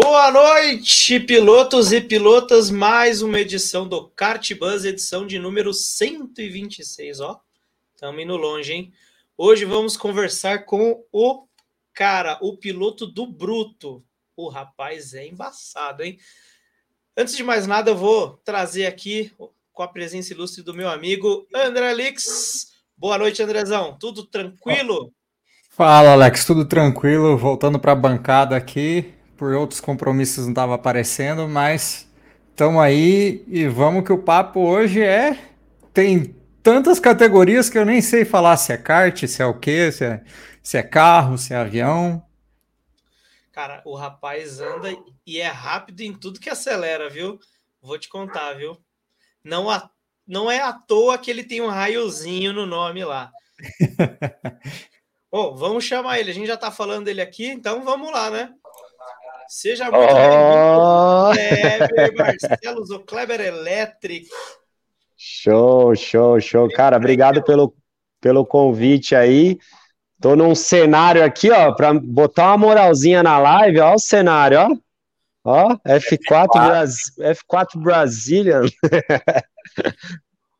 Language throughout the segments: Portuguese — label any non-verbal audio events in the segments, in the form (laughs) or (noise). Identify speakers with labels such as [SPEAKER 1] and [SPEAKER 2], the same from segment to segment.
[SPEAKER 1] Boa noite, pilotos e pilotas. Mais uma edição do Kart Buzz, edição de número 126. Ó, estamos indo longe, hein? Hoje vamos conversar com o cara, o piloto do Bruto. O rapaz é embaçado, hein? Antes de mais nada, eu vou trazer aqui com a presença ilustre do meu amigo André Lix. Boa noite, Andrezão. Tudo tranquilo?
[SPEAKER 2] Fala, Alex. Tudo tranquilo. Voltando para a bancada aqui por outros compromissos não estava aparecendo, mas estamos aí e vamos que o papo hoje é tem tantas categorias que eu nem sei falar se é kart, se é o quê, se é, se é carro, se é avião.
[SPEAKER 1] Cara, o rapaz anda e é rápido em tudo que acelera, viu? Vou te contar, viu? Não, a, não é à toa que ele tem um raiozinho no nome lá. (laughs) Bom, vamos chamar ele. A gente já tá falando dele aqui, então vamos lá, né? Seja muito oh. bem-vindo, Kleber Barcelos, o Kleber Electric.
[SPEAKER 3] Show, show, show. Cara, obrigado pelo, pelo convite aí. Tô num cenário aqui, ó, para botar uma moralzinha na live, ó o cenário, ó. Ó, F4, F4. F4 Brasília.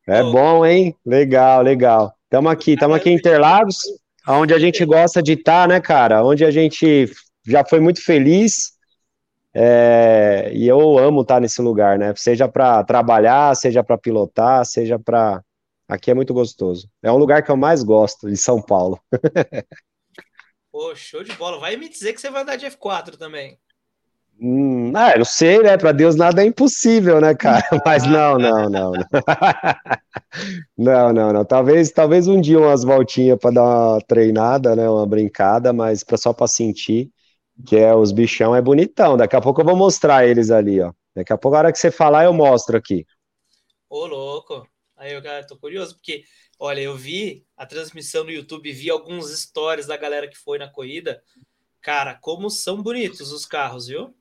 [SPEAKER 3] é bom, hein? Legal, legal. Tamo aqui, tamo aqui em Interlagos, onde a gente gosta de estar, tá, né, cara? Onde a gente já foi muito feliz, é, e eu amo estar nesse lugar, né? Seja para trabalhar, seja para pilotar, seja para. Aqui é muito gostoso. É um lugar que eu mais gosto, de São Paulo. (laughs)
[SPEAKER 1] Pô, show de bola. Vai me dizer que você vai andar de F4 também.
[SPEAKER 3] Hum, ah, não sei, né? Para Deus nada é impossível, né, cara? (laughs) Mas não, não, não. Não, (laughs) não, não. não. Talvez, talvez um dia umas voltinhas para dar uma treinada, né? Uma brincada, mas só para sentir que é os bichão é bonitão. Daqui a pouco eu vou mostrar eles ali, ó. Daqui a pouco, a hora que você falar, eu mostro aqui.
[SPEAKER 1] Ô, louco. Aí eu tô curioso, porque, olha, eu vi a transmissão no YouTube, vi alguns stories da galera que foi na corrida. Cara, como são bonitos os carros, viu?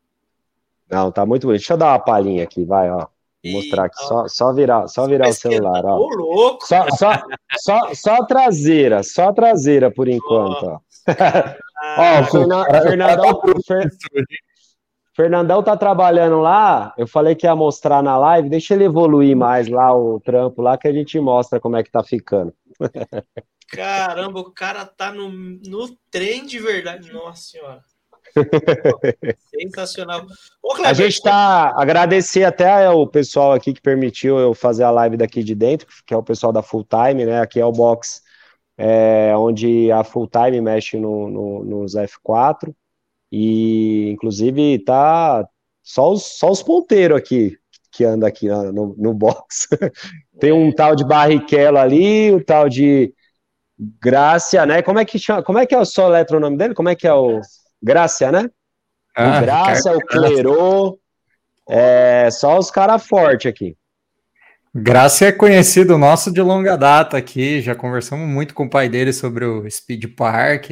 [SPEAKER 3] Não, tá muito bonito. Deixa eu dar uma palhinha aqui, vai, ó. Vou mostrar aqui, só, só virar, só virar o celular, ó.
[SPEAKER 1] Ô, louco!
[SPEAKER 3] Só, só, só, só a traseira, só a traseira por enquanto, ó. (laughs) Ó, o Fernandão, Fernandão tá trabalhando lá. Eu falei que ia mostrar na live. Deixa ele evoluir mais lá o trampo lá que a gente mostra como é que tá ficando. (laughs)
[SPEAKER 1] Caramba, o cara tá no, no trem de verdade. Nossa senhora. (laughs) Sensacional.
[SPEAKER 3] Ô, Kleber, a gente tá agradecer até o pessoal aqui que permitiu eu fazer a live daqui de dentro, que é o pessoal da Full Time, né? Aqui é o box é, onde a full time mexe no, no, nos F4 e inclusive tá só os, só os ponteiros aqui que anda aqui no, no box. (laughs) Tem um tal de Barrichello ali, o tal de Grácia, né? Como é que chama? Como é que é o só letra o nome dele? Como é que é o Grácia, né? Ah, o Grácia, o Clerô, é, só os caras fortes aqui.
[SPEAKER 2] Graça é conhecido nosso de longa data aqui, já conversamos muito com o pai dele sobre o Speed Park.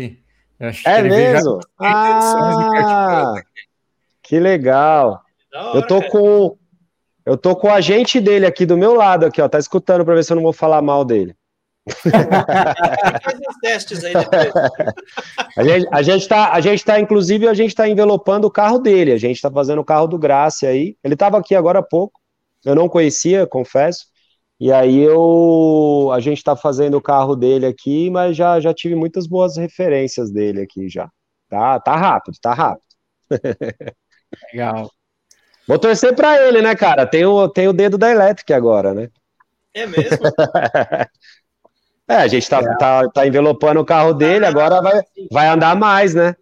[SPEAKER 3] é mesmo? Ah, que legal. Eu tô com eu tô com o agente dele aqui do meu lado aqui, ó, tá escutando para ver se eu não vou falar mal dele. Faz os testes aí depois. (laughs) a, gente, a, gente tá, a gente tá, inclusive, a gente tá envelopando o carro dele. A gente tá fazendo o carro do Graça aí. Ele tava aqui agora há pouco. Eu não conhecia, confesso. E aí eu a gente está fazendo o carro dele aqui, mas já, já tive muitas boas referências dele aqui já. Tá, tá rápido, tá rápido. (laughs)
[SPEAKER 2] Legal.
[SPEAKER 3] Vou torcer para ele, né, cara? Tem o, tem o dedo da Electric agora, né?
[SPEAKER 1] É mesmo? (laughs)
[SPEAKER 3] é, a gente tá, é. tá, tá envelopando o carro dele, agora vai, vai andar mais, né?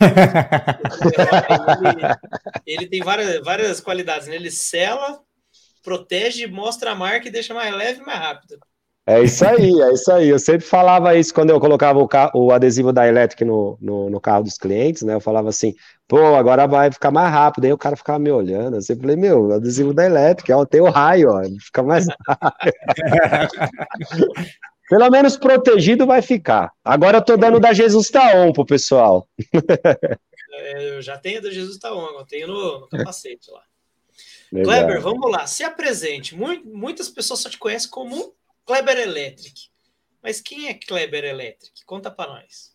[SPEAKER 3] (laughs)
[SPEAKER 1] ele, ele, tem várias, várias qualidades, né? Ele sela protege, mostra a marca e deixa mais leve e mais rápido.
[SPEAKER 3] É isso aí, é isso aí. Eu sempre falava isso quando eu colocava o, o adesivo da Electric no, no, no, carro dos clientes, né? Eu falava assim, pô, agora vai ficar mais rápido. Aí o cara ficava me olhando. Eu sempre falei, meu, adesivo da Electric, ó, tem o raio, ó, fica mais rápido. (laughs) Pelo menos protegido vai ficar. Agora eu tô dando da Jesus Taon pro pessoal.
[SPEAKER 1] É, eu já tenho da Jesus Taon, eu tenho no, no capacete lá. Legal. Kleber, vamos lá, se apresente. Muitas pessoas só te conhecem como Kleber Electric. Mas quem é Kleber Electric? Conta para nós.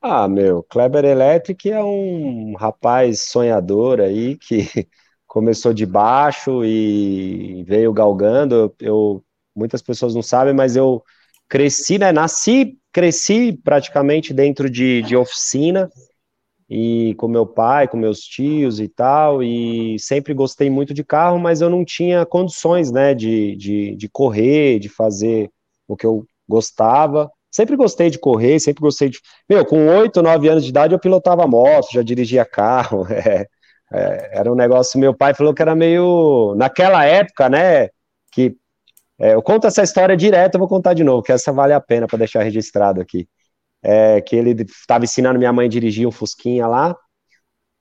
[SPEAKER 3] Ah, meu, Kleber Electric é um rapaz sonhador aí que (laughs) começou de baixo e veio galgando. Eu, eu, muitas pessoas não sabem, mas eu cresci, né? Nasci, cresci praticamente dentro de, de oficina e com meu pai, com meus tios e tal, e sempre gostei muito de carro, mas eu não tinha condições, né, de, de, de correr, de fazer o que eu gostava. Sempre gostei de correr, sempre gostei de. Meu, com oito, nove anos de idade eu pilotava moto, já dirigia carro. (laughs) É, é, era um negócio. Meu pai falou que era meio. Naquela época, né? Que. É, eu conto essa história direto, eu vou contar de novo, que essa vale a pena para deixar registrado aqui é, que ele estava ensinando minha mãe a dirigir um Fusquinha lá,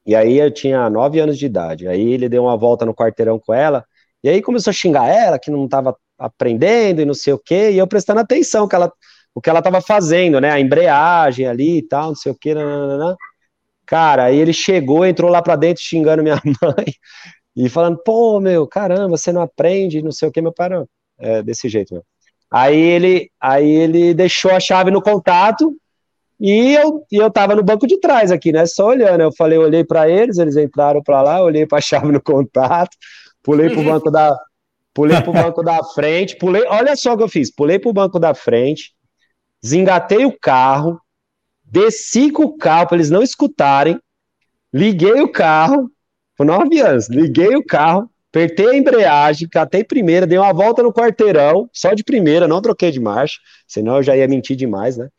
[SPEAKER 3] e aí eu tinha nove anos de idade. Aí ele deu uma volta no quarteirão com ela, e aí começou a xingar ela, que não estava aprendendo e não sei o quê, e eu prestando atenção que ela, o que ela estava fazendo, né? A embreagem ali e tal, não sei o quê. Nananana. Cara, aí ele chegou, entrou lá para dentro xingando minha (laughs) mãe e falando: pô, meu, caramba, você não aprende, não sei o quê, meu pai, não. É desse jeito, meu. Aí ele, aí ele deixou a chave no contato e eu, e eu tava no banco de trás aqui, né? Só olhando. Eu falei, olhei para eles, eles entraram para lá, olhei para a chave no contato, pulei pro banco da pulei pro banco da frente, pulei, olha só o que eu fiz, pulei pro banco da frente, desengatei o carro, desci com o carro para eles não escutarem, liguei o carro, com nove anos, liguei o carro, apertei a embreagem, catei primeira, dei uma volta no quarteirão, só de primeira, não troquei de marcha, senão eu já ia mentir demais, né?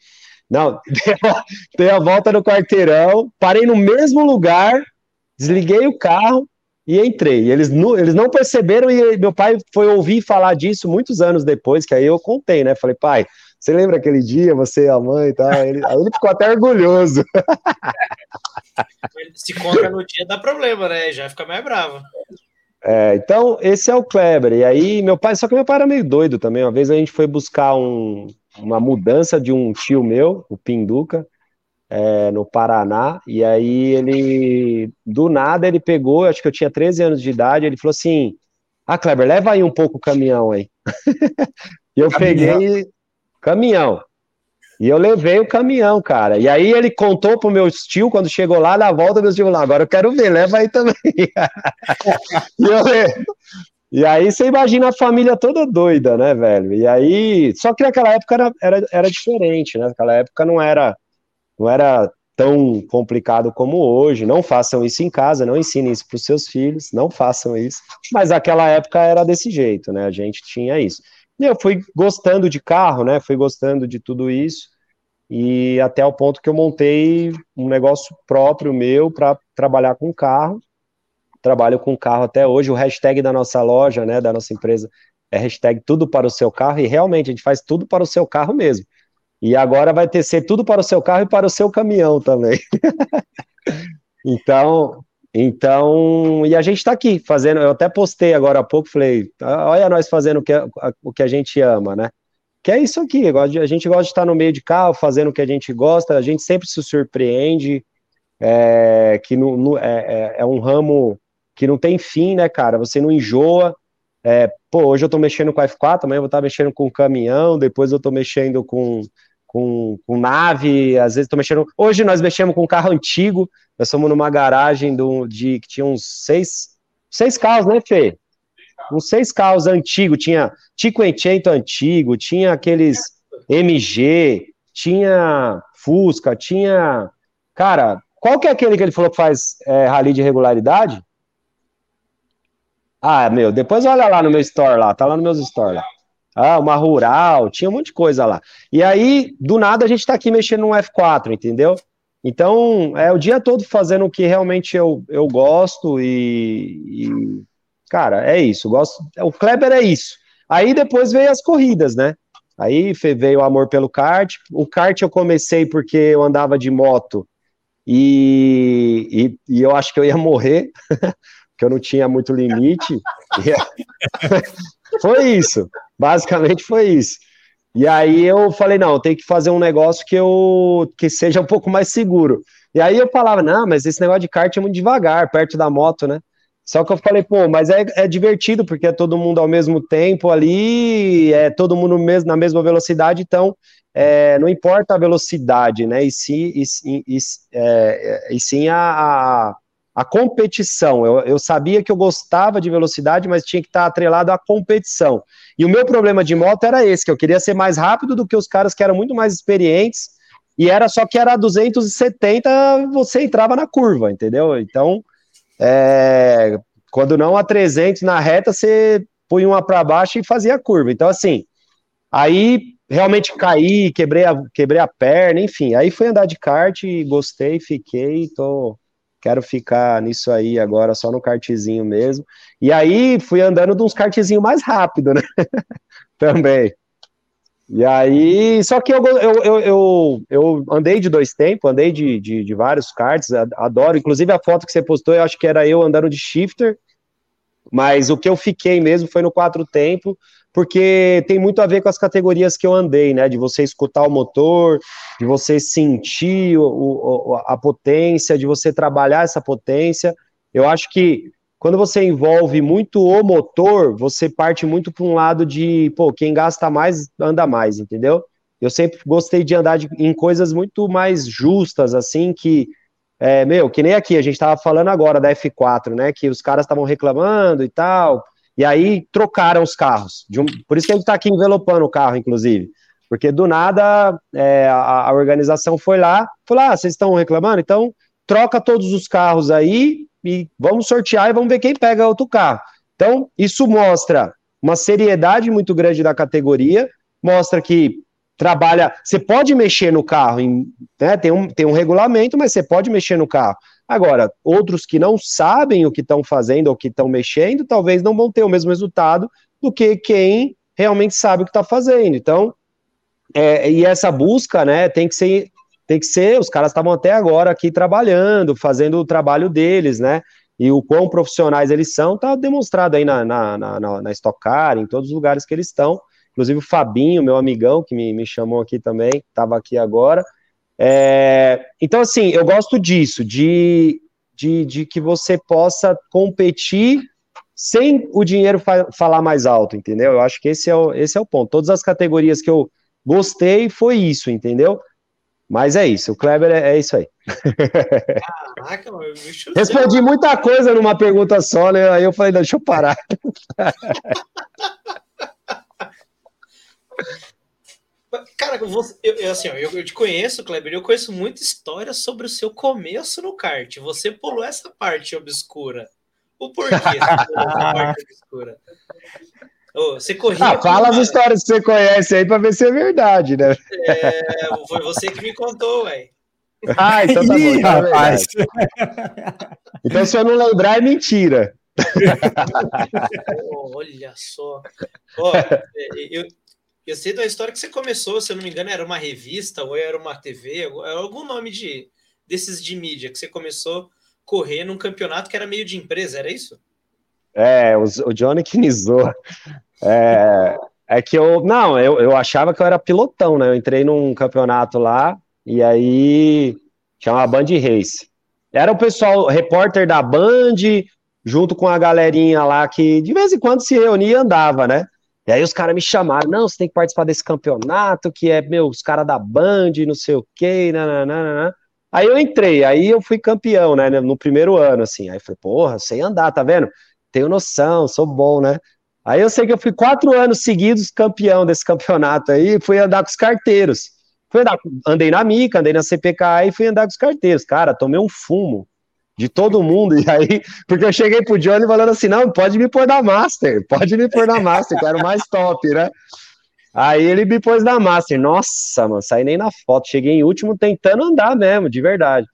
[SPEAKER 3] Não, (laughs) dei a, volta no quarteirão, parei no mesmo lugar, desliguei o carro e entrei. Eles não, eles não perceberam e meu pai foi ouvir falar disso muitos anos depois, que aí eu contei, né? Falei, pai, você lembra aquele dia, você e a mãe e tal? Ele, aí ele ficou até orgulhoso. (laughs)
[SPEAKER 1] Se conta no dia dá problema, né? Já fica mais bravo.
[SPEAKER 3] É, então, esse é o Kleber. E aí, meu pai, só que meu pai era meio doido também. Uma vez a gente foi buscar um, uma mudança de um tio meu, o Pinduca, é, no Paraná, e aí ele, do nada, ele pegou, acho que eu tinha 13 anos de idade, ele falou assim, ah, Kleber, leva aí um pouco o caminhão aí. (laughs) e eu caminhão. peguei, caminhão, e eu levei o caminhão, cara. E aí ele contou pro meu tio, quando chegou lá, na volta, meu tio lá, agora eu quero ver, leva aí também. (laughs) e eu, e aí você imagina a família toda doida, né, velho? E aí, só que naquela época era, era, era diferente, né? Naquela época não era, não era tão complicado como hoje. Não façam isso em casa, não ensinem isso para os seus filhos, não façam isso. Mas naquela época era desse jeito, né? A gente tinha isso. E eu fui gostando de carro, né? Fui gostando de tudo isso. E até o ponto que eu montei um negócio próprio meu para trabalhar com carro trabalho com carro até hoje. O hashtag da nossa loja, né, da nossa empresa, é hashtag tudo para o seu carro, e realmente a gente faz tudo para o seu carro mesmo. E agora vai ter ser tudo para o seu carro e para o seu caminhão também. (laughs) então, então, e a gente está aqui fazendo. Eu até postei agora há pouco, falei, olha nós fazendo o que, o que a gente ama, né? Que é isso aqui. A gente gosta de estar no meio de carro, fazendo o que a gente gosta. A gente sempre se surpreende. É, que no, no, é, é, é um ramo que não tem fim, né, cara? Você não enjoa. É, pô, hoje eu tô mexendo com F4, amanhã eu vou estar mexendo com caminhão, depois eu tô mexendo com, com, com nave, às vezes tô mexendo. Hoje nós mexemos com um carro antigo, nós somos numa garagem do, de que tinha uns seis, seis carros, né, Fê? Uns seis carros antigos, tinha Cinquecento antigo, tinha aqueles MG, tinha Fusca, tinha. Cara, qual que é aquele que ele falou que faz é, rally de regularidade? Ah, meu, depois olha lá no meu store lá, tá lá no meus store lá. Ah, uma rural, tinha um monte de coisa lá. E aí, do nada, a gente tá aqui mexendo no F4, entendeu? Então, é o dia todo fazendo o que realmente eu, eu gosto e, e cara, é isso. Gosto, o Kleber é isso. Aí depois veio as corridas, né? Aí veio o amor pelo kart. O kart eu comecei porque eu andava de moto e, e, e eu acho que eu ia morrer. (laughs) que eu não tinha muito limite. (laughs) (laughs) foi isso, basicamente foi isso. E aí eu falei, não, tem que fazer um negócio que eu que seja um pouco mais seguro. E aí eu falava, não, mas esse negócio de kart é muito devagar, perto da moto, né? Só que eu falei, pô, mas é, é divertido, porque é todo mundo ao mesmo tempo ali, é todo mundo mesmo, na mesma velocidade, então é, não importa a velocidade, né? E sim, e, e, é, e sim a, a, a competição. Eu, eu, sabia que eu gostava de velocidade, mas tinha que estar atrelado à competição. E o meu problema de moto era esse, que eu queria ser mais rápido do que os caras que eram muito mais experientes, e era só que era 270, você entrava na curva, entendeu? Então, é, quando não a 300 na reta, você punha uma para baixo e fazia a curva. Então, assim, aí realmente caí, quebrei a, quebrei a perna, enfim. Aí fui andar de kart, gostei, fiquei, tô, quero ficar nisso aí agora, só no kartzinho mesmo. E aí fui andando de uns kartzinhos mais rápido, né? (laughs) Também. E aí, só que eu, eu, eu, eu, andei de dois tempos, andei de, de, de, vários karts, adoro, inclusive a foto que você postou, eu acho que era eu andando de shifter, mas o que eu fiquei mesmo foi no quatro tempo, porque tem muito a ver com as categorias que eu andei, né, de você escutar o motor, de você sentir o, o, a potência, de você trabalhar essa potência, eu acho que quando você envolve muito o motor, você parte muito para um lado de, pô, quem gasta mais, anda mais, entendeu? Eu sempre gostei de andar de, em coisas muito mais justas, assim, que, é, meu, que nem aqui, a gente estava falando agora da F4, né, que os caras estavam reclamando e tal, e aí trocaram os carros. Um, por isso que a gente está aqui envelopando o carro, inclusive. Porque do nada é, a, a, organização foi lá, falou: ah, vocês estão reclamando? Então troca todos os carros aí e vamos sortear e vamos ver quem pega outro carro. Então, isso mostra uma seriedade muito grande da categoria, mostra que trabalha. Você pode mexer no carro, em, né, tem, um, tem um regulamento, mas você pode mexer no carro. Agora, outros que não sabem o que estão fazendo ou que estão mexendo, talvez não vão ter o mesmo resultado do que quem realmente sabe o que está fazendo. Então, é, e essa busca, né, tem que ser tem que ser, os caras estavam até agora aqui trabalhando, fazendo o trabalho deles, né? E o quão profissionais eles são, tá demonstrado aí na, na, na, na Stock Car, em todos os lugares que eles estão. Inclusive o Fabinho, meu amigão, que me, me chamou aqui também, estava aqui agora. É, então, assim, eu gosto disso, de, de, de que você possa competir sem o dinheiro fa falar mais alto, entendeu? Eu acho que esse é, o, esse é o ponto. Todas as categorias que eu gostei foi isso, entendeu? Mas é isso, o Kleber é, é isso aí. Caraca, meu bicho. (laughs) Respondi muita coisa numa pergunta só, né? Aí eu falei, deixa eu parar. (laughs)
[SPEAKER 1] Cara, você, eu, eu, assim, eu, eu, te conheço, Kleber, eu conheço muita história sobre o seu começo no kart. Você pulou essa parte obscura. O porquê você pulou essa (laughs) parte obscura? você corria.
[SPEAKER 3] Ah, fala as histórias que você conhece aí para ver se é verdade, né?
[SPEAKER 1] É, foi você que me contou, velho.
[SPEAKER 3] Ah, então tá bom. Então, é rapaz. então, se eu não lembrar, é mentira. (laughs)
[SPEAKER 1] oh, olha só. Oh, eu, eu sei da história que você começou, se eu não me engano, era uma revista ou era uma TV, algum nome de desses de mídia que você começou a correr num campeonato que era meio de empresa, era isso?
[SPEAKER 3] É, o, o Johnny Kinizou. É, é que eu. Não, eu, eu achava que eu era pilotão, né? Eu entrei num campeonato lá e aí chama Band Race. Era o pessoal, repórter da Band, junto com a galerinha lá que de vez em quando se reunia e andava, né? E aí os caras me chamaram, não, você tem que participar desse campeonato, que é, meu, os caras da Band, não sei o quê, nananana. Aí eu entrei, aí eu fui campeão, né, no primeiro ano, assim. Aí eu falei, porra, sei andar, tá vendo? Tenho noção, sou bom, né? Aí eu sei que eu fui quatro anos seguidos campeão desse campeonato aí, fui andar com os carteiros. Fui andar, andei na Mica, andei na CPK e fui andar com os carteiros. Cara, tomei um fumo de todo mundo. E aí, porque eu cheguei pro Johnny falando assim: não, pode me pôr na Master, pode me pôr na Master, que era o mais top, né? Aí ele me pôs na Master. Nossa, mano, saí nem na foto. Cheguei em último tentando andar mesmo, de verdade.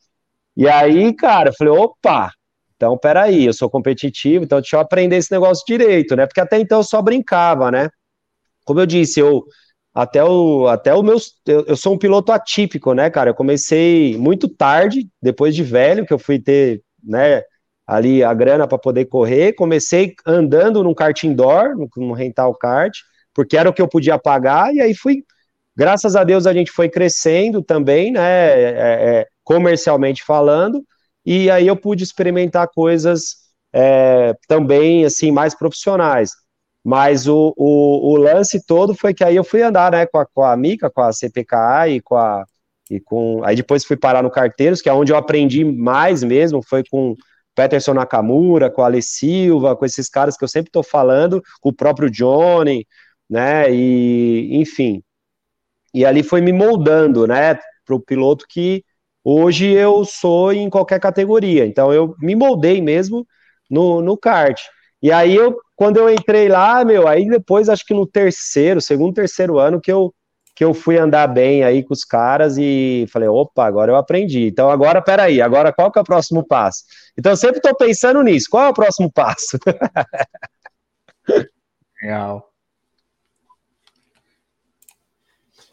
[SPEAKER 3] E aí, cara, eu falei: opa, então, peraí, eu sou competitivo, então deixa eu aprender esse negócio direito, né? Porque até então eu só brincava, né? Como eu disse, eu até o até o meu eu, eu sou um piloto atípico, né, cara? Eu comecei muito tarde, depois de velho, que eu fui ter, né, ali a grana para poder correr. Comecei andando num kart indoor, num rental kart, porque era o que eu podia pagar, e aí fui. Graças a Deus a gente foi crescendo também, né, é, é, comercialmente falando, e aí eu pude experimentar coisas é, também, assim, mais profissionais. Mas o, o, o, lance todo foi que aí eu fui andar, né, com a, com a Mica, com a CPKA e com a. E com, aí depois fui parar no Carteiros, que é onde eu aprendi mais mesmo, foi com Peterson Nakamura, com a Ale Silva, com esses caras que eu sempre estou falando, com o próprio Johnny, né? E enfim. E ali foi me moldando, né, para o piloto que hoje eu sou em qualquer categoria. Então eu me moldei mesmo no, no kart. E aí eu, quando eu entrei lá, meu, aí depois acho que no terceiro, segundo, terceiro ano que eu que eu fui andar bem aí com os caras e falei, opa, agora eu aprendi. Então agora, peraí, agora qual que é o próximo passo? Então eu sempre estou pensando nisso, qual é o próximo passo? (laughs)
[SPEAKER 2] Legal.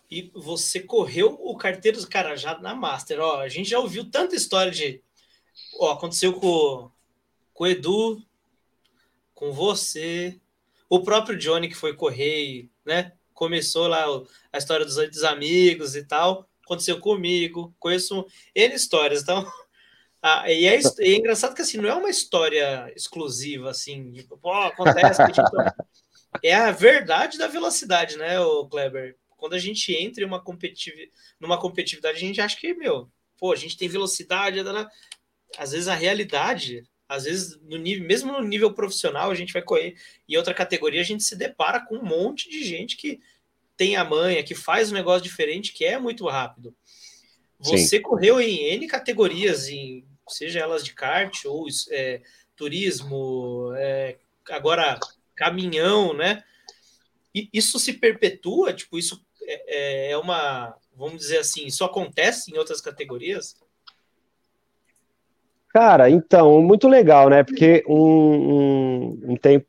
[SPEAKER 1] E você correu o carteiro, cara, já na Master, ó, a gente já ouviu tanta história de, ó, aconteceu com, com o Edu, com você, o próprio Johnny que foi correr, né? Começou lá a história dos, dos amigos e tal. Aconteceu comigo, conheço N histórias, então. (laughs) Ah, e, é, é, engraçado que assim, não é uma história exclusiva, assim, tipo, pô, acontece. Tipo, (laughs) é a verdade da velocidade, né, o Kleber? Quando a gente entra em uma competitiv... numa competitividade, a gente acha que, meu, pô, a gente tem velocidade, às vezes a realidade às vezes, no nível, mesmo no nível profissional, a gente vai correr em outra categoria, a gente se depara com um monte de gente que tem a manha, que faz um negócio diferente, que é muito rápido. Você Sim. correu em N categorias, em, seja elas de kart ou é, turismo, é, agora caminhão, né? E isso se perpetua, tipo, isso é, é uma, vamos dizer assim, isso acontece em outras categorias?
[SPEAKER 3] Cara, então, muito legal, né? Porque um, um, um, tempo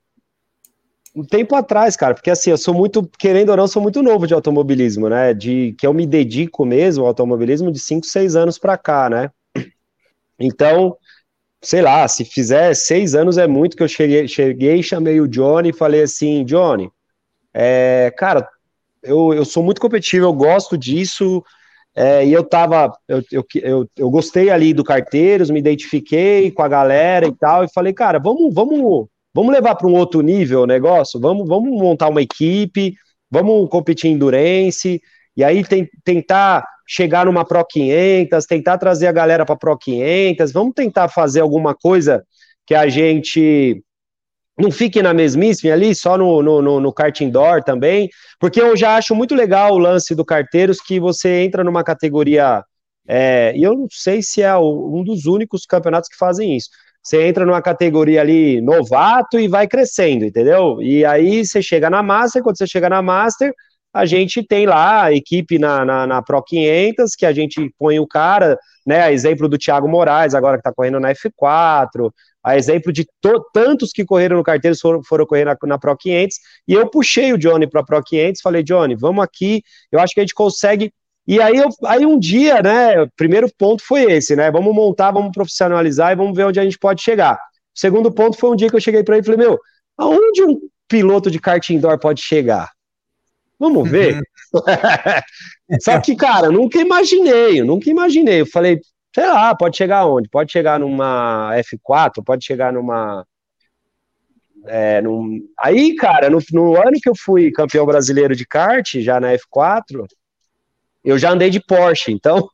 [SPEAKER 3] um tempo atrás, cara, porque assim, eu sou muito, querendo ou não, sou muito novo de automobilismo, né? De que eu me dedico mesmo ao automobilismo de 5, 6 anos para cá, né? Então, sei lá, se fizer seis anos é muito que eu cheguei, cheguei chamei o Johnny e falei assim, Johnny, é, cara, eu, eu sou muito competitivo, eu gosto disso, é, e eu tava, eu, eu, eu, eu, gostei ali do Carteiros, me identifiquei com a galera e tal, e falei, cara, vamos, vamos, vamos levar para um outro nível o negócio, vamos, vamos montar uma equipe, vamos competir em Endurance, e aí tem, tentar chegar numa Pro 500, tentar trazer a galera para Pro 500, vamos tentar fazer alguma coisa que a gente não fique na mesmíssima ali, só no, no, no, no kart indoor também, porque eu já acho muito legal o lance do Carteiros, que você entra numa categoria, é, e eu não sei se é um dos únicos campeonatos que fazem isso, você entra numa categoria ali novato e vai crescendo, entendeu? E aí você chega na Master, quando você chega na Master, a gente tem lá a equipe na, na, na, Pro 500, que a gente põe o cara, né, exemplo do Thiago Moraes, agora que tá correndo na F4, a exemplo de tantos que correram no carteiro foram, foram correr na, na, Pro 500, e eu puxei o Johnny para a Pro 500, falei, Johnny, vamos aqui, eu acho que a gente consegue, e aí, eu, aí um dia, né, o primeiro ponto foi esse, né, vamos montar, vamos profissionalizar e vamos ver onde a gente pode chegar. O segundo ponto foi um dia que eu cheguei para ele e falei, meu, aonde um piloto de kart indoor pode chegar? Vamos ver. Uhum. (laughs) Só que, cara, nunca imaginei, nunca imaginei. Eu falei, sei lá, pode chegar aonde? Pode chegar numa F4, pode chegar numa. É, num... Aí, cara, no, no, ano que eu fui campeão brasileiro de kart, já na F4, eu já andei de Porsche, então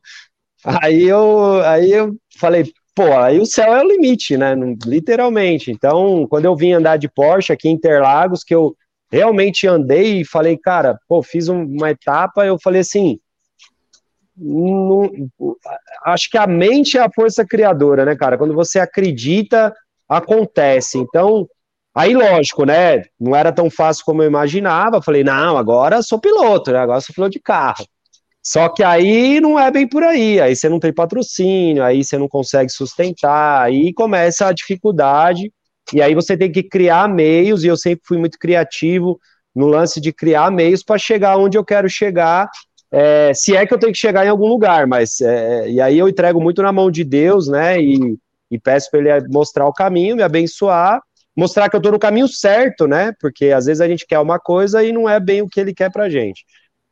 [SPEAKER 3] (laughs) aí eu, aí eu falei, pô, aí o céu é o limite, né? Literalmente. Então, quando eu vim andar de Porsche aqui em Interlagos, que eu realmente andei e falei, cara, pô, fiz uma etapa, eu falei assim, não, acho que a mente é a força criadora, né, cara? Quando você acredita, acontece. Então, aí lógico, né? Não era tão fácil como eu imaginava. Falei, não, agora sou piloto, né? Agora sou piloto de carro. Só que aí não é bem por aí. Aí você não tem patrocínio, aí você não consegue sustentar, aí começa a dificuldade. E aí você tem que criar meios, e eu sempre fui muito criativo no lance de criar meios para chegar onde eu quero chegar é, se é que eu tenho que chegar em algum lugar, mas é, e aí eu entrego muito na mão de Deus, né? E, e peço para ele mostrar o caminho, me abençoar, mostrar que eu estou no caminho certo, né? Porque às vezes a gente quer uma coisa e não é bem o que ele quer pra gente.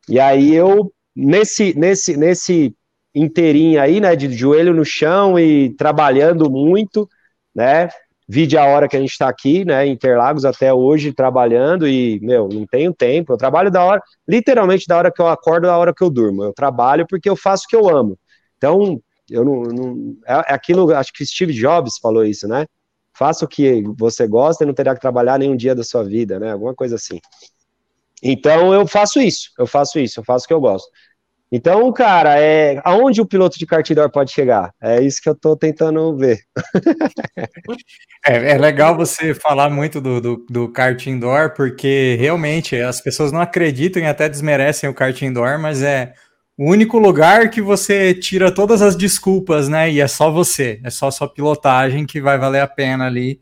[SPEAKER 3] E aí eu nesse nesse nesse inteirinho aí, né, de joelho no chão e trabalhando muito, né? Vide a hora que a gente está aqui, né, Interlagos até hoje trabalhando e, meu, não tenho tempo. Eu trabalho da hora, literalmente da hora que eu acordo, da hora que eu durmo. Eu trabalho porque eu faço o que eu amo. Então, eu não, não é, é aquilo, acho que Steve Jobs falou isso, né? Faça o que você gosta e não terá que trabalhar nenhum dia da sua vida, né? Alguma coisa assim. Então eu faço isso, eu faço isso, eu faço o que eu gosto. Então, cara, é aonde o piloto de kart indoor pode chegar? É isso que eu estou tentando ver. (laughs)
[SPEAKER 2] é, é, legal você falar muito do, do, do kart indoor, porque realmente as pessoas não acreditam e até desmerecem o kart indoor, mas é o único lugar que você tira todas as desculpas, né? E é só você, é só sua pilotagem que vai valer a pena ali.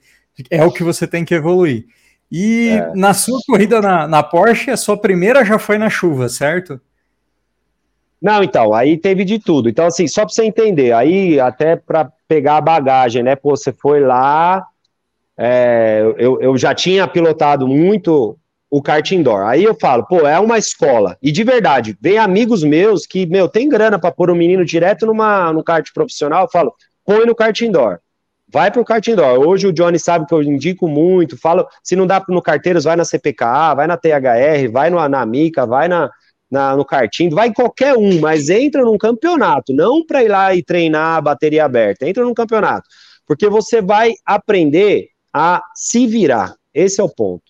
[SPEAKER 2] É o que você tem que evoluir. E é. na sua corrida na, na Porsche, a sua primeira já foi na chuva, certo?
[SPEAKER 3] Não, então, aí teve de tudo. Então, assim, só para você entender, aí até para pegar a bagagem, né? Pô, você foi lá, é, eu, eu já tinha pilotado muito o kart indoor. Aí eu falo, pô, é uma escola. E de verdade, vem amigos meus que, meu, tem grana para pôr um menino direto numa, no kart profissional, eu falo, põe no kart indoor. Vai pro kart indoor. Hoje o Johnny sabe que eu indico muito, falo, se não dá no carteiros, vai na CPKA, vai na THR, vai no, na Mica, vai na, na, no karting, vai qualquer um, mas entra num campeonato, não para ir lá e treinar a bateria aberta, entra num campeonato, porque você vai aprender a se virar, esse é o ponto,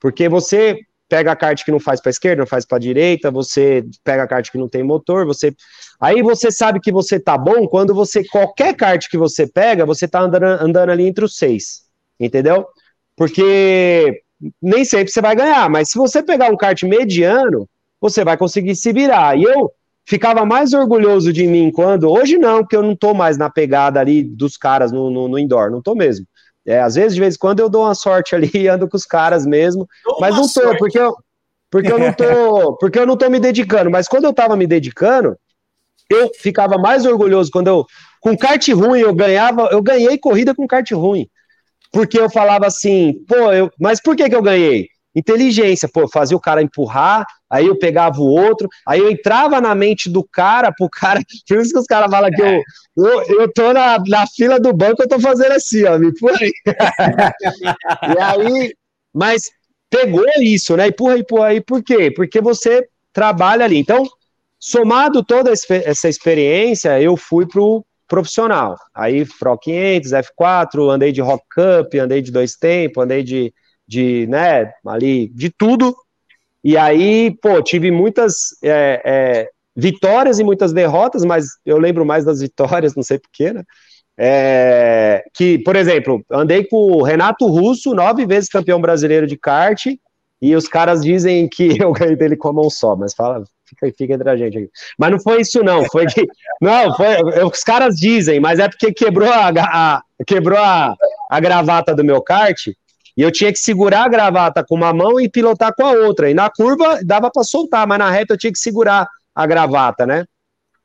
[SPEAKER 3] porque você pega a kart que não faz para esquerda, não faz para direita, você pega a kart que não tem motor, você aí você sabe que você tá bom quando você qualquer kart que você pega, você tá andando, andando ali entre os seis, entendeu? Porque nem sempre você vai ganhar, mas se você pegar um kart mediano, você vai conseguir se virar. E eu ficava mais orgulhoso de mim quando. Hoje não, porque eu não tô mais na pegada ali dos caras no, no, no indoor, não tô mesmo. É, às vezes, de vez em quando, eu dou uma sorte ali e ando com os caras mesmo, Dou mas não tô, sorte. porque eu, porque eu não tô, (laughs) porque eu não tô me dedicando. Mas quando eu tava me dedicando, eu ficava mais orgulhoso quando eu, com kart ruim, eu ganhava, eu ganhei corrida com kart ruim. Porque eu falava assim, pô, eu, mas por que que eu ganhei? Inteligência, pô, fazia o cara empurrar, aí eu pegava o outro, aí eu entrava na mente do cara, pro cara. (laughs) Por isso que os caras falam que eu, eu, eu tô na, na fila do banco, eu tô fazendo assim, ó, me empurra aí. (laughs) e aí, mas pegou isso, né? Empurra, empurra aí, por quê? Porque você trabalha ali. Então, somado toda essa experiência, eu fui pro profissional. Aí, Pro 500, F4, andei de Rock Cup, andei de dois tempos, andei de de, né, ali, de tudo. E aí, pô, tive muitas é, é, vitórias e muitas derrotas, mas eu lembro mais das vitórias, (laughs) não sei porquê, né? É, que, por exemplo, andei com o Renato Russo, nove vezes campeão brasileiro de kart, e os caras dizem que (laughs) eu ganhei dele com a mão só, mas fala, fica, fica entre a gente aqui. Mas não foi isso, não. Foi que. (laughs) Não, foi. Os caras dizem, mas é porque quebrou a, a quebrou a, a gravata do meu kart. E eu tinha que segurar a gravata com uma mão e pilotar com a outra. E na curva dava para soltar, mas na reta eu tinha que segurar a gravata, né?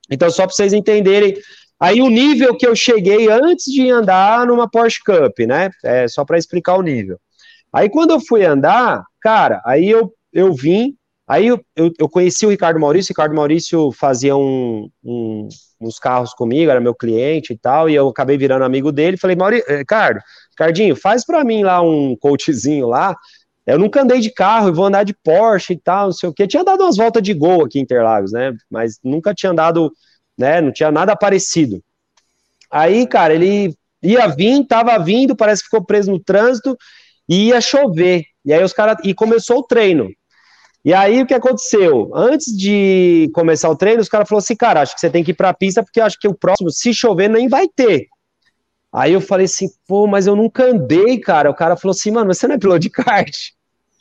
[SPEAKER 3] Então, só para vocês entenderem. Aí o nível que eu cheguei antes de andar numa Porsche Cup, né? É só para explicar o nível. Aí quando eu fui andar, cara, aí eu, eu vim, aí eu, eu, eu conheci o Ricardo Maurício, o Ricardo Maurício fazia um, um, uns carros comigo, era meu cliente e tal, e eu acabei virando amigo dele, falei, Maurício, eh, Ricardo, Cardinho, faz para mim lá um coachzinho lá. Eu nunca andei de carro, eu vou andar de Porsche e tal, não sei o que. Tinha dado umas voltas de gol aqui em Interlagos, né? Mas nunca tinha dado, né? Não tinha nada parecido. Aí, cara, ele ia vir, tava vindo, parece que ficou preso no trânsito e ia chover. E aí os caras. E começou o treino. E aí o que aconteceu? Antes de começar o treino, os caras falaram assim, cara, acho que você tem que ir pra pista, porque acho que o próximo, se chover, nem vai ter. Aí eu falei assim, pô, mas eu nunca andei, cara. O cara falou assim, mano, você não é piloto de kart?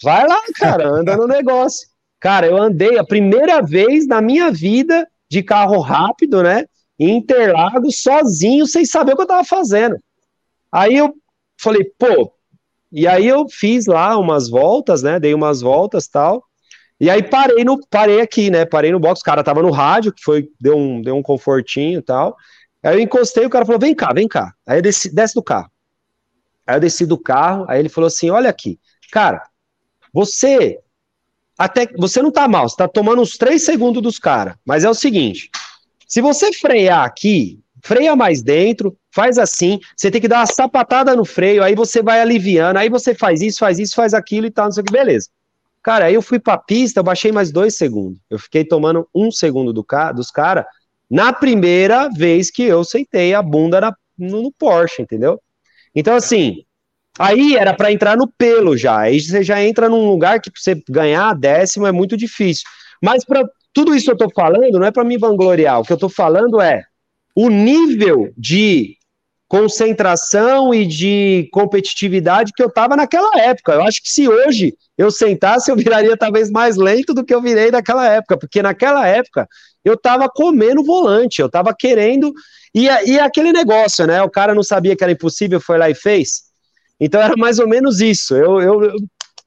[SPEAKER 3] Vai lá, cara, anda no negócio. Cara, eu andei a primeira vez na minha vida de carro rápido, né? Em Interlagos, sozinho, sem saber o que eu tava fazendo. Aí eu falei, pô, e aí eu fiz lá umas voltas, né? Dei umas voltas tal. E aí parei no parei aqui, né? Parei no box, o cara tava no rádio, que foi deu um deu um confortinho e tal. Aí eu encostei, o cara falou: vem cá, vem cá. Aí eu desci, desce do carro. Aí eu desci do carro, aí ele falou assim: olha aqui, cara, você até você não tá mal, você tá tomando uns três segundos dos caras, mas é o seguinte: se você frear aqui, freia mais dentro, faz assim, você tem que dar uma sapatada no freio, aí você vai aliviando, aí você faz isso, faz isso, faz aquilo e tal, não sei o que, beleza. Cara, aí eu fui pra pista, eu baixei mais dois segundos. Eu fiquei tomando um segundo do ca dos caras na primeira vez que eu sentei a bunda na, no, no Porsche, entendeu? Então, assim, aí era para entrar no pelo já. Aí você já entra num lugar que você ganhar décimo é muito difícil. Mas para tudo isso que eu tô falando não é para me vangloriar. O que eu tô falando é o nível de concentração e de competitividade que eu estava naquela época. Eu acho que se hoje eu sentasse, eu viraria talvez mais lento do que eu virei naquela época, porque naquela época eu estava comendo volante, eu estava querendo. E, e aquele negócio, né? O cara não sabia que era impossível, foi lá e fez. Então era mais ou menos isso. Eu, eu,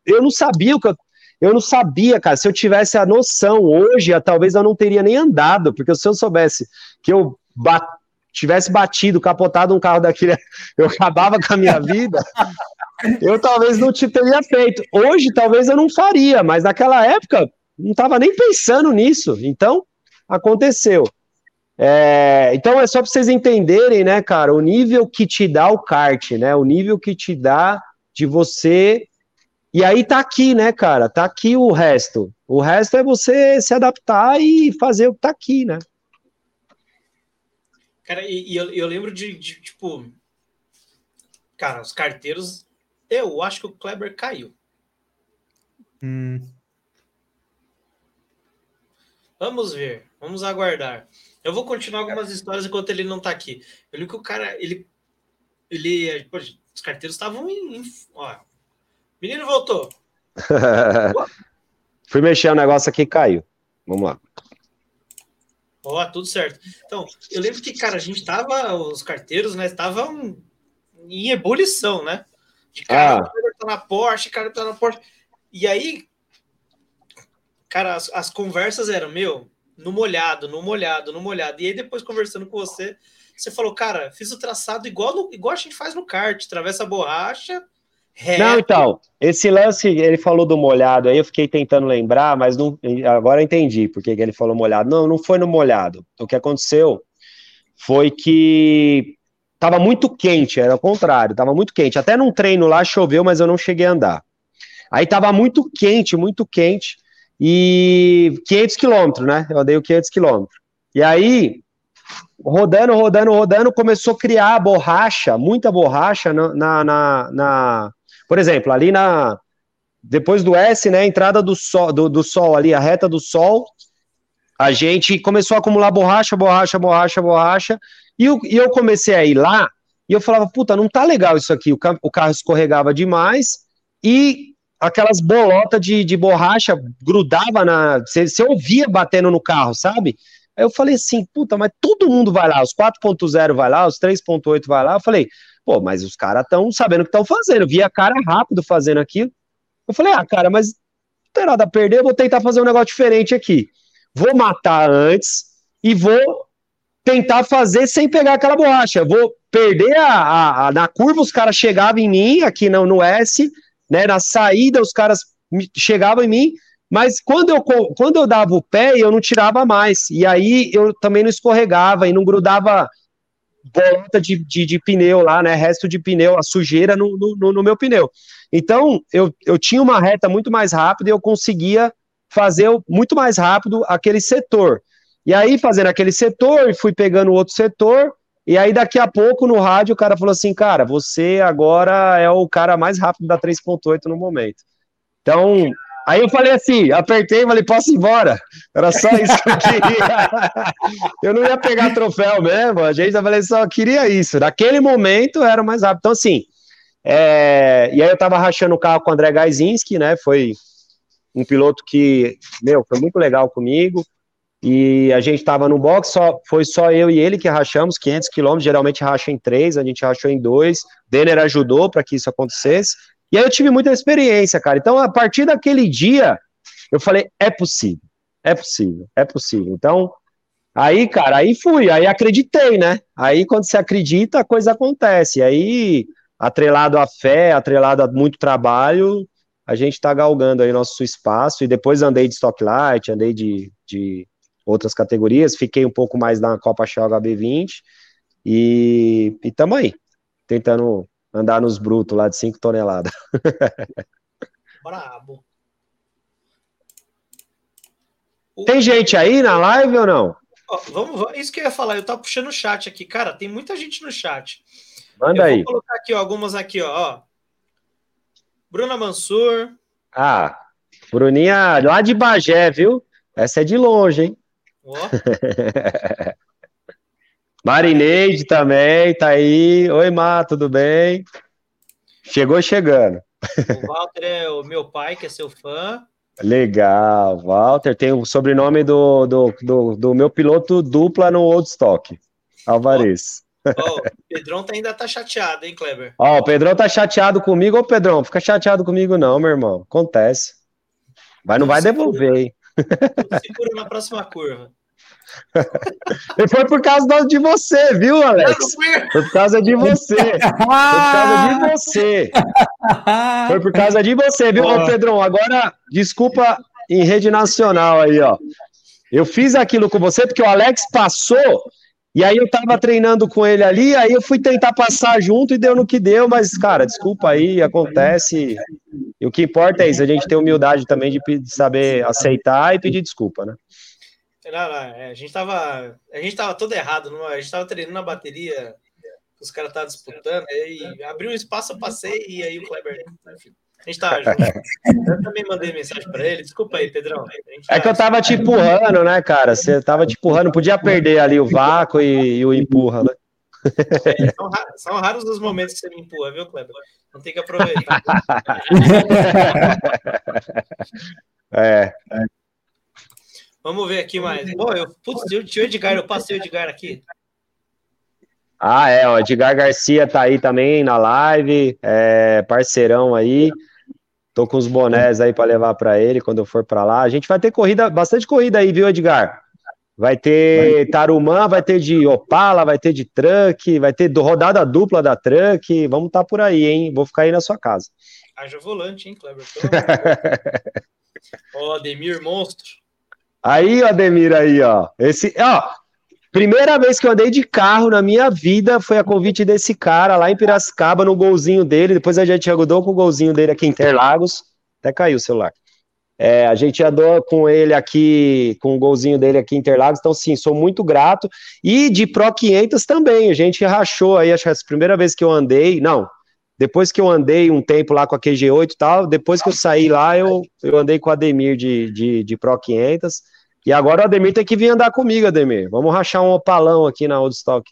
[SPEAKER 3] eu não sabia o que eu, eu não sabia, cara. Se eu tivesse a noção hoje, talvez eu não teria nem andado, porque se eu soubesse que eu bat, tivesse batido, capotado um carro daquele, (laughs) eu acabava com a minha vida, eu talvez não te teria feito. Hoje, talvez eu não faria, mas naquela época, não estava nem pensando nisso. Então, aconteceu. É, então, é só para vocês entenderem, né, cara, o nível que te dá o kart, né, o nível que te dá de você. E aí tá aqui, né, cara, tá aqui o resto. O resto é você se adaptar e fazer o que tá aqui, né.
[SPEAKER 1] Cara, e, e eu, eu, lembro de, de, tipo. Cara, os carteiros. Eu acho que o Kleber caiu. Hum. Vamos ver, vamos aguardar. Eu vou continuar algumas histórias enquanto ele não tá aqui. Eu li que o cara, ele. Ele. Pô, os carteiros estavam em. Ó, menino voltou. (laughs)
[SPEAKER 3] Fui mexer o negócio aqui caiu. Vamos lá.
[SPEAKER 1] Ó, oh, tudo certo. Então, eu lembro que, cara, a gente tava, os carteiros, né, estavam em ebulição, né? De cara, ah. tá na Porsche, cara tá na Porsche. E aí, cara, as, as, conversas eram, meu, no molhado, no molhado, no molhado. E aí, depois, conversando com você, você falou, cara, fiz o traçado igual, no, igual a gente faz no kart, atravessa a borracha,
[SPEAKER 3] Reto. Não, então, esse lance, ele falou do molhado, aí eu fiquei tentando lembrar, mas não, agora eu entendi porque ele falou molhado. Não, não foi no molhado. O que aconteceu foi que tava muito quente, era o contrário, tava muito quente. Até num treino lá choveu, mas eu não cheguei a andar. Aí tava muito quente, muito quente, e 500 quilômetros, né? Eu andei o 500 quilômetros. E aí, rodando, rodando, rodando, começou a criar borracha, muita borracha na, na, na por exemplo, ali na. Depois do S, né? Entrada do sol, do, do sol ali, a reta do sol, a gente começou a acumular borracha, borracha, borracha, borracha. E eu, e eu comecei a ir lá e eu falava, puta, não tá legal isso aqui. O, o carro escorregava demais e aquelas bolotas de, de borracha grudava na. Você ouvia batendo no carro, sabe? Aí eu falei assim, puta, mas todo mundo vai lá, os 4.0 vai lá, os 3.8 vai lá. Eu falei, Pô, mas os caras estão sabendo o que estão fazendo. Vi a cara rápido fazendo aquilo. Eu falei, ah, cara, mas não tem nada a perder, vou tentar fazer um negócio diferente aqui. Vou matar antes e vou tentar fazer sem pegar aquela borracha. Vou perder a, a, a na curva, os caras chegavam em mim, aqui no, no S, né? Na saída, os caras chegavam em mim, mas quando eu, quando eu dava o pé, eu não tirava mais. E aí eu também não escorregava e não grudava volta de, de, de, pneu lá, né? Resto de pneu, a sujeira no, no, no, meu pneu. Então, eu, eu tinha uma reta muito mais rápida e eu conseguia fazer muito mais rápido aquele setor. E aí, fazendo aquele setor, fui pegando outro setor, e aí daqui a pouco no rádio o cara falou assim: cara, você agora é o cara mais rápido da 3.8 no momento. Então, Aí eu falei assim, apertei e falei, posso ir embora? Era só isso que eu queria. eu não ia pegar troféu mesmo, a gente, eu falei, só queria isso. Naquele momento era mais rápido. Então, assim, é... e aí eu tava rachando o carro com o André Gaizinski, né? Foi um piloto que, meu, foi muito legal comigo. E a gente tava no box, só, foi só eu e ele que rachamos 500 quilômetros, geralmente racha em três, a gente rachou em dois. Denner ajudou para que isso acontecesse. E aí eu tive muita experiência, cara. Então, a partir daquele dia, eu falei, é possível, é possível, é possível. Então, aí, cara, aí fui, aí acreditei, né? Aí, quando você acredita, a coisa acontece. Aí, atrelado à fé, atrelado a muito trabalho, a gente tá galgando aí nosso espaço. E depois andei de Stocklight, andei de, de outras categorias, fiquei um pouco mais na Copa Shell HB20. E estamos aí, tentando andar nos brutos lá de 5 toneladas. (laughs)
[SPEAKER 1] Brabo. (laughs)
[SPEAKER 3] Tem gente aí na live ou não?
[SPEAKER 1] Ó, vamos, isso que eu ia falar, eu tava puxando o chat aqui. Cara, tem muita gente no chat.
[SPEAKER 3] Manda
[SPEAKER 1] eu
[SPEAKER 3] aí.
[SPEAKER 1] Vou colocar aqui ó, algumas aqui, ó, ó. Bruna Mansur.
[SPEAKER 3] Ah, Bruninha, lá de Bagé, viu? Essa é de longe, hein?
[SPEAKER 1] Ó. (laughs)
[SPEAKER 3] Marineide também, tá aí. Oi, Má, tudo bem? Chegou chegando.
[SPEAKER 1] O Walter é o meu pai, que é seu fã.
[SPEAKER 3] Legal, Walter. Tem o sobrenome do, do, do, do meu piloto dupla no Old Stock, Alvarez.
[SPEAKER 1] Ó, o Pedrão tá, ainda tá chateado, hein, Kleber?
[SPEAKER 3] Ó, o Pedrão tá chateado comigo. Ô, Pedrão, fica chateado comigo não, meu irmão. Acontece. Mas não vai devolver, hein?
[SPEAKER 1] Segura na próxima curva.
[SPEAKER 3] E foi por causa de você, viu, Alex? Foi por causa de você. Foi por causa de você. (laughs) Foi por causa de você, viu, Ô, Pedrão? Agora, desculpa em rede nacional aí, ó. Eu fiz aquilo com você porque o Alex passou e aí eu tava treinando com ele ali, aí eu fui tentar passar junto e deu no que deu, mas, cara, desculpa aí, acontece. E o que importa é isso, a gente tem humildade também de saber aceitar e pedir desculpa, né?
[SPEAKER 1] Não, não, é, a gente tava. A gente tava todo errado, não, a gente tava treinando na bateria, os caras estavam disputando, aí abriu um espaço, eu passei, e aí o Kleber. Enfim, a gente tava junto. (laughs) Eu também mandei mensagem para ele, desculpa aí, Pedrão.
[SPEAKER 3] É que eu tava te empurrando, né, cara? Você tava te empurrando, podia perder ali o vácuo e, e o empurra, né?
[SPEAKER 1] É, são, são, raros os momentos que você me empurra, viu, Kleber? Não tem que aproveitar. (laughs)
[SPEAKER 3] é.
[SPEAKER 1] é. Vamos ver aqui mais. Pô, eu, putz, tinha o Edgar, eu passei o Edgar aqui.
[SPEAKER 3] Ah, é, o Edgar Garcia tá aí também na live, é, parceirão aí. Tô com os bonés aí para levar para ele quando eu for para lá. A gente vai ter corrida, bastante corrida aí, viu, Edgar? Vai ter Tarumã, vai ter de Opala, vai ter de truck, vai ter rodada dupla da truck. Vamos estar tá por aí, hein? Vou ficar aí na sua casa.
[SPEAKER 1] Haja volante, hein, Kleber? (laughs) Ó, oh, Ademir Monstro.
[SPEAKER 3] Aí, Ademir, aí, ó. Esse, ó, primeira vez que eu andei de carro na minha vida foi a convite desse cara lá em Piracicaba, no golzinho dele. Depois a gente ajudou com o golzinho dele aqui em Interlagos. Até caiu o celular. É, a gente andou com ele aqui, com o golzinho dele aqui em Interlagos, então sim, sou muito grato. E de Pro 500 também, a gente rachou aí, acho que a primeira vez que eu andei, não, depois que eu andei um tempo lá com a QG8 e tal, depois que eu saí lá, eu, eu andei com o Ademir de, de, de Pro 500, e agora o Ademir tem que vir andar comigo, Ademir. Vamos rachar um opalão aqui na Oldstock.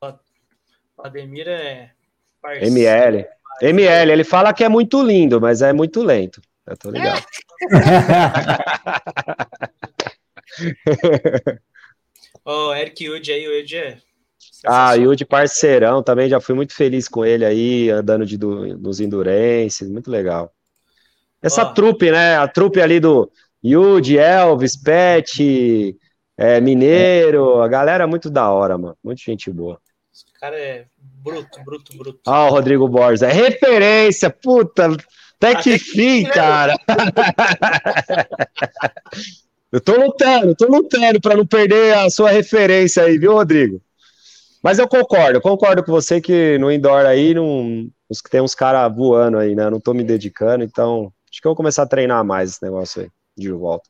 [SPEAKER 1] O Ademir é
[SPEAKER 3] parceiro. ML. ML, ele fala que é muito lindo, mas é muito lento. Eu tô ligado. (laughs)
[SPEAKER 1] Ó, oh, Eric Yud aí, o Yud é.
[SPEAKER 3] Ah, Yud parceirão, também já fui muito feliz com ele aí, andando de, do, dos Endurance, muito legal. Essa oh. trupe, né? A trupe ali do Yudi, Elvis, Pet, é, Mineiro, a galera é muito da hora, mano. Muito gente boa.
[SPEAKER 1] Esse cara é bruto, bruto, bruto.
[SPEAKER 3] Ah, o Rodrigo Borges, é referência, puta, até que até fim, que... cara. (laughs) eu tô lutando, tô lutando para não perder a sua referência aí, viu, Rodrigo? Mas eu concordo, concordo com você que no indoor aí não, tem uns caras voando aí, né? Eu não tô me dedicando, então Acho que eu vou começar a treinar mais esse negócio aí, de volta.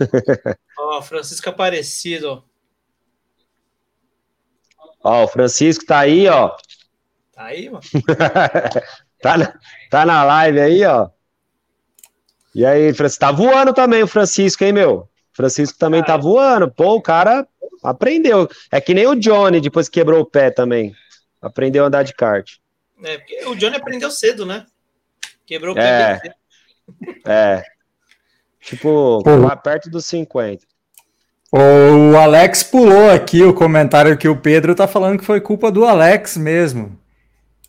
[SPEAKER 3] (laughs)
[SPEAKER 1] Ó, oh, Francisco Aparecido.
[SPEAKER 3] Ó, o Francisco tá aí, ó.
[SPEAKER 1] Tá aí, mano. (laughs)
[SPEAKER 3] tá, na, tá na live aí, ó. E aí, Francisco, tá voando também o Francisco, hein, meu? Francisco também tá voando. Pô, o cara aprendeu. É que nem o Johnny, depois que quebrou o pé também. Aprendeu a andar de kart.
[SPEAKER 1] É, porque o Johnny aprendeu cedo, né? Quebrou o
[SPEAKER 3] pé. É. É. Tipo, Pô. perto dos 50.
[SPEAKER 2] O Alex pulou aqui o comentário que o Pedro tá falando que foi culpa do Alex mesmo.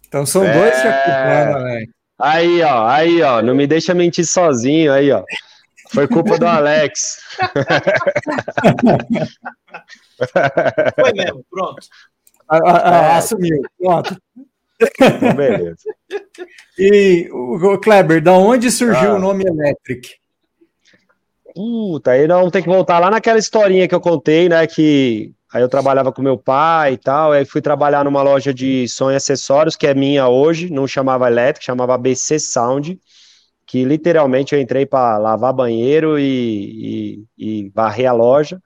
[SPEAKER 2] Então são é... dois culpando,
[SPEAKER 3] Alex. Aí, ó, aí, ó, não me deixa mentir sozinho, aí, ó. Foi culpa do Alex.
[SPEAKER 1] Foi mesmo, pronto.
[SPEAKER 2] é. (laughs) Assumiu, pronto. Então, beleza. (laughs) E o Kleber, da onde surgiu ah. o nome Electric?
[SPEAKER 3] Puta, aí não tem que voltar lá naquela historinha que eu contei, né? Que Aí eu trabalhava com meu pai e tal. Aí fui trabalhar numa loja de som e acessórios, que é minha hoje, não chamava Elétrica, chamava ABC Sound, que literalmente eu entrei para lavar banheiro e, e, e varrer a loja.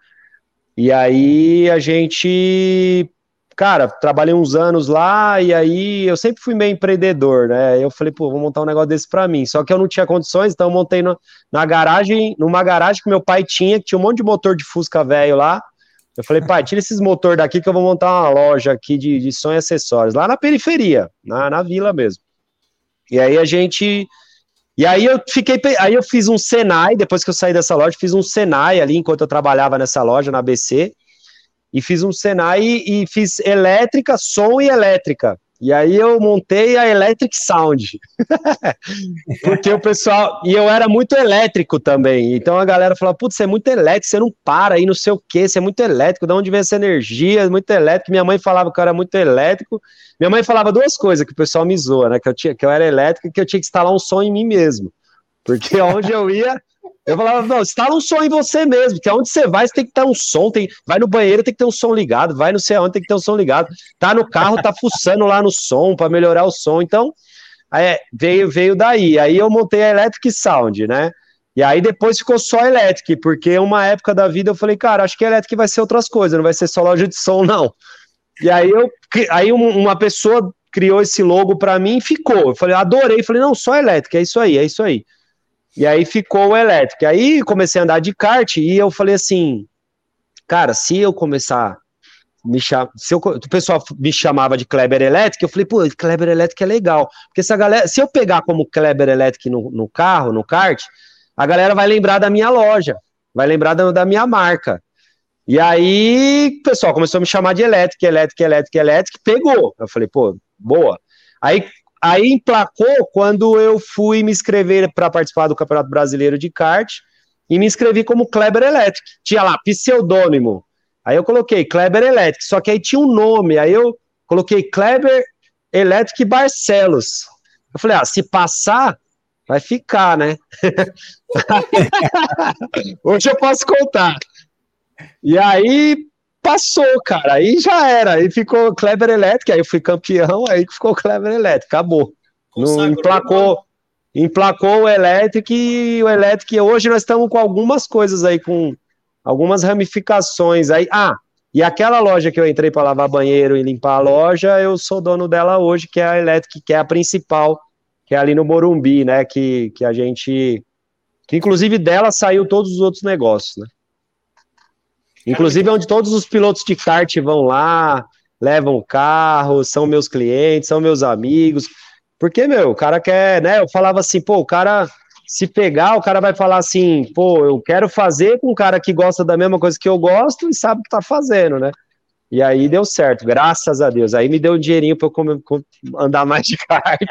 [SPEAKER 3] E aí a gente cara, trabalhei uns anos lá e aí eu sempre fui meio empreendedor, né? Eu falei, pô, vou montar um negócio desse para mim. Só que eu não tinha condições, então eu montei na garagem, numa garagem que meu pai tinha, que tinha um monte de motor de Fusca velho lá. Eu falei, pai, tira esses motor daqui que eu vou montar uma loja aqui de, de e acessórios, lá na periferia, na, na vila mesmo. E aí a gente. E aí eu fiquei. Aí eu fiz um Senai, depois que eu saí dessa loja, fiz um Senai ali enquanto eu trabalhava nessa loja, na ABC e fiz um Senai e, fiz elétrica, som e elétrica. E aí eu montei a Electric Sound. (laughs) Porque o pessoal. E eu era muito elétrico também. Então a galera falava: putz, você é muito elétrico, você não para aí, não sei o quê, você é muito elétrico, de onde vem essa energia? Muito elétrico. Minha mãe falava que eu era muito elétrico. Minha mãe falava duas coisas que o pessoal me zoa, né? Que eu, tinha, que eu era elétrico e que eu tinha que instalar um som em mim mesmo. Porque (laughs) onde eu ia, eu falava, não, instala um som em você mesmo, que aonde você vai, você tem que ter um som, tem, vai no banheiro, tem que ter um som ligado, vai não sei aonde, tem que ter um som ligado. Tá no carro, tá fuçando lá no som para melhorar o som. Então, é, veio, veio daí. Aí eu montei a Electric Sound, né? E aí depois ficou só Electric, porque uma época da vida eu falei, cara, acho que Electric vai ser outras coisas, não vai ser só loja de som, não. E aí eu aí uma pessoa criou esse logo para mim e ficou. Eu falei, adorei, falei, não, só Electric, é isso aí, é isso aí. E aí ficou o elétrico. Aí comecei a andar de kart e eu falei assim, cara, se eu começar me cham... se eu... o pessoal me chamava de Kleber Elétrico, eu falei, pô, Kleber Elétrico é legal. Porque se a galera, se eu pegar como Kleber Elétrico no, no carro, no kart, a galera vai lembrar da minha loja, vai lembrar da, da minha marca. E aí, o pessoal começou a me chamar de elétrico, elétrico, elétrico, elétrico, pegou. Eu falei, pô, boa. Aí Aí emplacou quando eu fui me inscrever para participar do Campeonato Brasileiro de kart e me inscrevi como Kleber Electric. Tinha lá pseudônimo. Aí eu coloquei Kleber Electric, só que aí tinha um nome. Aí eu coloquei Kleber Electric Barcelos. Eu falei, ah, se passar, vai ficar, né? (laughs) Hoje eu posso contar. E aí passou, cara. Aí já era. Aí ficou Kleber Elétrico, aí eu fui campeão, aí ficou Kleber Elétrico, acabou. Não emplacou, emplacou o elétrico e o elétrico. Hoje nós estamos com algumas coisas aí, com algumas ramificações aí. Ah, e aquela loja que eu entrei para lavar banheiro e limpar a loja, eu sou dono dela hoje, que é a Electric, que é a principal, que é ali no Morumbi, né? Que, que a gente. Que inclusive dela saiu todos os outros negócios, né? Inclusive, é onde todos os pilotos de kart vão lá, levam o carro, são meus clientes, são meus amigos. Porque, meu, o cara quer, né? Eu falava assim, pô, o cara, se pegar, o cara vai falar assim, pô, eu quero fazer com um cara que gosta da mesma coisa que eu gosto e sabe o que tá fazendo, né? E aí deu certo, graças a Deus. Aí me deu um dinheirinho para eu andar mais de kart.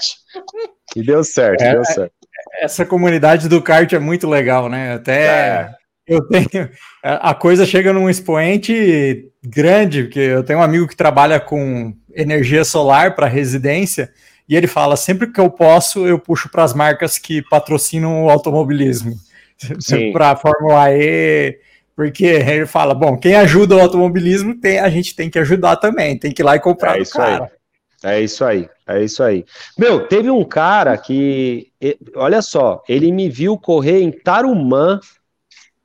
[SPEAKER 3] E deu certo, é, deu certo.
[SPEAKER 2] Essa comunidade do kart é muito legal, né? Até é. Eu tenho. A coisa chega num expoente grande, porque eu tenho um amigo que trabalha com energia solar para residência, e ele fala: sempre que eu posso, eu puxo para as marcas que patrocinam o automobilismo. (laughs) Para a Fórmula E, porque ele fala: bom, quem ajuda o automobilismo, tem, a gente tem que ajudar também, tem que ir lá e comprar
[SPEAKER 3] é isso cara. Aí. É isso aí, é isso aí. Meu, teve um cara que, olha só, ele me viu correr em Tarumã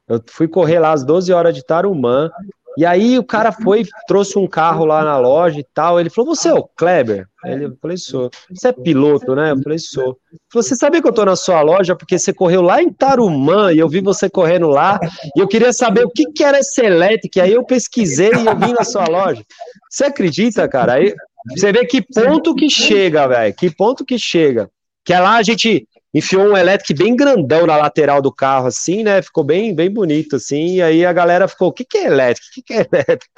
[SPEAKER 3] eu fui correr lá às 12 horas de Tarumã. E aí o cara foi, trouxe um carro lá na loja e tal. Ele falou: Você é o Kleber? Ele, eu falei: Sou. Você é piloto, né? Eu falei: Sou. Você sabia que eu tô na sua loja porque você correu lá em Tarumã e eu vi você correndo lá. E eu queria saber o que, que era esse elétrico. Aí eu pesquisei e eu vim na sua loja. Você acredita, cara? Aí você vê que ponto que chega, velho. Que ponto que chega. Que é lá a gente enfiou um elétrico bem grandão na lateral do carro, assim, né? Ficou bem, bem bonito, assim. E aí a galera ficou: o que, que é elétrico? O que, que é elétrico?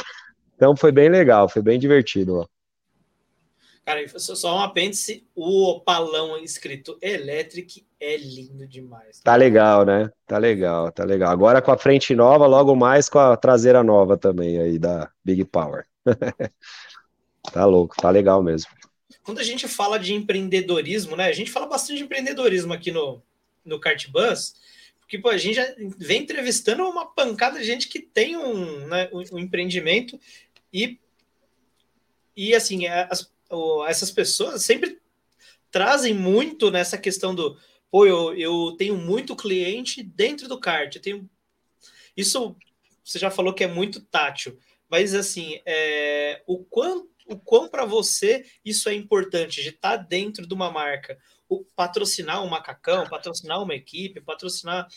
[SPEAKER 3] Então foi bem legal, foi bem divertido. Ó.
[SPEAKER 1] Cara, só um apêndice: o opalão escrito Electric é lindo demais.
[SPEAKER 3] Tá legal, né? Tá legal, tá legal. Agora com a frente nova, logo mais com a traseira nova também aí da Big Power. (laughs) tá louco, tá legal mesmo
[SPEAKER 1] quando a gente fala de empreendedorismo, né? A gente fala bastante de empreendedorismo aqui no, no Kart Bus, Porque pô, a gente já vem entrevistando uma pancada de gente que tem um, né, um, empreendimento e, e assim, as, essas pessoas sempre trazem muito nessa questão do pô, eu, eu tenho muito cliente dentro do kart, eu tenho isso você já falou que é muito tátil, mas assim, é, o quanto o quão para você isso é importante de estar tá dentro de uma marca, o, patrocinar um macacão, patrocinar uma equipe, patrocinar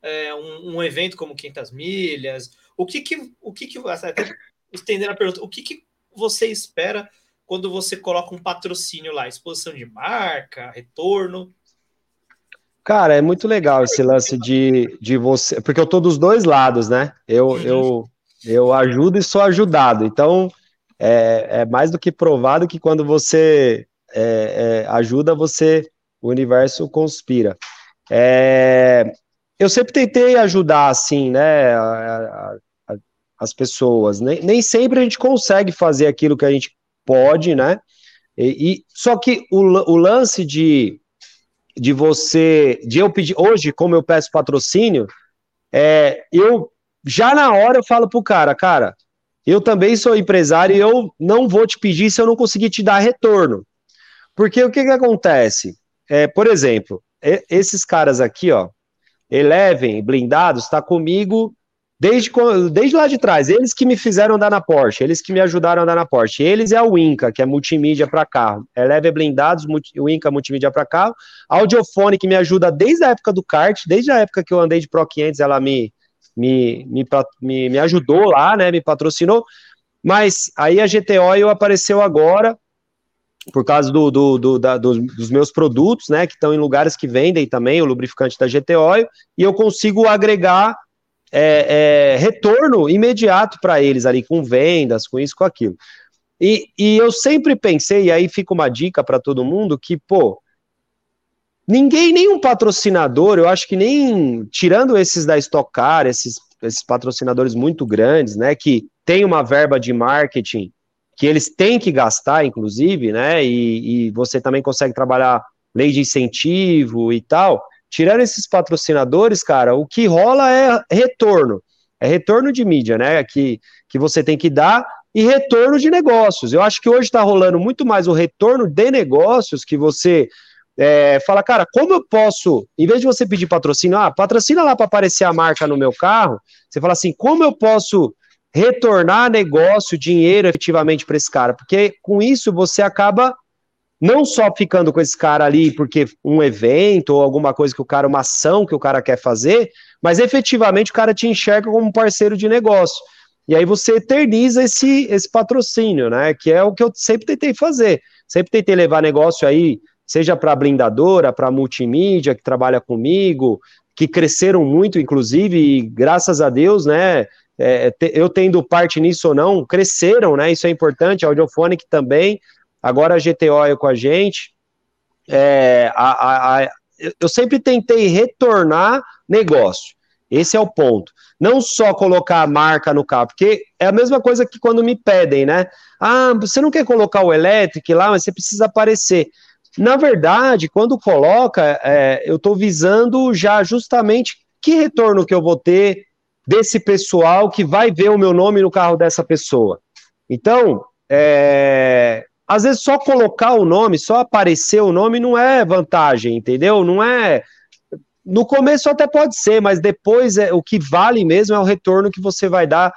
[SPEAKER 1] é, um, um, evento como 500 milhas, o que que, o que, que até estender a pergunta, o que, que você espera quando você coloca um patrocínio lá, exposição de marca, retorno?
[SPEAKER 3] Cara, é muito legal esse lance de, de você, porque eu tô dos dois lados, né? Eu, uhum. eu, eu ajudo e sou ajudado, então é, é mais do que provado que quando você é, é, ajuda, você, o universo conspira. É, eu sempre tentei ajudar, assim, né, a, a, as pessoas. Nem, nem sempre a gente consegue fazer aquilo que a gente pode, né? E, e só que o, o lance de, de você, de eu pedir, hoje, como eu peço patrocínio, é, eu já na hora eu falo pro cara, cara, eu também sou empresário e eu não vou te pedir se eu não conseguir te dar retorno. Porque o que, que acontece? É, por exemplo, esses caras aqui, ó, Eleven, blindados, está comigo desde, desde lá de trás. Eles que me fizeram andar na Porsche, eles que me ajudaram a andar na Porsche. Eles é o Inca, que é multimídia para carro. Eleven blindados, o Inca multimídia para carro. Audiofone que me ajuda desde a época do kart, desde a época que eu andei de Pro 500, ela me, me, me, me, me ajudou lá, né, me patrocinou. Mas aí a GTO apareceu agora, por causa do, do, do, da, dos meus produtos, né, que estão em lugares que vendem também o lubrificante da GT Oil, e eu consigo agregar é, é, retorno imediato para eles ali, com vendas, com isso, com aquilo. E, e eu sempre pensei, e aí fica uma dica para todo mundo, que, pô, ninguém, nenhum patrocinador, eu acho que nem, tirando esses da Stock Car, esses, esses patrocinadores muito grandes, né, que tem uma verba de marketing que eles têm que gastar, inclusive, né? E, e, você também consegue trabalhar lei de incentivo e tal. Tirando esses patrocinadores, cara, o que rola é retorno. É retorno de mídia, né? Que, que você tem que dar e retorno de negócios. Eu acho que hoje está rolando muito mais o retorno de negócios que você é, fala, cara, como eu posso, em vez de você pedir patrocínio, ah, patrocina lá para aparecer a marca no meu carro, você fala assim, como eu posso retornar negócio, dinheiro efetivamente para esse cara, porque com isso você acaba não só ficando com esse cara ali porque um evento ou alguma coisa que o cara, uma ação que o cara quer fazer, mas efetivamente o cara te enxerga como parceiro de negócio. E aí você eterniza esse, esse patrocínio, né? Que é o que eu sempre tentei fazer. Sempre tentei levar negócio aí, seja para blindadora, para multimídia, que trabalha comigo, que cresceram muito, inclusive, e graças a Deus, né? é, eu tendo parte nisso ou não, cresceram, né? Isso é importante, a Audiofonic também, agora a GTO é com a gente. É, a, a, a, eu sempre tentei retornar negócio. Esse é o ponto. Não só colocar a marca no carro, porque é a mesma coisa que quando me pedem, né? Ah, você não quer colocar o elétrico lá, mas você precisa aparecer. Na verdade, quando coloca, é, eu estou visando já justamente que retorno que eu vou ter, desse pessoal que vai ver o meu nome no carro dessa pessoa. Então, é, às vezes só colocar o nome, só aparecer o nome não é vantagem, entendeu? Não é. No começo até pode ser, mas depois é, o que vale mesmo é o retorno que você vai dar.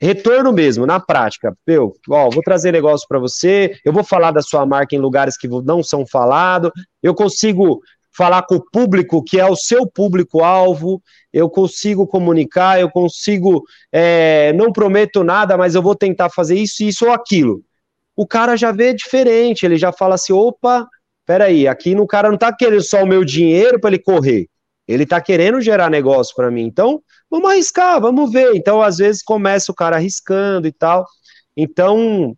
[SPEAKER 3] Retorno mesmo, na prática. Eu, ó, vou trazer negócio para você, eu vou falar da sua marca em lugares que não são falados, eu consigo falar com o público que é o seu público-alvo, eu consigo comunicar, eu consigo, é, não prometo nada, mas eu vou tentar fazer isso, isso ou aquilo. O cara já vê diferente, ele já fala assim: opa, peraí, aqui no cara não tá querendo só o meu dinheiro para ele correr, ele tá querendo gerar negócio para mim. Então, vamos arriscar, vamos ver. Então, às vezes, começa o cara arriscando e tal. Então,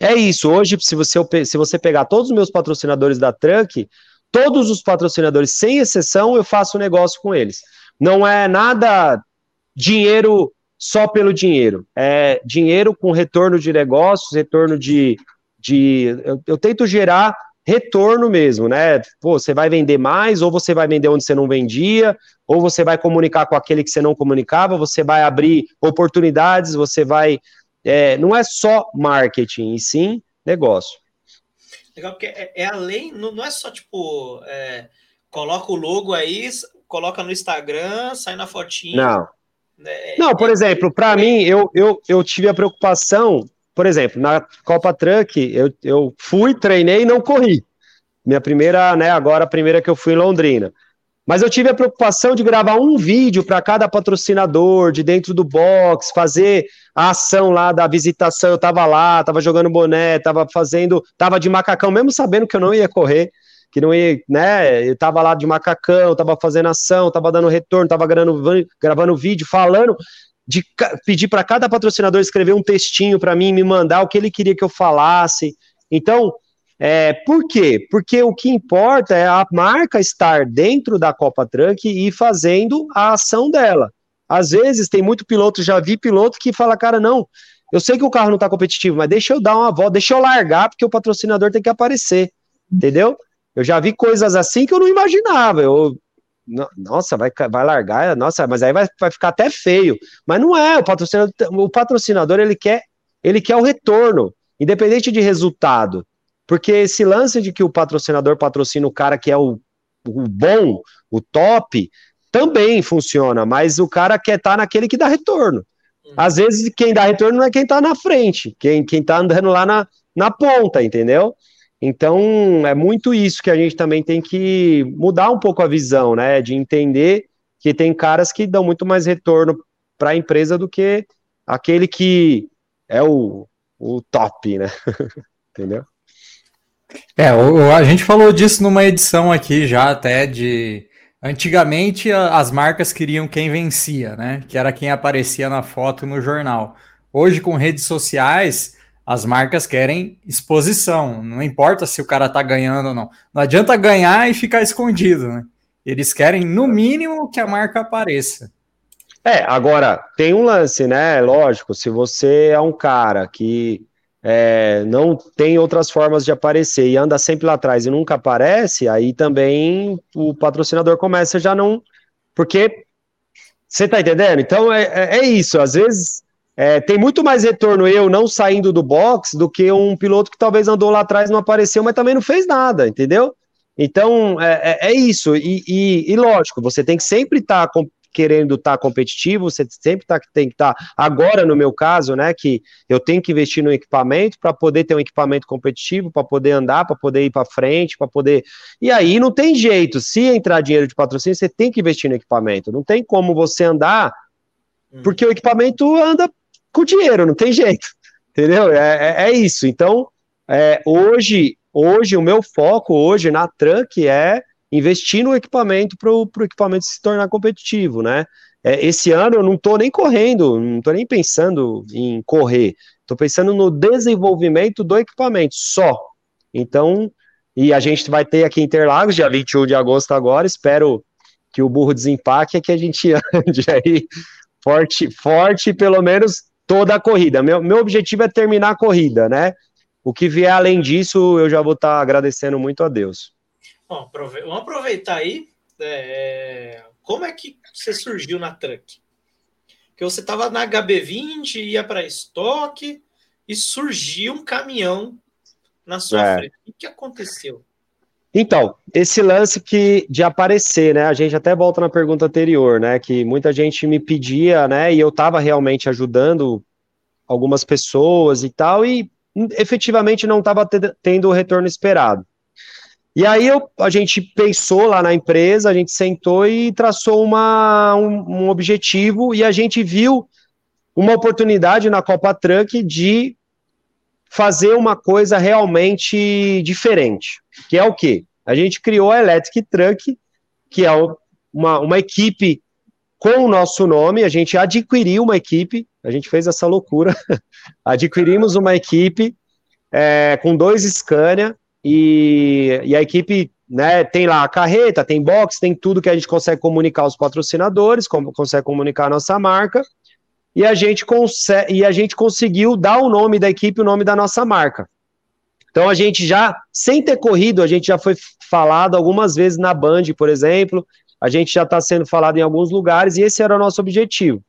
[SPEAKER 3] é isso. Hoje, se você, se você pegar todos os meus patrocinadores da Truck, todos os patrocinadores, sem exceção, eu faço negócio com eles. Não é nada dinheiro só pelo dinheiro. É dinheiro com retorno de negócios, retorno de. de eu, eu tento gerar retorno mesmo, né? Pô, você vai vender mais, ou você vai vender onde você não vendia, ou você vai comunicar com aquele que você não comunicava, você vai abrir oportunidades, você vai. É, não é só marketing, e sim negócio.
[SPEAKER 1] Legal, porque é, é além, não, não, é só tipo, é, coloca o logo aí, coloca no Instagram, sai na fotinha.
[SPEAKER 3] Não. É, não, por é exemplo, para mim, eu, eu, eu tive a preocupação por exemplo, na Copa Truck, eu, eu fui, treinei e não corri. Minha primeira, né, agora a primeira que eu fui em Londrina. Mas eu tive a preocupação de gravar um vídeo para cada patrocinador, de dentro do box, fazer a ação lá da visitação. Eu tava lá, tava jogando boné, tava fazendo, tava de macacão, mesmo sabendo que eu não ia correr, que não ia, né? Eu tava lá de macacão, tava fazendo ação, tava dando retorno, tava gravando, gravando vídeo, falando de pedir para cada patrocinador escrever um textinho para mim, me mandar o que ele queria que eu falasse. Então, é, por quê? Porque o que importa é a marca estar dentro da Copa Truck e fazendo a ação dela. Às vezes tem muito piloto, já vi piloto que fala, cara, não, eu sei que o carro não está competitivo, mas deixa eu dar uma volta, deixa eu largar, porque o patrocinador tem que aparecer, entendeu? Eu já vi coisas assim que eu não imaginava. Eu, nossa, vai, vai largar, nossa, mas aí vai, vai ficar até feio. Mas não é, o patrocinador, o patrocinador ele quer, ele quer o retorno, independente de resultado. Porque esse lance de que o patrocinador patrocina o cara que é o, o bom, o top, também funciona, mas o cara quer estar tá naquele que dá retorno. Uhum. Às vezes quem dá retorno não é quem está na frente, quem, quem tá andando lá na, na ponta, entendeu? Então, é muito isso que a gente também tem que mudar um pouco a visão, né? De entender que tem caras que dão muito mais retorno para a empresa do que aquele que é o, o top, né? (laughs) Entendeu?
[SPEAKER 2] É, a gente falou disso numa edição aqui já até de. Antigamente as marcas queriam quem vencia, né? Que era quem aparecia na foto no jornal. Hoje, com redes sociais, as marcas querem exposição, não importa se o cara tá ganhando ou não. Não adianta ganhar e ficar escondido, né? Eles querem, no mínimo, que a marca apareça.
[SPEAKER 3] É, agora, tem um lance, né? Lógico, se você é um cara que é, não tem outras formas de aparecer e anda sempre lá atrás e nunca aparece, aí também o patrocinador começa já não. Porque. Você tá entendendo? Então é, é, é isso. Às vezes é, tem muito mais retorno eu não saindo do box do que um piloto que talvez andou lá atrás não apareceu, mas também não fez nada, entendeu? Então é, é, é isso. E, e, e, lógico, você tem que sempre estar tá querendo estar tá competitivo, você sempre tá, tem que estar. Tá, agora, no meu caso, né, que eu tenho que investir no equipamento para poder ter um equipamento competitivo, para poder andar, para poder ir para frente, para poder. E aí não tem jeito. Se entrar dinheiro de patrocínio, você tem que investir no equipamento. Não tem como você andar hum. porque o equipamento anda com dinheiro, não tem jeito, entendeu? É, é, é isso. Então, é, hoje, hoje, o meu foco hoje na Trunk é investir no equipamento para o equipamento se tornar competitivo, né? É, esse ano eu não estou nem correndo, não estou nem pensando em correr, estou pensando no desenvolvimento do equipamento só. Então, e a gente vai ter aqui em Interlagos, dia 21 de agosto agora, espero que o burro desempaque, é que a gente (laughs) ande aí forte, forte, pelo menos toda a corrida. Meu, meu objetivo é terminar a corrida, né? O que vier além disso, eu já vou estar tá agradecendo muito a Deus.
[SPEAKER 1] Bom, vamos aproveitar aí. É... Como é que você surgiu na Truck? Que você estava na HB20, ia para estoque e surgiu um caminhão na sua é. frente. O que aconteceu?
[SPEAKER 3] Então, esse lance que de aparecer, né? A gente até volta na pergunta anterior, né? Que muita gente me pedia, né? E eu estava realmente ajudando algumas pessoas e tal, e efetivamente não estava tendo o retorno esperado. E aí eu, a gente pensou lá na empresa, a gente sentou e traçou uma, um, um objetivo e a gente viu uma oportunidade na Copa Truck de fazer uma coisa realmente diferente, que é o quê? A gente criou a Electric Truck, que é uma, uma equipe com o nosso nome, a gente adquiriu uma equipe, a gente fez essa loucura, (laughs) adquirimos uma equipe é, com dois Scania, e, e a equipe né, tem lá a carreta, tem box, tem tudo que a gente consegue comunicar aos patrocinadores, como consegue comunicar a nossa marca, e a gente, e a gente conseguiu dar o nome da equipe, o nome da nossa marca. Então a gente já, sem ter corrido, a gente já foi falado algumas vezes na Band, por exemplo, a gente já está sendo falado em alguns lugares e esse era o nosso objetivo.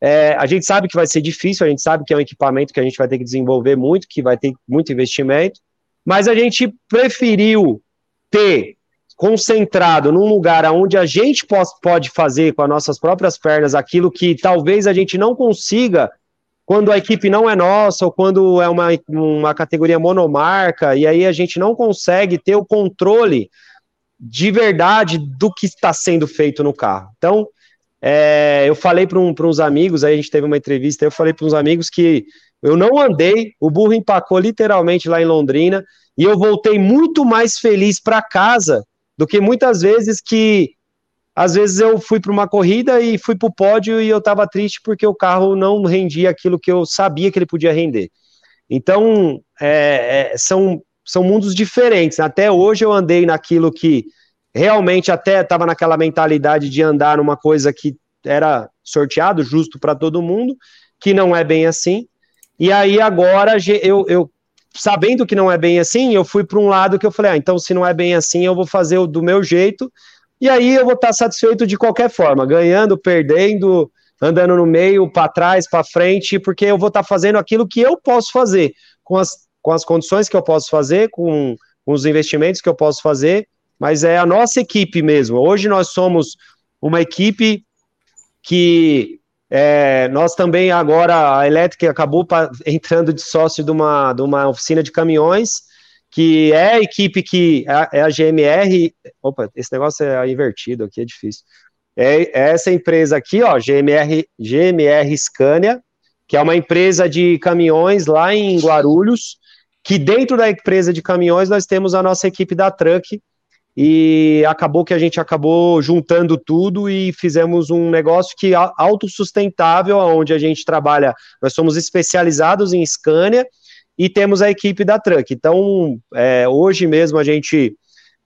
[SPEAKER 3] É, a gente sabe que vai ser difícil, a gente sabe que é um equipamento que a gente vai ter que desenvolver muito, que vai ter muito investimento, mas a gente preferiu ter concentrado num lugar onde a gente pode fazer com as nossas próprias pernas aquilo que talvez a gente não consiga quando a equipe não é nossa ou quando é uma, uma categoria monomarca, e aí a gente não consegue ter o controle de verdade do que está sendo feito no carro. Então, é, eu falei para um, uns amigos, aí a gente teve uma entrevista, eu falei para uns amigos que eu não andei, o burro empacou literalmente lá em Londrina, e eu voltei muito mais feliz para casa do que muitas vezes que às vezes eu fui para uma corrida e fui para o pódio e eu estava triste porque o carro não rendia aquilo que eu sabia que ele podia render. Então, é, é, são, são mundos diferentes. Até hoje eu andei naquilo que realmente até estava naquela mentalidade de andar numa coisa que era sorteado, justo para todo mundo, que não é bem assim. E aí agora eu, eu sabendo que não é bem assim, eu fui para um lado que eu falei, ah, então se não é bem assim, eu vou fazer do meu jeito, e aí eu vou estar satisfeito de qualquer forma, ganhando, perdendo, andando no meio, para trás, para frente, porque eu vou estar fazendo aquilo que eu posso fazer, com as, com as condições que eu posso fazer, com, com os investimentos que eu posso fazer, mas é a nossa equipe mesmo. Hoje nós somos uma equipe que é, nós também agora, a Elétrica acabou (laughs) entrando de sócio de uma, de uma oficina de caminhões, que é a equipe que é, a GMR. Opa, esse negócio é invertido aqui, é difícil. É, é essa empresa aqui, ó, GMR, GMR Scania, que é uma empresa de caminhões lá em Guarulhos, que dentro da empresa de caminhões nós temos a nossa equipe da Truck, e acabou que a gente acabou juntando tudo e fizemos um negócio que é autossustentável, onde a gente trabalha, nós somos especializados em Scania e temos a equipe da Truck. Então, é, hoje mesmo a gente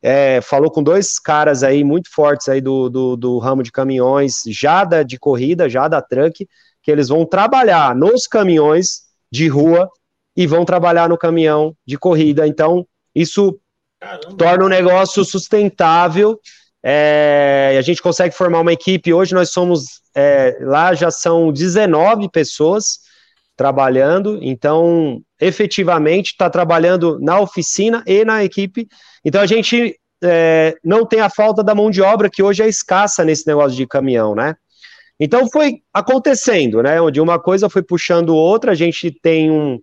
[SPEAKER 3] é, falou com dois caras aí muito fortes aí do, do, do ramo de caminhões, já da, de corrida, já da Truck, que eles vão trabalhar nos caminhões de rua e vão trabalhar no caminhão de corrida. Então, isso Caramba. torna o negócio sustentável. É, a gente consegue formar uma equipe. Hoje nós somos é, lá já são 19 pessoas trabalhando, então efetivamente está trabalhando na oficina e na equipe. Então a gente é, não tem a falta da mão de obra que hoje é escassa nesse negócio de caminhão, né? Então foi acontecendo, né? Onde uma coisa foi puxando outra, a gente tem um,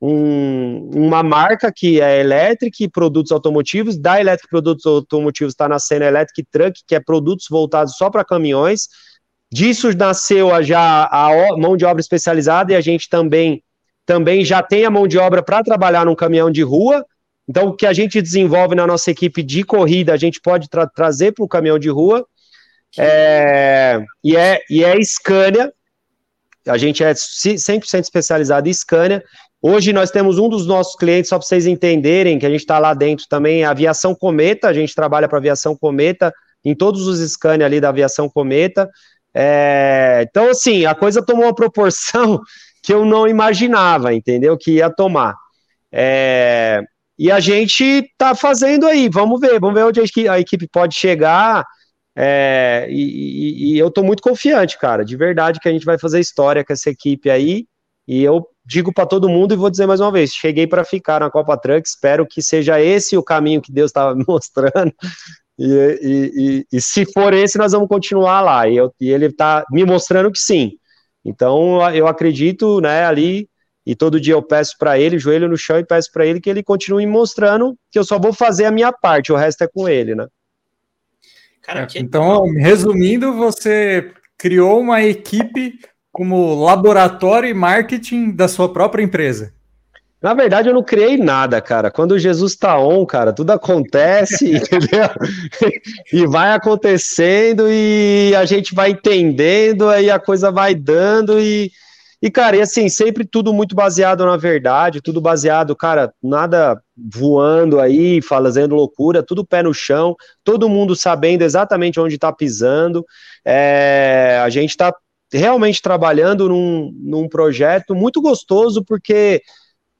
[SPEAKER 3] um, uma marca que é Electric Produtos Automotivos, da Electric Produtos Automotivos está nascendo Electric Truck, que é produtos voltados só para caminhões. Disso nasceu já a mão de obra especializada e a gente também, também já tem a mão de obra para trabalhar num caminhão de rua. Então, o que a gente desenvolve na nossa equipe de corrida, a gente pode tra trazer para o caminhão de rua. É, e, é, e é Scania, a gente é 100% especializado em Scania, Hoje nós temos um dos nossos clientes, só para vocês entenderem, que a gente está lá dentro também, a Aviação Cometa, a gente trabalha para a Aviação Cometa, em todos os scanners ali da Aviação Cometa. É, então, assim, a coisa tomou uma proporção (laughs) que eu não imaginava, entendeu? Que ia tomar. É, e a gente está fazendo aí, vamos ver, vamos ver onde a equipe pode chegar. É, e, e, e, eu estou muito confiante, cara, de verdade que a gente vai fazer história com essa equipe aí. E eu digo para todo mundo e vou dizer mais uma vez: cheguei para ficar na Copa Truck, espero que seja esse o caminho que Deus estava me (laughs) mostrando. E, e, e, e, se for esse, nós vamos continuar lá. E, eu, e ele está me mostrando que sim. Então eu acredito, né, ali, e todo dia eu peço para ele, joelho no chão, e peço para ele que ele continue me mostrando que eu só vou fazer a minha parte, o resto é com ele, né?
[SPEAKER 2] Cara, que... Então, resumindo, você criou uma equipe como laboratório e marketing da sua própria empresa?
[SPEAKER 3] Na verdade, eu não criei nada, cara. Quando Jesus tá on, cara, tudo acontece, (laughs) entendeu? e vai acontecendo e a gente vai entendendo, aí a coisa vai dando e, e cara, e assim, sempre tudo muito baseado na verdade, tudo baseado, cara, nada voando aí, fazendo loucura, tudo pé no chão, todo mundo sabendo exatamente onde tá pisando. É, a gente tá realmente trabalhando num, num projeto muito gostoso, porque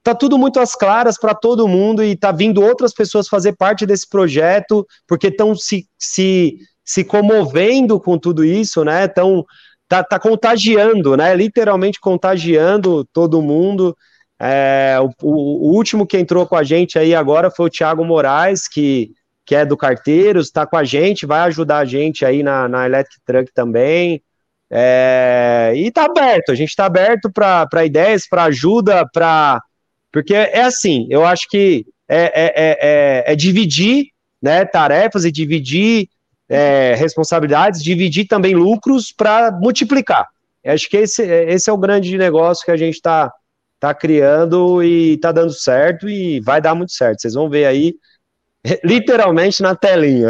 [SPEAKER 3] tá tudo muito às claras para todo mundo e tá vindo outras pessoas fazer parte desse projeto, porque estão se, se, se comovendo com tudo isso, né? Estão tá, tá contagiando, né? Literalmente contagiando todo mundo. É, o, o, último que entrou com a gente aí agora foi o Thiago Moraes, que, que é do Carteiros, está com a gente, vai ajudar a gente aí na, na Electric Truck também. É, e tá aberto, a gente está aberto para ideias, para ajuda, para. Porque é assim, eu acho que é, é, é, é, é dividir né, tarefas e dividir é, responsabilidades, dividir também lucros para multiplicar. Eu acho que esse, esse é o grande negócio que a gente está tá criando e tá dando certo e vai dar muito certo. Vocês vão ver aí, (laughs) literalmente na telinha.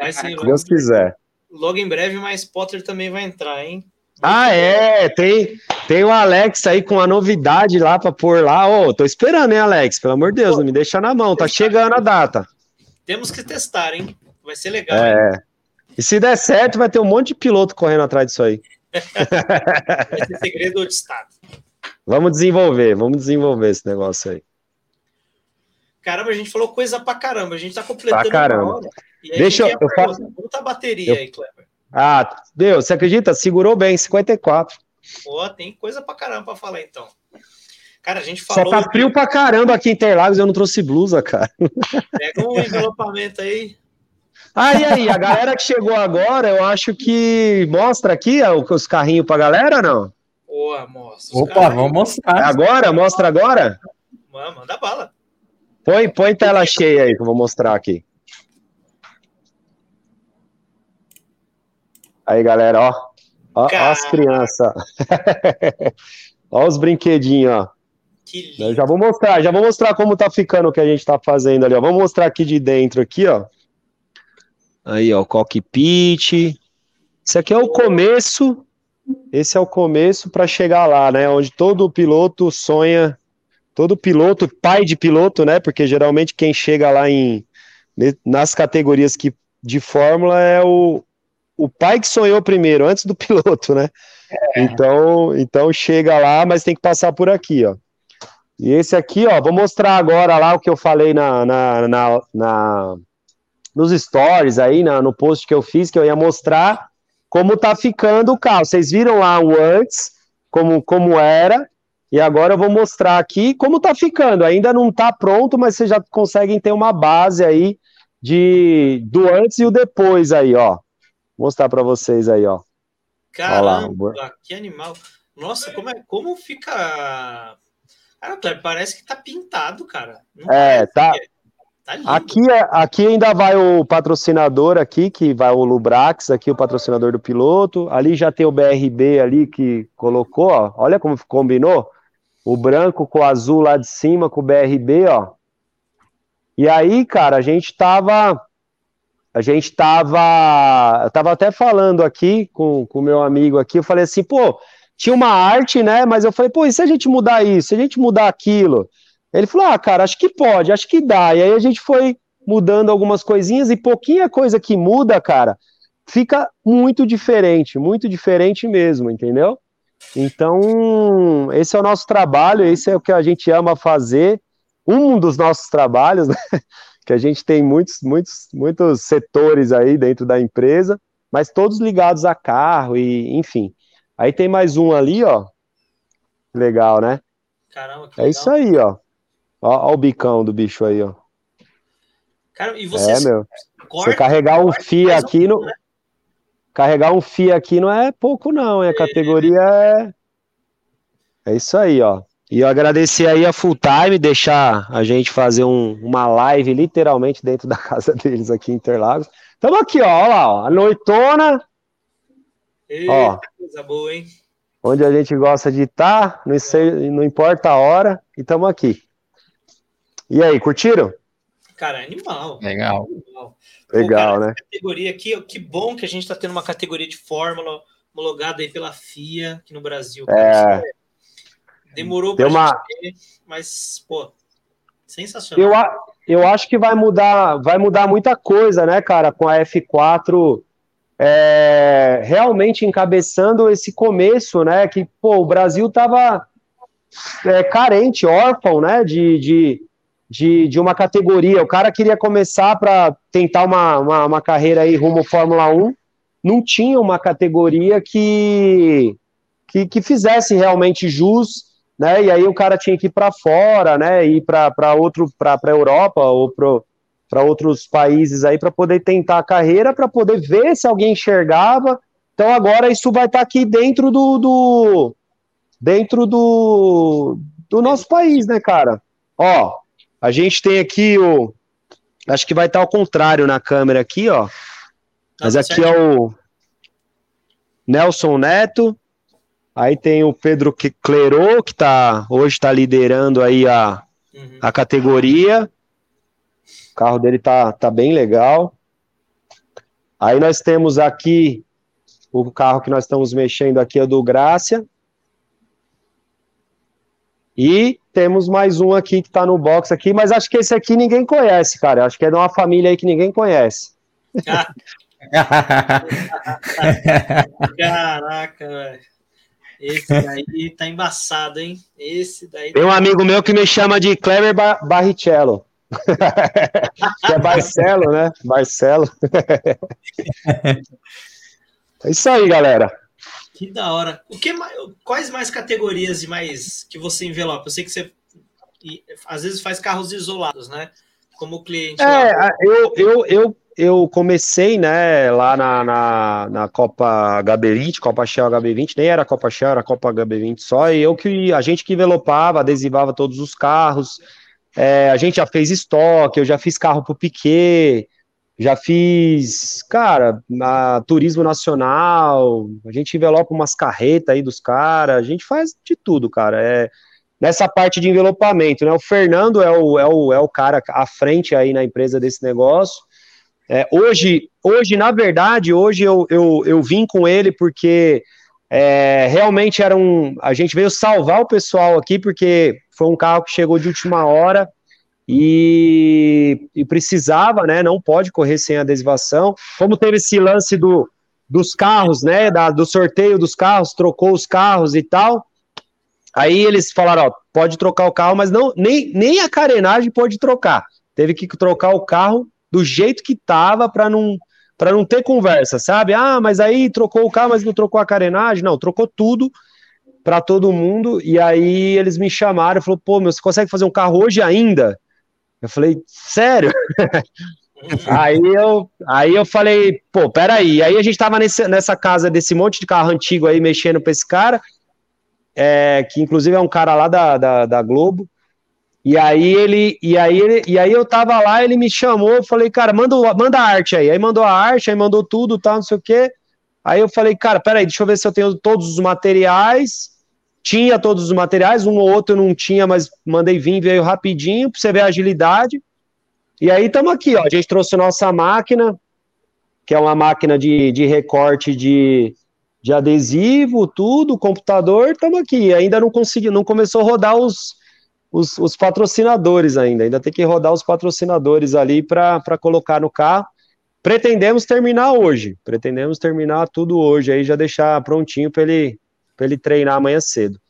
[SPEAKER 1] Vai sim, (laughs)
[SPEAKER 3] Deus quiser.
[SPEAKER 1] Logo em breve, mais Potter também vai entrar, hein?
[SPEAKER 3] Ah, é, tem, tem o Alex aí com a novidade lá para pôr lá. Ô, oh, tô esperando, hein, Alex? Pelo amor de Deus, não me deixa na mão, tá chegando a data.
[SPEAKER 1] Temos que testar, hein? Vai ser legal.
[SPEAKER 3] É. Hein? E se der certo, vai ter um monte de piloto correndo atrás disso aí. (laughs)
[SPEAKER 1] vai ser segredo de Estado.
[SPEAKER 3] Vamos desenvolver, vamos desenvolver esse negócio aí.
[SPEAKER 1] Caramba, a gente falou coisa pra caramba. A gente tá completando
[SPEAKER 3] pra caramba.
[SPEAKER 1] Deixa eu. eu faço... Como tá a bateria eu... aí, Kleber?
[SPEAKER 3] Ah, Deus, você acredita? Segurou bem, 54.
[SPEAKER 1] Pô, tem coisa pra caramba pra falar então. Cara, a gente falou.
[SPEAKER 3] Só tá frio pra caramba aqui em Interlagos eu não trouxe blusa, cara.
[SPEAKER 1] Pega um envelopamento aí.
[SPEAKER 3] Ah, e aí, a galera que chegou agora, eu acho que mostra aqui os carrinhos pra galera, não?
[SPEAKER 1] Boa, mostra.
[SPEAKER 2] Opa, vamos mostrar.
[SPEAKER 3] Agora? Mostra agora?
[SPEAKER 1] Manda bala.
[SPEAKER 3] Põe, põe tela cheia aí que eu vou mostrar aqui. Aí, galera, ó. Ó, ó as crianças. (laughs) ó os brinquedinhos, ó. Eu já vou mostrar, já vou mostrar como tá ficando o que a gente tá fazendo ali, ó. Vamos mostrar aqui de dentro aqui, ó. Aí, ó, cockpit. Isso aqui é o começo. Esse é o começo para chegar lá, né? Onde todo piloto sonha, todo piloto, pai de piloto, né? Porque geralmente quem chega lá em nas categorias que de fórmula é o, o pai que sonhou primeiro, antes do (laughs) piloto, né? É. Então, então chega lá, mas tem que passar por aqui, ó. E esse aqui, ó, vou mostrar agora lá o que eu falei na, na, na, na nos stories aí, na, no post que eu fiz, que eu ia mostrar como tá ficando o carro. Vocês viram lá o antes, como, como era, e agora eu vou mostrar aqui como tá ficando. Ainda não tá pronto, mas vocês já conseguem ter uma base aí de do antes e o depois aí, ó. Vou mostrar para vocês aí, ó.
[SPEAKER 1] Caramba, que animal. Nossa, como é, como fica Cara, parece que tá pintado, cara.
[SPEAKER 3] Não é, tá. É. Tá aqui, é, aqui ainda vai o patrocinador aqui, que vai o Lubrax, aqui o patrocinador do piloto. Ali já tem o BRB ali que colocou, ó. Olha como combinou. O branco com o azul lá de cima, com o BRB, ó. E aí, cara, a gente tava. A gente tava. Eu tava até falando aqui com o meu amigo aqui. Eu falei assim, pô, tinha uma arte, né? Mas eu falei, pô, e se a gente mudar isso? Se a gente mudar aquilo? Ele falou: ah, cara, acho que pode, acho que dá. E aí a gente foi mudando algumas coisinhas e pouquinha coisa que muda, cara, fica muito diferente, muito diferente mesmo, entendeu? Então, esse é o nosso trabalho, esse é o que a gente ama fazer. Um dos nossos trabalhos, né? Que a gente tem muitos, muitos, muitos setores aí dentro da empresa, mas todos ligados a carro e, enfim. Aí tem mais um ali, ó. Legal, né?
[SPEAKER 1] Caramba,
[SPEAKER 3] que É isso aí, ó. Ó, ó, o bicão do bicho aí, ó.
[SPEAKER 1] Cara, e você,
[SPEAKER 3] é, meu. Corta, você carregar um FIA aqui no. Né? Carregar um FIA aqui não é pouco, não. É, a categoria é. É isso aí, ó. E eu agradecer aí a Full Time, deixar a gente fazer um, uma live literalmente dentro da (laughs) casa deles aqui em Interlagos. Estamos aqui, ó, ó lá, ó, a noitona.
[SPEAKER 1] Eita, ó, coisa boa, hein?
[SPEAKER 3] Onde a gente gosta de estar, tá, não, não importa a hora, e estamos aqui. E aí, curtiram?
[SPEAKER 1] Cara, animal.
[SPEAKER 2] Legal.
[SPEAKER 3] Animal. Legal, Pô, cara, né?
[SPEAKER 1] Categoria aqui, que bom que a gente está tendo uma categoria de Fórmula homologada aí pela FIA aqui no Brasil.
[SPEAKER 3] Cara. É...
[SPEAKER 1] Demorou para uma... ter, mas, pô, sensacional.
[SPEAKER 3] Eu, eu acho que vai mudar, vai mudar muita coisa, né, cara, com a F4 é, realmente encabeçando esse começo, né, que, pô, o Brasil tava é, carente, órfão, né? De, de, de, de, uma categoria. O cara queria começar para tentar uma, uma, uma, carreira aí rumo Fórmula 1, não tinha uma categoria que, que, que fizesse realmente jus, né? E aí o cara tinha que ir para fora, né? Ir para outro, para a Europa ou para outros países aí para poder tentar a carreira, para poder ver se alguém enxergava. Então agora isso vai estar tá aqui dentro do, do dentro do, do nosso país, né, cara? Ó, a gente tem aqui o. Acho que vai estar ao contrário na câmera aqui, ó. Mas aqui é o Nelson Neto. Aí tem o Pedro Clerô, que tá, hoje está liderando aí a, uhum. a categoria. O carro dele tá, tá bem legal. Aí nós temos aqui o carro que nós estamos mexendo aqui é do Grácia. E temos mais um aqui que está no box aqui, mas acho que esse aqui ninguém conhece, cara. Acho que é de uma família aí que ninguém conhece. (laughs) (laughs)
[SPEAKER 1] Caraca, velho. Esse daí tá embaçado, hein? Esse daí.
[SPEAKER 3] Tem um amigo meu que me chama de Kleber Bar Barrichello. (laughs) que é Barcelo, né? Barcelo. (laughs) é isso aí, galera.
[SPEAKER 1] Que da hora. O que mais, quais mais categorias de mais que você envelopa? Eu sei que você às vezes faz carros isolados, né? Como cliente.
[SPEAKER 3] É, lá. eu, eu, eu, eu comecei, né, lá na, na, na Copa HB20, Copa Shell HB20, nem era Copa Shell, era Copa HB20 só, e eu que a gente que envelopava, adesivava todos os carros. É, a gente já fez estoque, eu já fiz carro pro Piquet, já fiz, cara, na turismo nacional, a gente envelopa umas carretas aí dos caras, a gente faz de tudo, cara. É nessa parte de envelopamento, né? O Fernando é o, é o, é o cara à frente aí na empresa desse negócio. É, hoje, hoje, na verdade, hoje eu, eu, eu vim com ele porque é, realmente era um. A gente veio salvar o pessoal aqui, porque foi um carro que chegou de última hora e, e, precisava, né? Não pode correr sem adesivação. Como teve esse lance do, dos carros, né? Da, do sorteio dos carros, trocou os carros e tal. Aí eles falaram, ó, pode trocar o carro, mas não nem, nem a carenagem pode trocar. Teve que trocar o carro do jeito que tava para não para não ter conversa, sabe? Ah, mas aí trocou o carro, mas não trocou a carenagem. Não, trocou tudo para todo mundo. E aí eles me chamaram e falou: "Pô, meu, você consegue fazer um carro hoje ainda?" Eu falei, sério? (laughs) aí, eu, aí eu falei, pô, peraí. Aí a gente tava nesse, nessa casa desse monte de carro antigo aí, mexendo pra esse cara, é, que inclusive é um cara lá da, da, da, Globo. E aí ele, e aí ele, e aí eu tava lá, ele me chamou, falei, cara, manda, manda a arte aí. Aí mandou a arte, aí mandou tudo, tal, não sei o quê. Aí eu falei, cara, peraí, deixa eu ver se eu tenho todos os materiais tinha todos os materiais, um ou outro eu não tinha, mas mandei vir, veio rapidinho, para você ver a agilidade. E aí estamos aqui, ó. A gente trouxe nossa máquina, que é uma máquina de, de recorte de, de adesivo, tudo, computador, estamos aqui. Ainda não consegui, não começou a rodar os, os, os patrocinadores ainda. Ainda tem que rodar os patrocinadores ali para colocar no carro. Pretendemos terminar hoje. Pretendemos terminar tudo hoje, aí já deixar prontinho para ele ele treinar amanhã cedo.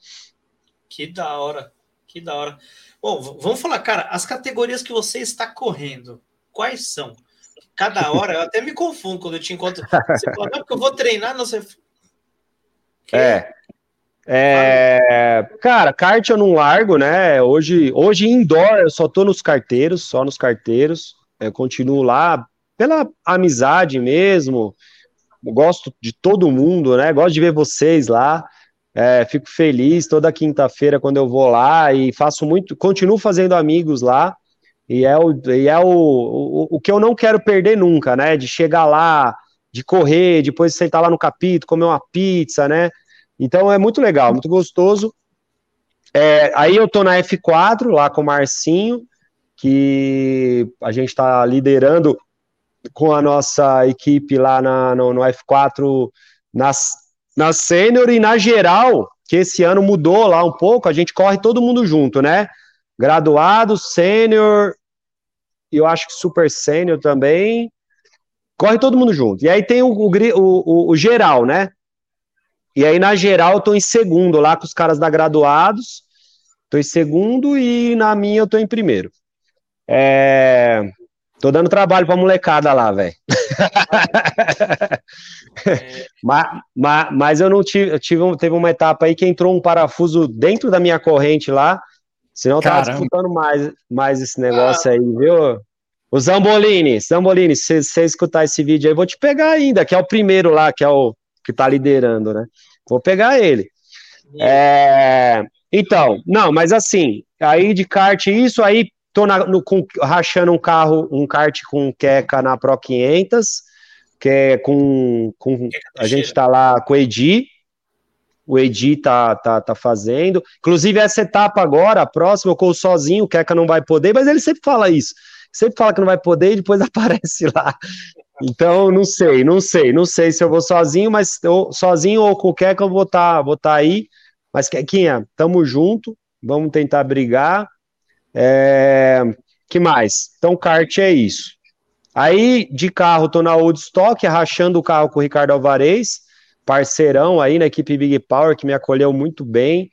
[SPEAKER 1] Que da hora, que da hora. Bom, vamos falar, cara, as categorias que você está correndo, quais são? Cada hora, eu até me confundo quando eu te encontro. Você fala, não, porque eu vou treinar, não sei.
[SPEAKER 3] Que? É. É, cara, kart eu não largo, né? Hoje, hoje indoor eu só tô nos carteiros, só nos carteiros. Eu continuo lá pela amizade mesmo. Gosto de todo mundo, né? Gosto de ver vocês lá. É, fico feliz toda quinta-feira quando eu vou lá e faço muito, continuo fazendo amigos lá. E é, o, e é o, o, o que eu não quero perder nunca, né? De chegar lá, de correr, depois sentar lá no capítulo, comer uma pizza, né? Então é muito legal, muito gostoso. É, aí eu tô na F4, lá com o Marcinho, que a gente está liderando com a nossa equipe lá na, no, no F4 nas na sênior e na geral, que esse ano mudou lá um pouco, a gente corre todo mundo junto, né? Graduado, sênior, eu acho que super sênior também. Corre todo mundo junto. E aí tem o, o, o, o geral, né? E aí na geral eu tô em segundo lá com os caras da graduados. tô em segundo e na minha eu tô em primeiro. É, tô dando trabalho pra molecada lá, velho. É. (laughs) mas, mas, mas, eu não tive, eu tive, teve uma etapa aí que entrou um parafuso dentro da minha corrente lá, senão eu tava Caramba. disputando mais, mais esse negócio ah. aí, viu? O Zambolini, Zambolini, se você escutar esse vídeo aí, vou te pegar ainda, que é o primeiro lá, que é o que tá liderando, né? Vou pegar ele. É, então, não, mas assim, aí de kart, isso aí, tô na, no, com, rachando um carro, um kart com queca na Pro 500, que é com, com a gente tá lá com o Edi, o Edi tá, tá, tá fazendo, inclusive essa etapa agora, a próxima, eu corro sozinho, o Queca não vai poder, mas ele sempre fala isso, sempre fala que não vai poder e depois (laughs) aparece lá. Então, não sei, não sei, não sei se eu vou sozinho, mas sozinho ou o Queca eu vou estar tá, vou tá aí. Mas, Quequinha, tamo junto, vamos tentar brigar. É, que mais? Então, kart é isso. Aí, de carro, tô na Old rachando o carro com o Ricardo Alvarez, parceirão aí na equipe Big Power, que me acolheu muito bem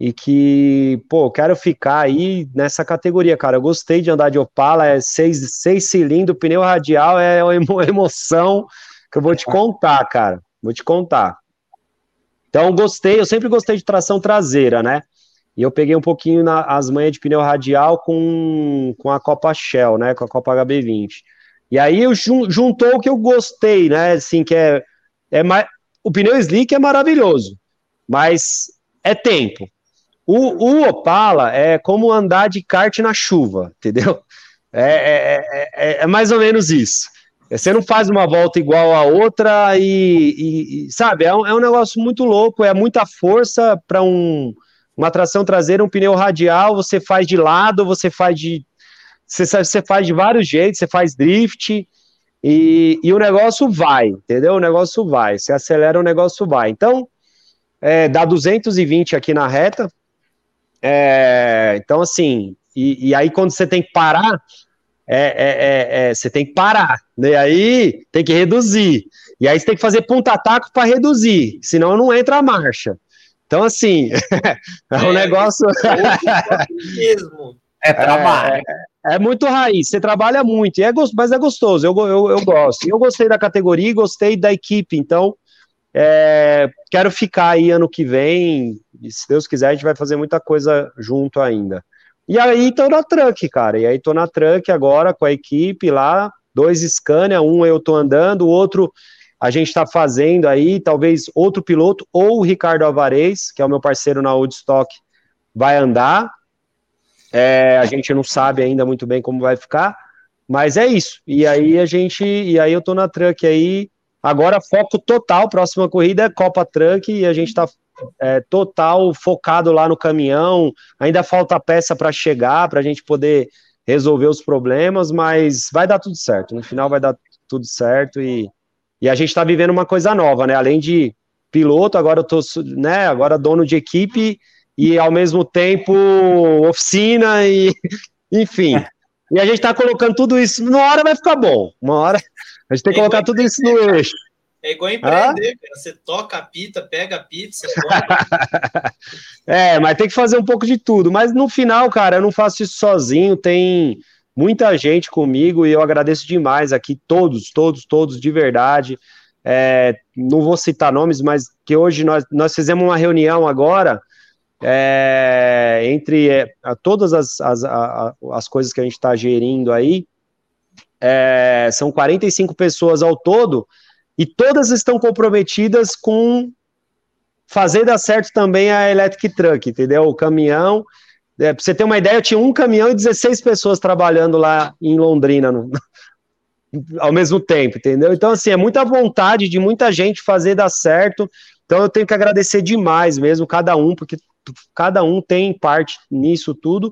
[SPEAKER 3] e que, pô, quero ficar aí nessa categoria, cara. Eu gostei de andar de Opala, é seis, seis cilindros, pneu radial, é uma (laughs) emoção que eu vou te contar, cara. Vou te contar. Então, gostei, eu sempre gostei de tração traseira, né? E eu peguei um pouquinho na, as manhas de pneu radial com, com a Copa Shell, né? Com a Copa HB20. E aí eu jun, juntou o que eu gostei, né? Assim, que é, é o pneu slick é maravilhoso, mas é tempo. O, o, Opala é como andar de kart na chuva, entendeu? É, é, é, é, mais ou menos isso. Você não faz uma volta igual a outra e, e, e sabe, é um, é um, negócio muito louco, é muita força para um, uma tração traseira, um pneu radial, você faz de lado, você faz de você, você faz de vários jeitos, você faz drift e, e o negócio vai, entendeu? O negócio vai, você acelera, o negócio vai. Então, é, dá 220 aqui na reta, é, então, assim, e, e, aí quando você tem que parar, é, é, é, é você tem que parar, né? Aí tem que reduzir. E aí você tem que fazer ponta-taco para reduzir, senão não entra a marcha. Então, assim, (laughs) é um negócio. mesmo. É trabalho. É, é, muito raiz, você trabalha muito, é gost... mas é gostoso, eu, eu, eu gosto. Eu gostei da categoria e gostei da equipe, então é, quero ficar aí ano que vem, e se Deus quiser, a gente vai fazer muita coisa junto ainda. E aí tô na truck, cara. E aí tô na truck agora com a equipe lá, dois Scania, um eu tô andando, o outro a gente está fazendo aí, talvez outro piloto, ou o Ricardo Alvarez, que é o meu parceiro na Woodstock, vai andar. É, a gente não sabe ainda muito bem como vai ficar, mas é isso. E aí a gente, e aí eu tô na truck aí. Agora foco total, próxima corrida é Copa Truck e a gente tá é, total focado lá no caminhão. Ainda falta peça para chegar, para a gente poder resolver os problemas, mas vai dar tudo certo. No final vai dar tudo certo e, e a gente está vivendo uma coisa nova, né? Além de piloto, agora eu tô, né? Agora dono de equipe e ao mesmo tempo oficina e (laughs) enfim. E a gente está colocando tudo isso. Uma hora vai ficar bom. Uma hora a gente tem que colocar tudo isso no eixo.
[SPEAKER 1] É igual empreender, ah? Você toca a pita, pega a pizza, (laughs)
[SPEAKER 3] É, mas tem que fazer um pouco de tudo. Mas no final, cara, eu não faço isso sozinho. Tem muita gente comigo e eu agradeço demais aqui, todos, todos, todos, de verdade. É, não vou citar nomes, mas que hoje nós, nós fizemos uma reunião agora é, entre é, todas as, as, a, as coisas que a gente está gerindo aí. É, são 45 pessoas ao todo e todas estão comprometidas com fazer dar certo também a electric truck, entendeu? O caminhão. É, pra você ter uma ideia, eu tinha um caminhão e 16 pessoas trabalhando lá em Londrina no, (laughs) ao mesmo tempo, entendeu? Então, assim, é muita vontade de muita gente fazer dar certo. Então, eu tenho que agradecer demais mesmo, cada um, porque cada um tem parte nisso tudo,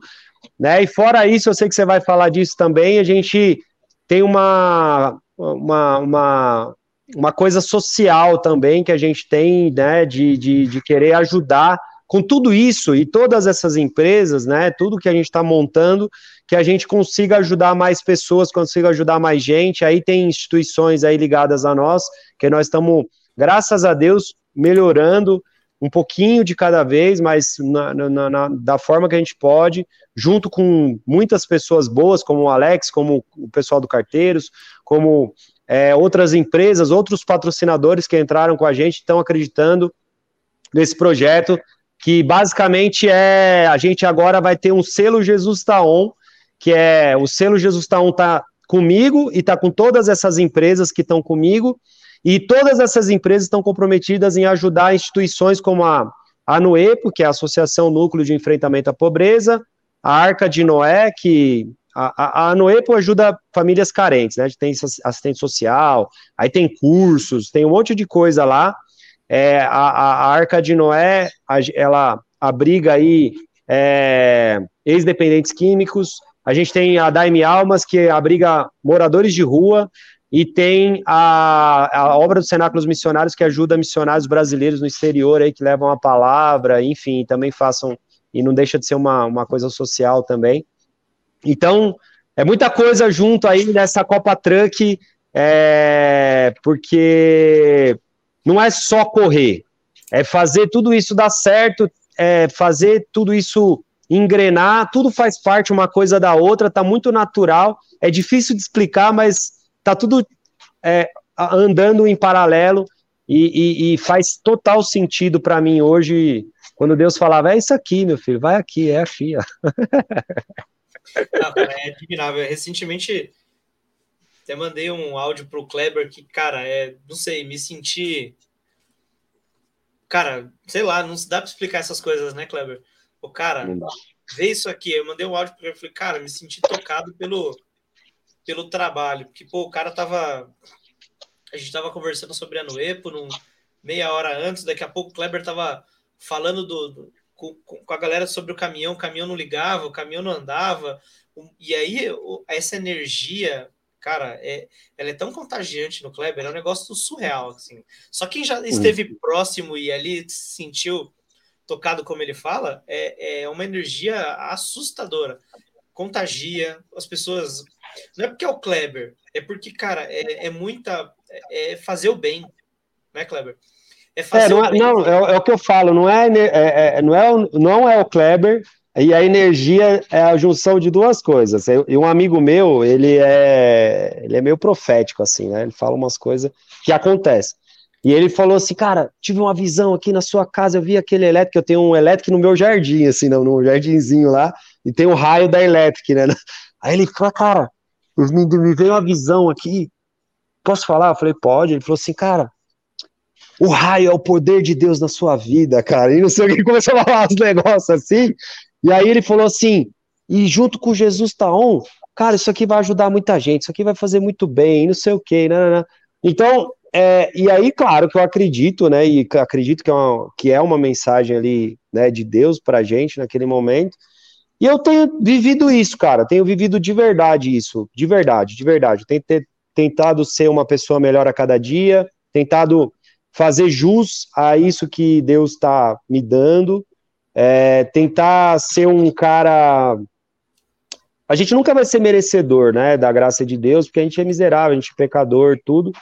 [SPEAKER 3] né? E fora isso, eu sei que você vai falar disso também, a gente tem uma, uma, uma uma coisa social também que a gente tem, né, de, de, de querer ajudar com tudo isso e todas essas empresas, né, tudo que a gente está montando, que a gente consiga ajudar mais pessoas, consiga ajudar mais gente. Aí tem instituições aí ligadas a nós, que nós estamos, graças a Deus, melhorando um pouquinho de cada vez, mas na, na, na, da forma que a gente pode, junto com muitas pessoas boas, como o Alex, como o pessoal do Carteiros, como é, outras empresas, outros patrocinadores que entraram com a gente, estão acreditando nesse projeto, que basicamente é, a gente agora vai ter um selo Jesus Taon, que é, o selo Jesus Taon tá comigo e tá com todas essas empresas que estão comigo, e todas essas empresas estão comprometidas em ajudar instituições como a, a Nuepo, que é a Associação Núcleo de Enfrentamento à Pobreza, a Arca de Noé, que a, a, a Noepo ajuda famílias carentes, né? Tem assistente social, aí tem cursos, tem um monte de coisa lá. É, a, a, Arca de Noé, ela abriga aí é, ex-dependentes químicos. A gente tem a Daime Almas, que abriga moradores de rua. E tem a, a obra dos Cenáculos Missionários, que ajuda missionários brasileiros no exterior aí, que levam a palavra, enfim, também façam, e não deixa de ser uma, uma coisa social também. Então, é muita coisa junto aí nessa Copa Truck, é, porque não é só correr, é fazer tudo isso dar certo, é fazer tudo isso engrenar, tudo faz parte uma coisa da outra, tá muito natural, é difícil de explicar, mas tá tudo é, andando em paralelo e, e, e faz total sentido para mim hoje, quando Deus falava, é isso aqui, meu filho, vai aqui, é aqui, ó. (laughs)
[SPEAKER 1] É admirável. Recentemente, até mandei um áudio pro Kleber que, cara, é, não sei, me senti. Cara, sei lá, não dá para explicar essas coisas, né, Kleber? O cara, vê isso aqui. Eu mandei um áudio para ele, falei, cara, me senti tocado pelo, pelo trabalho, porque, pô, o cara tava. A gente tava conversando sobre a Nuepo num, meia hora antes, daqui a pouco o Kleber tava falando do, do com, com, a galera sobre o caminhão, o caminhão não ligava, o caminhão não andava. E aí, essa energia, cara, é, ela é tão contagiante no Kleber, é um negócio surreal, assim. Só quem já esteve uhum. próximo e ali sentiu tocado como ele fala, é, é uma energia assustadora. Contagia, as pessoas. Não é porque é o Kleber, é porque, cara, é, é muita. É, é fazer o bem, né, Kleber?
[SPEAKER 3] É, é não, é, não é, é, o que eu falo, não é, é, é, não, é, não é o Kleber, e a energia é a junção de duas coisas. E um amigo meu, ele é, ele é meio profético, assim, né? Ele fala umas coisas que acontecem. E ele falou assim, cara, tive uma visão aqui na sua casa, eu vi aquele elétrico, eu tenho um elétrico no meu jardim, assim, no, no jardinzinho lá, e tem o raio da elétrica, né? (laughs) Aí ele falou, cara, me, me veio uma visão aqui, posso falar? Eu falei, pode. Ele falou assim, cara, o raio é o poder de Deus na sua vida, cara. E não sei o que começou a falar uns negócios assim. E aí ele falou assim: e junto com Jesus tá on, cara, isso aqui vai ajudar muita gente, isso aqui vai fazer muito bem, não sei o que, né, né, né. Então, é, e aí, claro que eu acredito, né, e acredito que é uma, que é uma mensagem ali, né, de Deus pra gente naquele momento. E eu tenho vivido isso, cara, tenho vivido de verdade isso, de verdade, de verdade. tenho tentado ser uma pessoa melhor a cada dia, tentado fazer jus a isso que Deus está me dando, é, tentar ser um cara. A gente nunca vai ser merecedor, né, da graça de Deus, porque a gente é miserável, a gente é pecador, tudo.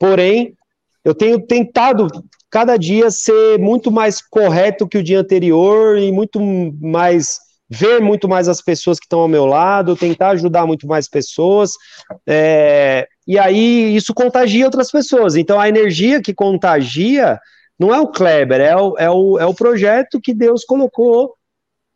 [SPEAKER 3] Porém, eu tenho tentado cada dia ser muito mais correto que o dia anterior e muito mais ver muito mais as pessoas que estão ao meu lado, tentar ajudar muito mais pessoas. É, e aí isso contagia outras pessoas. Então a energia que contagia não é o Kleber, é o, é o, é o projeto que Deus colocou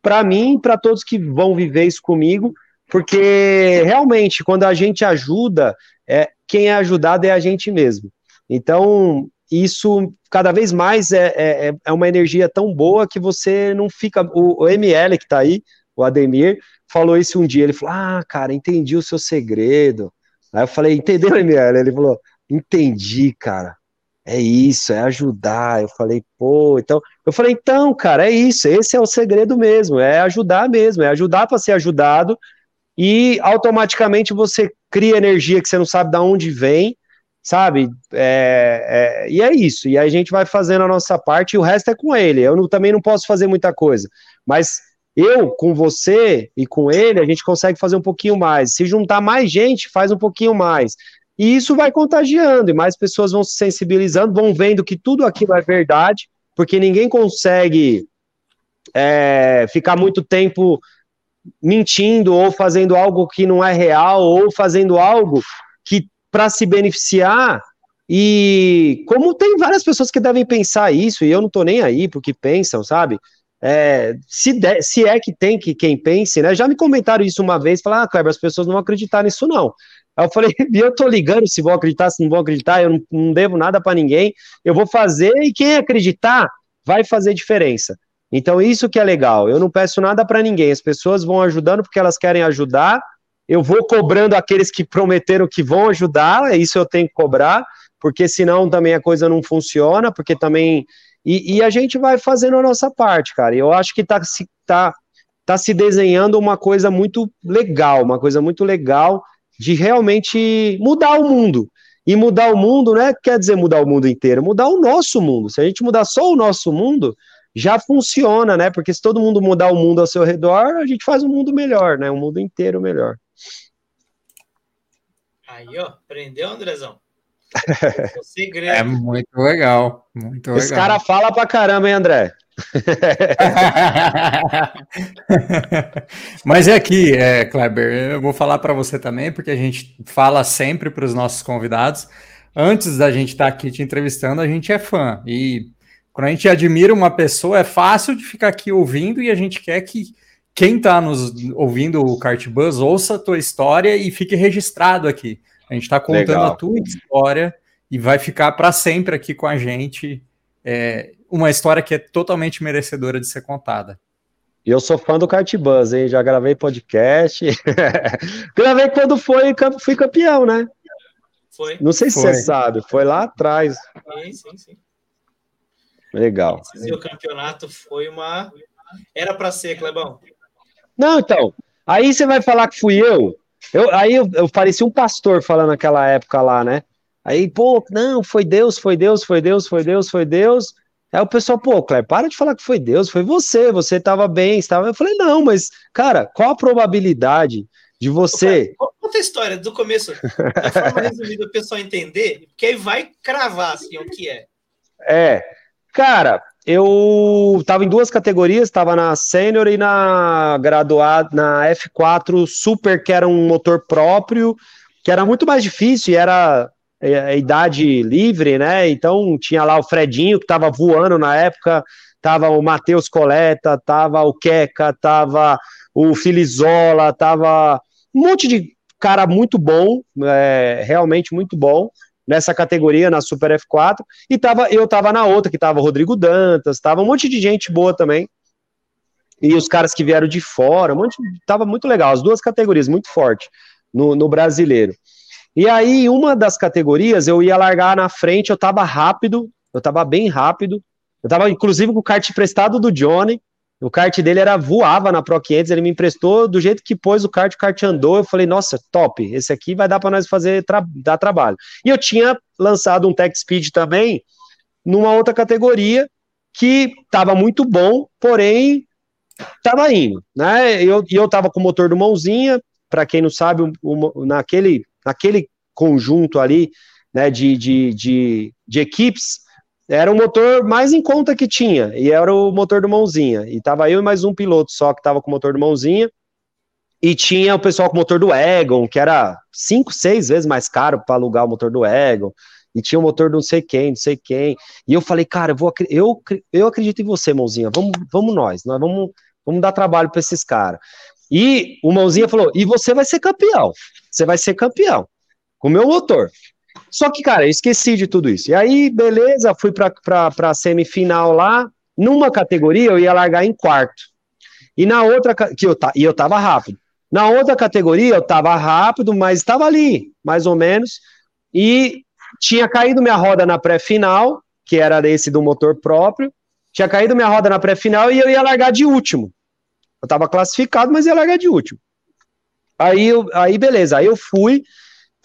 [SPEAKER 3] para mim, para todos que vão viver isso comigo, porque realmente quando a gente ajuda, é, quem é ajudado é a gente mesmo. Então isso cada vez mais é, é, é uma energia tão boa que você não fica. O, o ML que está aí, o Ademir, falou isso um dia. Ele falou: Ah, cara, entendi o seu segredo. Aí eu falei, entendeu, ML? Ele falou, entendi, cara. É isso, é ajudar. Eu falei, pô, então. Eu falei, então, cara, é isso. Esse é o segredo mesmo. É ajudar mesmo. É ajudar para ser ajudado. E automaticamente você cria energia que você não sabe de onde vem, sabe? É, é, e é isso. E aí a gente vai fazendo a nossa parte e o resto é com ele. Eu não, também não posso fazer muita coisa. Mas eu, com você e com ele, a gente consegue fazer um pouquinho mais. Se juntar mais gente, faz um pouquinho mais. E isso vai contagiando, e mais pessoas vão se sensibilizando, vão vendo que tudo aquilo é verdade, porque ninguém consegue é, ficar muito tempo mentindo ou fazendo algo que não é real ou fazendo algo que para se beneficiar e como tem várias pessoas que devem pensar isso e eu não tô nem aí porque pensam, sabe? É, se, de, se é que tem que quem pense, né? Já me comentaram isso uma vez, falaram, ah, Kleber, as pessoas não vão acreditar nisso, não. Aí eu falei, (laughs) eu tô ligando se vão acreditar, se não vão acreditar, eu não, não devo nada para ninguém, eu vou fazer e quem acreditar vai fazer diferença. Então, isso que é legal. Eu não peço nada para ninguém. As pessoas vão ajudando porque elas querem ajudar. Eu vou cobrando aqueles que prometeram que vão ajudar. É isso eu tenho que cobrar, porque senão também a coisa não funciona. Porque também. E, e a gente vai fazendo a nossa parte, cara. Eu acho que está se, tá, tá se desenhando uma coisa muito legal, uma coisa muito legal de realmente mudar o mundo. E mudar o mundo não é quer dizer mudar o mundo inteiro, mudar o nosso mundo. Se a gente mudar só o nosso mundo, já funciona, né? Porque se todo mundo mudar o mundo ao seu redor, a gente faz um mundo melhor, né? Um mundo inteiro melhor.
[SPEAKER 1] Aí, ó, aprendeu, Andrezão?
[SPEAKER 2] É muito legal, muito
[SPEAKER 3] Esse legal. cara fala pra caramba, hein, André? (laughs)
[SPEAKER 2] Mas é aqui, é, Kleber, eu vou falar para você também, porque a gente fala sempre para os nossos convidados. Antes da gente estar tá aqui te entrevistando, a gente é fã. E quando a gente admira uma pessoa, é fácil de ficar aqui ouvindo e a gente quer que quem está nos ouvindo o Kart Buzz ouça a tua história e fique registrado aqui. A gente está contando Legal. a tua história e vai ficar para sempre aqui com a gente. É, uma história que é totalmente merecedora de ser contada.
[SPEAKER 3] E eu sou fã do Kart Buzz, hein? Já gravei podcast. (laughs) gravei quando foi, fui campeão, né? Foi. Não sei se foi. você sabe, foi lá atrás. Sim, sim, sim. Legal.
[SPEAKER 1] o campeonato foi uma. Era para ser, Clebão.
[SPEAKER 3] Não, então. Aí você vai falar que fui eu. Eu aí eu, eu parecia um pastor falando naquela época lá, né? Aí, pô, não, foi Deus, foi Deus, foi Deus, foi Deus, foi Deus. Aí o pessoal, pô, Cleber, para de falar que foi Deus, foi você, você estava bem, estava. Eu falei, não, mas, cara, qual a probabilidade de você.
[SPEAKER 1] Conta a história do começo, da forma resumida, o pessoal entender, porque aí vai cravar assim, o que é. (laughs)
[SPEAKER 3] É, Cara, eu estava em duas categorias, estava na sênior e na graduada, na F4 Super, que era um motor próprio, que era muito mais difícil e era é, a idade livre, né? Então tinha lá o Fredinho que estava voando na época, tava o Matheus Coleta, tava o Queca, tava o Filizola, tava um monte de cara muito bom, é, realmente muito bom nessa categoria, na Super F4, e tava, eu tava na outra, que tava Rodrigo Dantas, tava um monte de gente boa também, e os caras que vieram de fora, um monte, tava muito legal, as duas categorias, muito forte no, no brasileiro. E aí, uma das categorias, eu ia largar na frente, eu tava rápido, eu tava bem rápido, eu tava inclusive com o kart prestado do Johnny, o kart dele era voava na Pro 500, ele me emprestou do jeito que pôs o kart, o kart andou. Eu falei, nossa, top, esse aqui vai dar para nós fazer tra dar trabalho. E eu tinha lançado um Tech Speed também numa outra categoria que estava muito bom, porém estava indo, né? E eu, eu tava com o motor do mãozinha, para quem não sabe, naquele, naquele conjunto ali, né, de, de, de, de equipes, era o motor mais em conta que tinha, e era o motor do mãozinha. E tava eu e mais um piloto só que tava com o motor do mãozinha. E tinha o pessoal com o motor do Egon, que era cinco, seis vezes mais caro para alugar o motor do Egon. E tinha o motor do não sei quem, não sei quem. E eu falei, cara, eu, vou, eu, eu acredito em você, mãozinha. Vamos, vamos nós, nós vamos, vamos dar trabalho para esses caras. E o mãozinha falou: e você vai ser campeão. Você vai ser campeão. Com o meu motor. Só que, cara, esqueci de tudo isso. E aí, beleza, fui pra, pra, pra semifinal lá. Numa categoria eu ia largar em quarto. E na outra, que eu, e eu tava rápido. Na outra categoria eu tava rápido, mas estava ali, mais ou menos. E tinha caído minha roda na pré-final, que era esse do motor próprio. Tinha caído minha roda na pré-final e eu ia largar de último. Eu tava classificado, mas ia largar de último. Aí, eu, aí beleza, aí eu fui,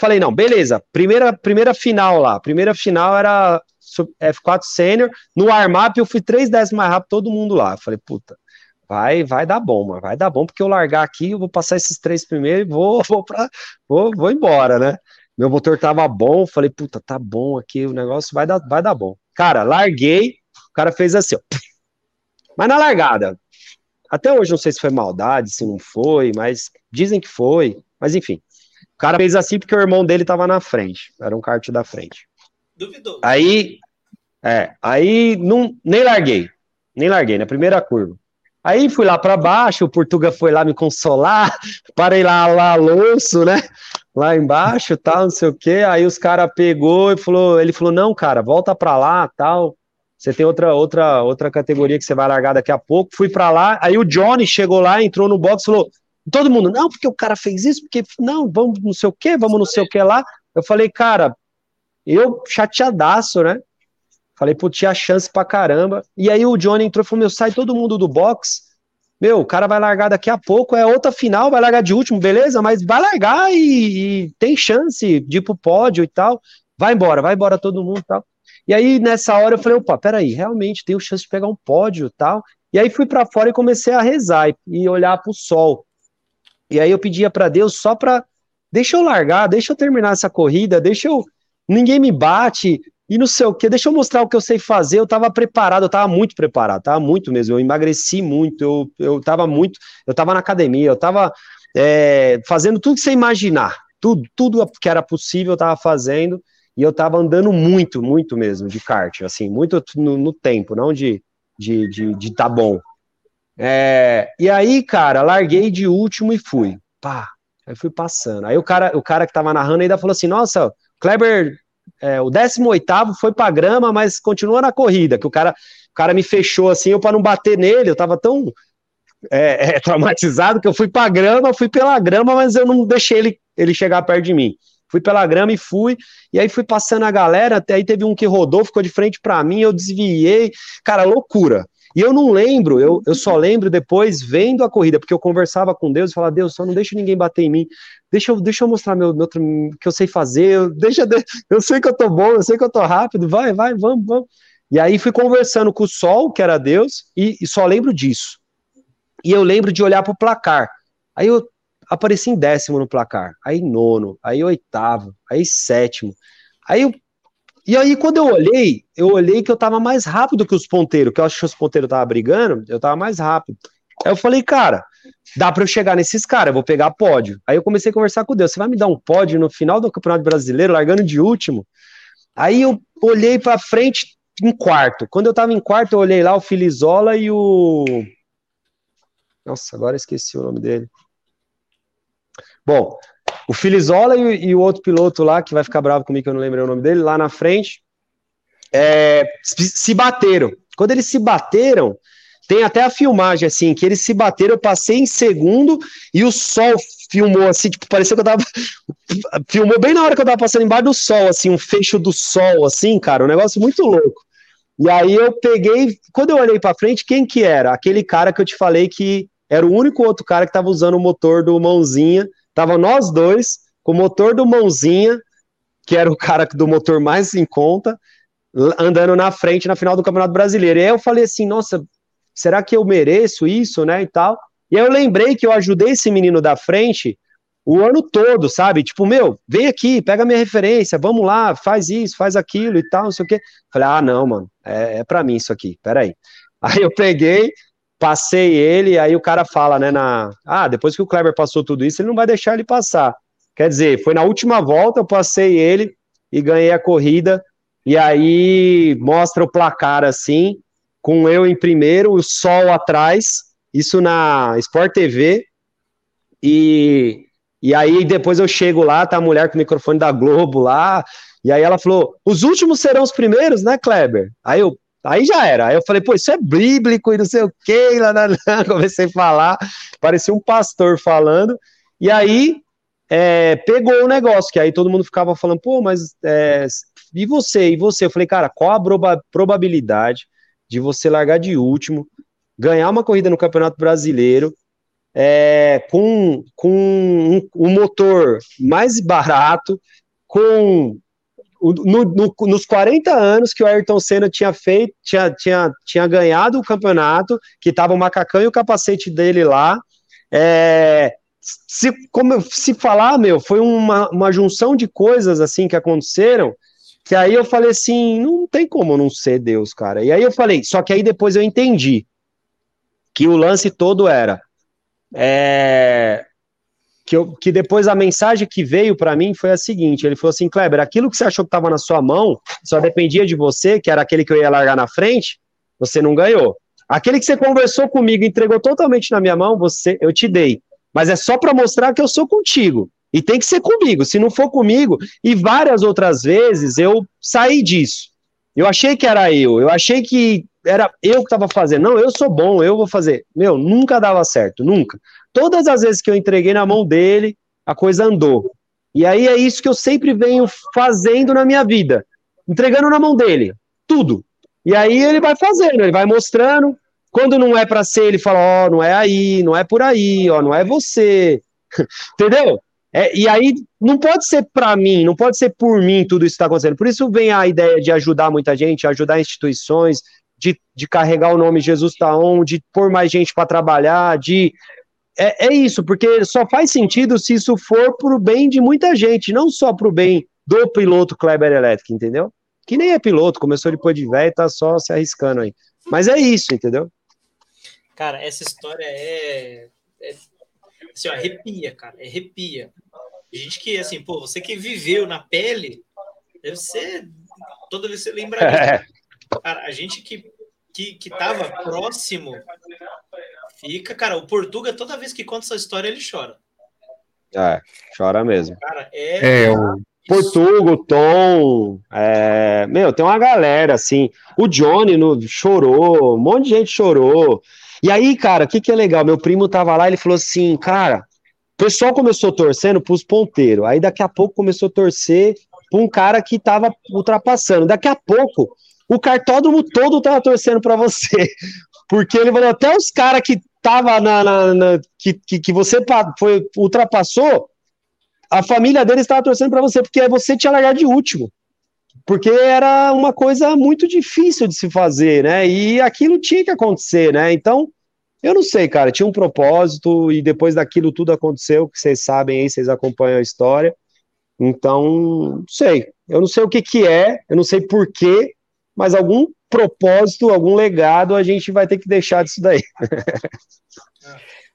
[SPEAKER 3] Falei, não, beleza, primeira, primeira final lá, primeira final era F4 Sênior, no warm-up eu fui três décimos mais rápido, todo mundo lá. Falei, puta, vai, vai dar bom, mano, vai dar bom, porque eu largar aqui, eu vou passar esses três primeiros e vou, (laughs) vou, pra, vou, vou embora, né? Meu motor tava bom, falei, puta, tá bom aqui, o negócio vai dar, vai dar bom. Cara, larguei, cara fez assim, ó. (laughs) Mas na largada, até hoje não sei se foi maldade, se não foi, mas dizem que foi. Mas enfim, o cara fez assim porque o irmão dele tava na frente, era um kart da frente. Duvidou. Aí, é, aí não, nem larguei, nem larguei na primeira curva. Aí fui lá para baixo, o Portuga foi lá me consolar, (laughs) parei lá, lá, Alonso, né? Lá embaixo, tal, não sei o quê. Aí os cara pegou e falou, ele falou: "Não, cara, volta para lá, tal. Você tem outra outra outra categoria que você vai largar daqui a pouco". Fui para lá, aí o Johnny chegou lá, entrou no box, falou: "Todo mundo, não, porque o cara fez isso, porque não, vamos não sei o quê, vamos não sei o quê lá". Eu falei: "Cara, eu chateadaço, né? Falei, pô, tinha chance pra caramba. E aí o Johnny entrou e falou: Meu, sai todo mundo do box. Meu, o cara vai largar daqui a pouco, é outra final, vai largar de último, beleza, mas vai largar e, e tem chance de ir pro pódio e tal. Vai embora, vai embora todo mundo e tal. E aí, nessa hora, eu falei, opa, peraí, realmente tenho chance de pegar um pódio e tal. E aí fui para fora e comecei a rezar e olhar pro sol. E aí eu pedia para Deus só para deixa eu largar, deixa eu terminar essa corrida, deixa eu ninguém me bate, e não sei o que, deixa eu mostrar o que eu sei fazer. Eu tava preparado, eu tava muito preparado, tava muito mesmo. Eu emagreci muito, eu, eu tava muito, eu tava na academia, eu tava é, fazendo tudo que você imaginar, tudo, tudo que era possível eu tava fazendo, e eu tava andando muito, muito mesmo de kart, assim, muito no, no tempo, não de, de, de, de tá bom. É, e aí, cara, larguei de último e fui. Pá, aí fui passando. Aí o cara, o cara que tava narrando ainda falou assim: Nossa, Kleber é, o 18 foi pra grama, mas continua na corrida, que o cara, o cara me fechou assim, eu para não bater nele, eu tava tão é, é, (laughs) traumatizado que eu fui pra grama, fui pela grama, mas eu não deixei ele, ele chegar perto de mim. Fui pela grama e fui, e aí fui passando a galera, até aí teve um que rodou, ficou de frente para mim, eu desviei, cara, loucura. E eu não lembro, eu, eu só lembro depois vendo a corrida, porque eu conversava com Deus e falava, Deus, só não deixa ninguém bater em mim. Deixa eu, deixa eu mostrar meu, meu que eu sei fazer, deixa, (laughs) eu sei que eu tô bom, eu sei que eu tô rápido, vai, vai, vamos, vamos. E aí fui conversando com o Sol, que era Deus, e, e só lembro disso. E eu lembro de olhar pro placar. Aí eu apareci em décimo no placar, aí nono, aí oitavo, aí sétimo. Aí eu e aí, quando eu olhei, eu olhei que eu tava mais rápido que os ponteiros, que eu acho que os ponteiros tava brigando, eu tava mais rápido. Aí eu falei, cara, dá para eu chegar nesses caras, eu vou pegar pódio. Aí eu comecei a conversar com Deus, você vai me dar um pódio no final do Campeonato Brasileiro, largando de último? Aí eu olhei para frente em quarto. Quando eu tava em quarto, eu olhei lá o Filizola e o Nossa, agora esqueci o nome dele. Bom, o Filizola e, e, o outro piloto lá, que vai ficar bravo comigo, que eu não lembrei o nome dele, lá na frente, é, se bateram. Quando eles se bateram, tem até a filmagem, assim, que eles se bateram, eu passei em segundo e o sol filmou, assim, tipo, parecia que eu tava. (laughs) filmou bem na hora que eu tava passando embaixo do sol, assim, um fecho do sol, assim, cara, um negócio muito louco. E aí eu peguei, quando eu olhei para frente, quem que era? Aquele cara que eu te falei que era o único outro cara que tava usando o motor do mãozinha Tava nós dois, com o motor do Mãozinha, que era o cara do motor mais em conta, andando na frente na final do Campeonato Brasileiro. E aí eu falei assim, nossa, será que eu mereço isso, né, e tal? E aí eu lembrei que eu ajudei esse menino da frente o ano todo, sabe? Tipo, meu, vem aqui, pega minha referência, vamos lá, faz isso, faz aquilo e tal, não sei o quê. Falei, ah, não, mano, é, é pra mim isso aqui, peraí. (laughs) Aí eu peguei, passei ele, aí o cara fala, né, na, ah, depois que o Kleber passou tudo isso, ele não vai deixar ele passar. Quer dizer, foi na última volta, eu passei ele e ganhei a corrida, e aí mostra o placar assim, com eu em primeiro, o sol atrás, isso na Sport TV, e, e aí depois eu chego lá, tá a mulher com o microfone da Globo lá, e aí ela falou, os últimos serão os primeiros, né, Kleber? Aí eu, Aí já era. Aí eu falei, pô, isso é bíblico e não sei o quê. Lá, lá, lá. (laughs) Comecei a falar, parecia um pastor falando. E aí é, pegou o negócio, que aí todo mundo ficava falando, pô, mas é, e você? E você? Eu falei, cara, qual a proba probabilidade de você largar de último, ganhar uma corrida no Campeonato Brasileiro, é, com, com um, um motor mais barato, com no, no, nos 40 anos que o Ayrton Senna tinha feito, tinha, tinha, tinha ganhado o campeonato, que tava o macacão e o capacete dele lá. É, se, como se falar, meu, foi uma, uma junção de coisas assim que aconteceram. que aí eu falei assim, não tem como não ser Deus, cara. E aí eu falei, só que aí depois eu entendi que o lance todo era é, que, eu, que depois a mensagem que veio para mim foi a seguinte: ele falou assim, Kleber, aquilo que você achou que estava na sua mão só dependia de você, que era aquele que eu ia largar na frente, você não ganhou. Aquele que você conversou comigo, entregou totalmente na minha mão, você, eu te dei. Mas é só para mostrar que eu sou contigo. E tem que ser comigo. Se não for comigo, e várias outras vezes eu saí disso. Eu achei que era eu, eu achei que era eu que estava fazendo. Não, eu sou bom, eu vou fazer. Meu, nunca dava certo, nunca. Todas as vezes que eu entreguei na mão dele, a coisa andou. E aí é isso que eu sempre venho fazendo na minha vida. Entregando na mão dele, tudo. E aí ele vai fazendo, ele vai mostrando. Quando não é para ser, ele fala: Ó, oh, não é aí, não é por aí, ó, não é você. (laughs) Entendeu? É, e aí não pode ser para mim, não pode ser por mim tudo isso está acontecendo. Por isso vem a ideia de ajudar muita gente, ajudar instituições, de, de carregar o nome Jesus está on, de pôr mais gente para trabalhar, de é, é, isso, porque só faz sentido se isso for para o bem de muita gente, não só para o bem do piloto Kleber Electric, entendeu? Que nem é piloto, começou depois de velho e tá só se arriscando aí. Mas é isso, entendeu?
[SPEAKER 1] Cara, essa história é, é assim, ó, arrepia, cara, arrepia. Gente que, assim, pô, você que viveu na pele, deve ser. Toda vez você lembra é. (laughs) Cara, a gente que, que, que tava próximo fica, cara, o Portuga, toda vez que conta essa história, ele chora.
[SPEAKER 3] É, chora mesmo. Cara, é. é o Portuga, o Tom, é... meu, tem uma galera assim. O Johnny no... chorou, um monte de gente chorou. E aí, cara, o que, que é legal? Meu primo tava lá, ele falou assim, cara, o pessoal começou torcendo pros ponteiros, aí daqui a pouco começou a torcer pra um cara que tava ultrapassando. Daqui a pouco, o cartódromo todo tava torcendo para você. (laughs) Porque ele falou, até os caras que tava na, na, na que, que, que, você foi, ultrapassou, a família dele estava torcendo para você, porque você tinha largado de último. Porque era uma coisa muito difícil de se fazer, né? E aquilo tinha que acontecer, né? Então, eu não sei, cara, tinha um propósito e depois daquilo tudo aconteceu, que vocês sabem aí, vocês acompanham a história. Então, não sei. Eu não sei o que que é, eu não sei porquê, mas algum propósito, algum legado a gente vai ter que deixar disso daí.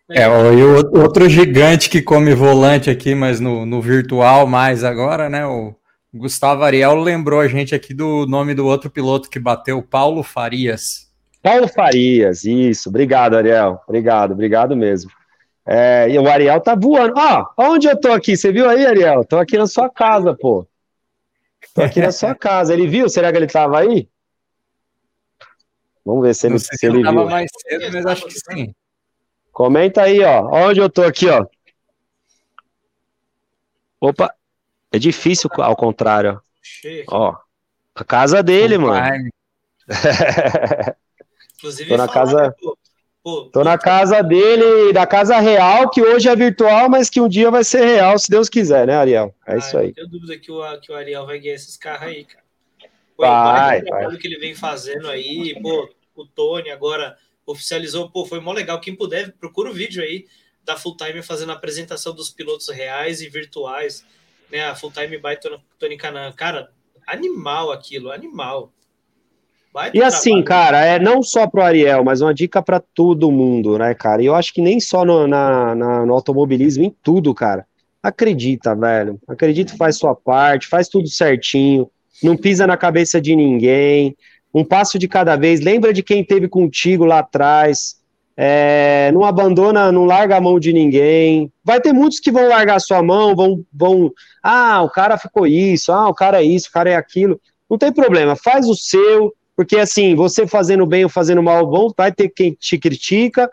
[SPEAKER 2] É, e o outro gigante que come volante aqui, mas no, no virtual mais agora, né? O Gustavo Ariel lembrou a gente aqui do nome do outro piloto que bateu, Paulo Farias.
[SPEAKER 3] Paulo Farias, isso. Obrigado, Ariel. Obrigado, obrigado mesmo. É, e o Ariel tá voando. Ó, oh, onde eu tô aqui? Você viu aí, Ariel? Tô aqui na sua casa, pô. Tô aqui na sua (laughs) casa. Ele viu? Será que ele tava aí? Vamos ver se ele, se ele viu. mais cedo, mas acho que sim. Comenta aí, ó. Onde eu tô aqui, ó. Opa, é difícil ao contrário. Ó, a casa dele, mano. (laughs) Inclusive, tô na casa. Pô, tô na casa dele, da casa real, que hoje é virtual, mas que um dia vai ser real, se Deus quiser, né, Ariel? É ah, isso aí. Não
[SPEAKER 1] tenho dúvida que o, que o Ariel vai ganhar esses carros aí, cara.
[SPEAKER 3] Pô, vai, vai.
[SPEAKER 1] que ele vem fazendo aí, pô, o Tony agora oficializou, pô, foi mó legal. Quem puder, procura o vídeo aí da Full Time fazendo a apresentação dos pilotos reais e virtuais, né? A Full Time by Tony Canan. Cara, animal aquilo, animal.
[SPEAKER 3] e assim, cara, é não só pro Ariel, mas uma dica para todo mundo, né, cara? E eu acho que nem só no, na, na, no automobilismo, em tudo, cara. Acredita, velho. Acredita, faz sua parte, faz tudo certinho, não pisa na cabeça de ninguém um passo de cada vez. Lembra de quem teve contigo lá atrás. É, não abandona, não larga a mão de ninguém. Vai ter muitos que vão largar a sua mão, vão, vão. Ah, o cara ficou isso, ah, o cara é isso, o cara é aquilo. Não tem problema, faz o seu, porque assim, você fazendo bem ou fazendo mal, bom, vai ter quem te critica,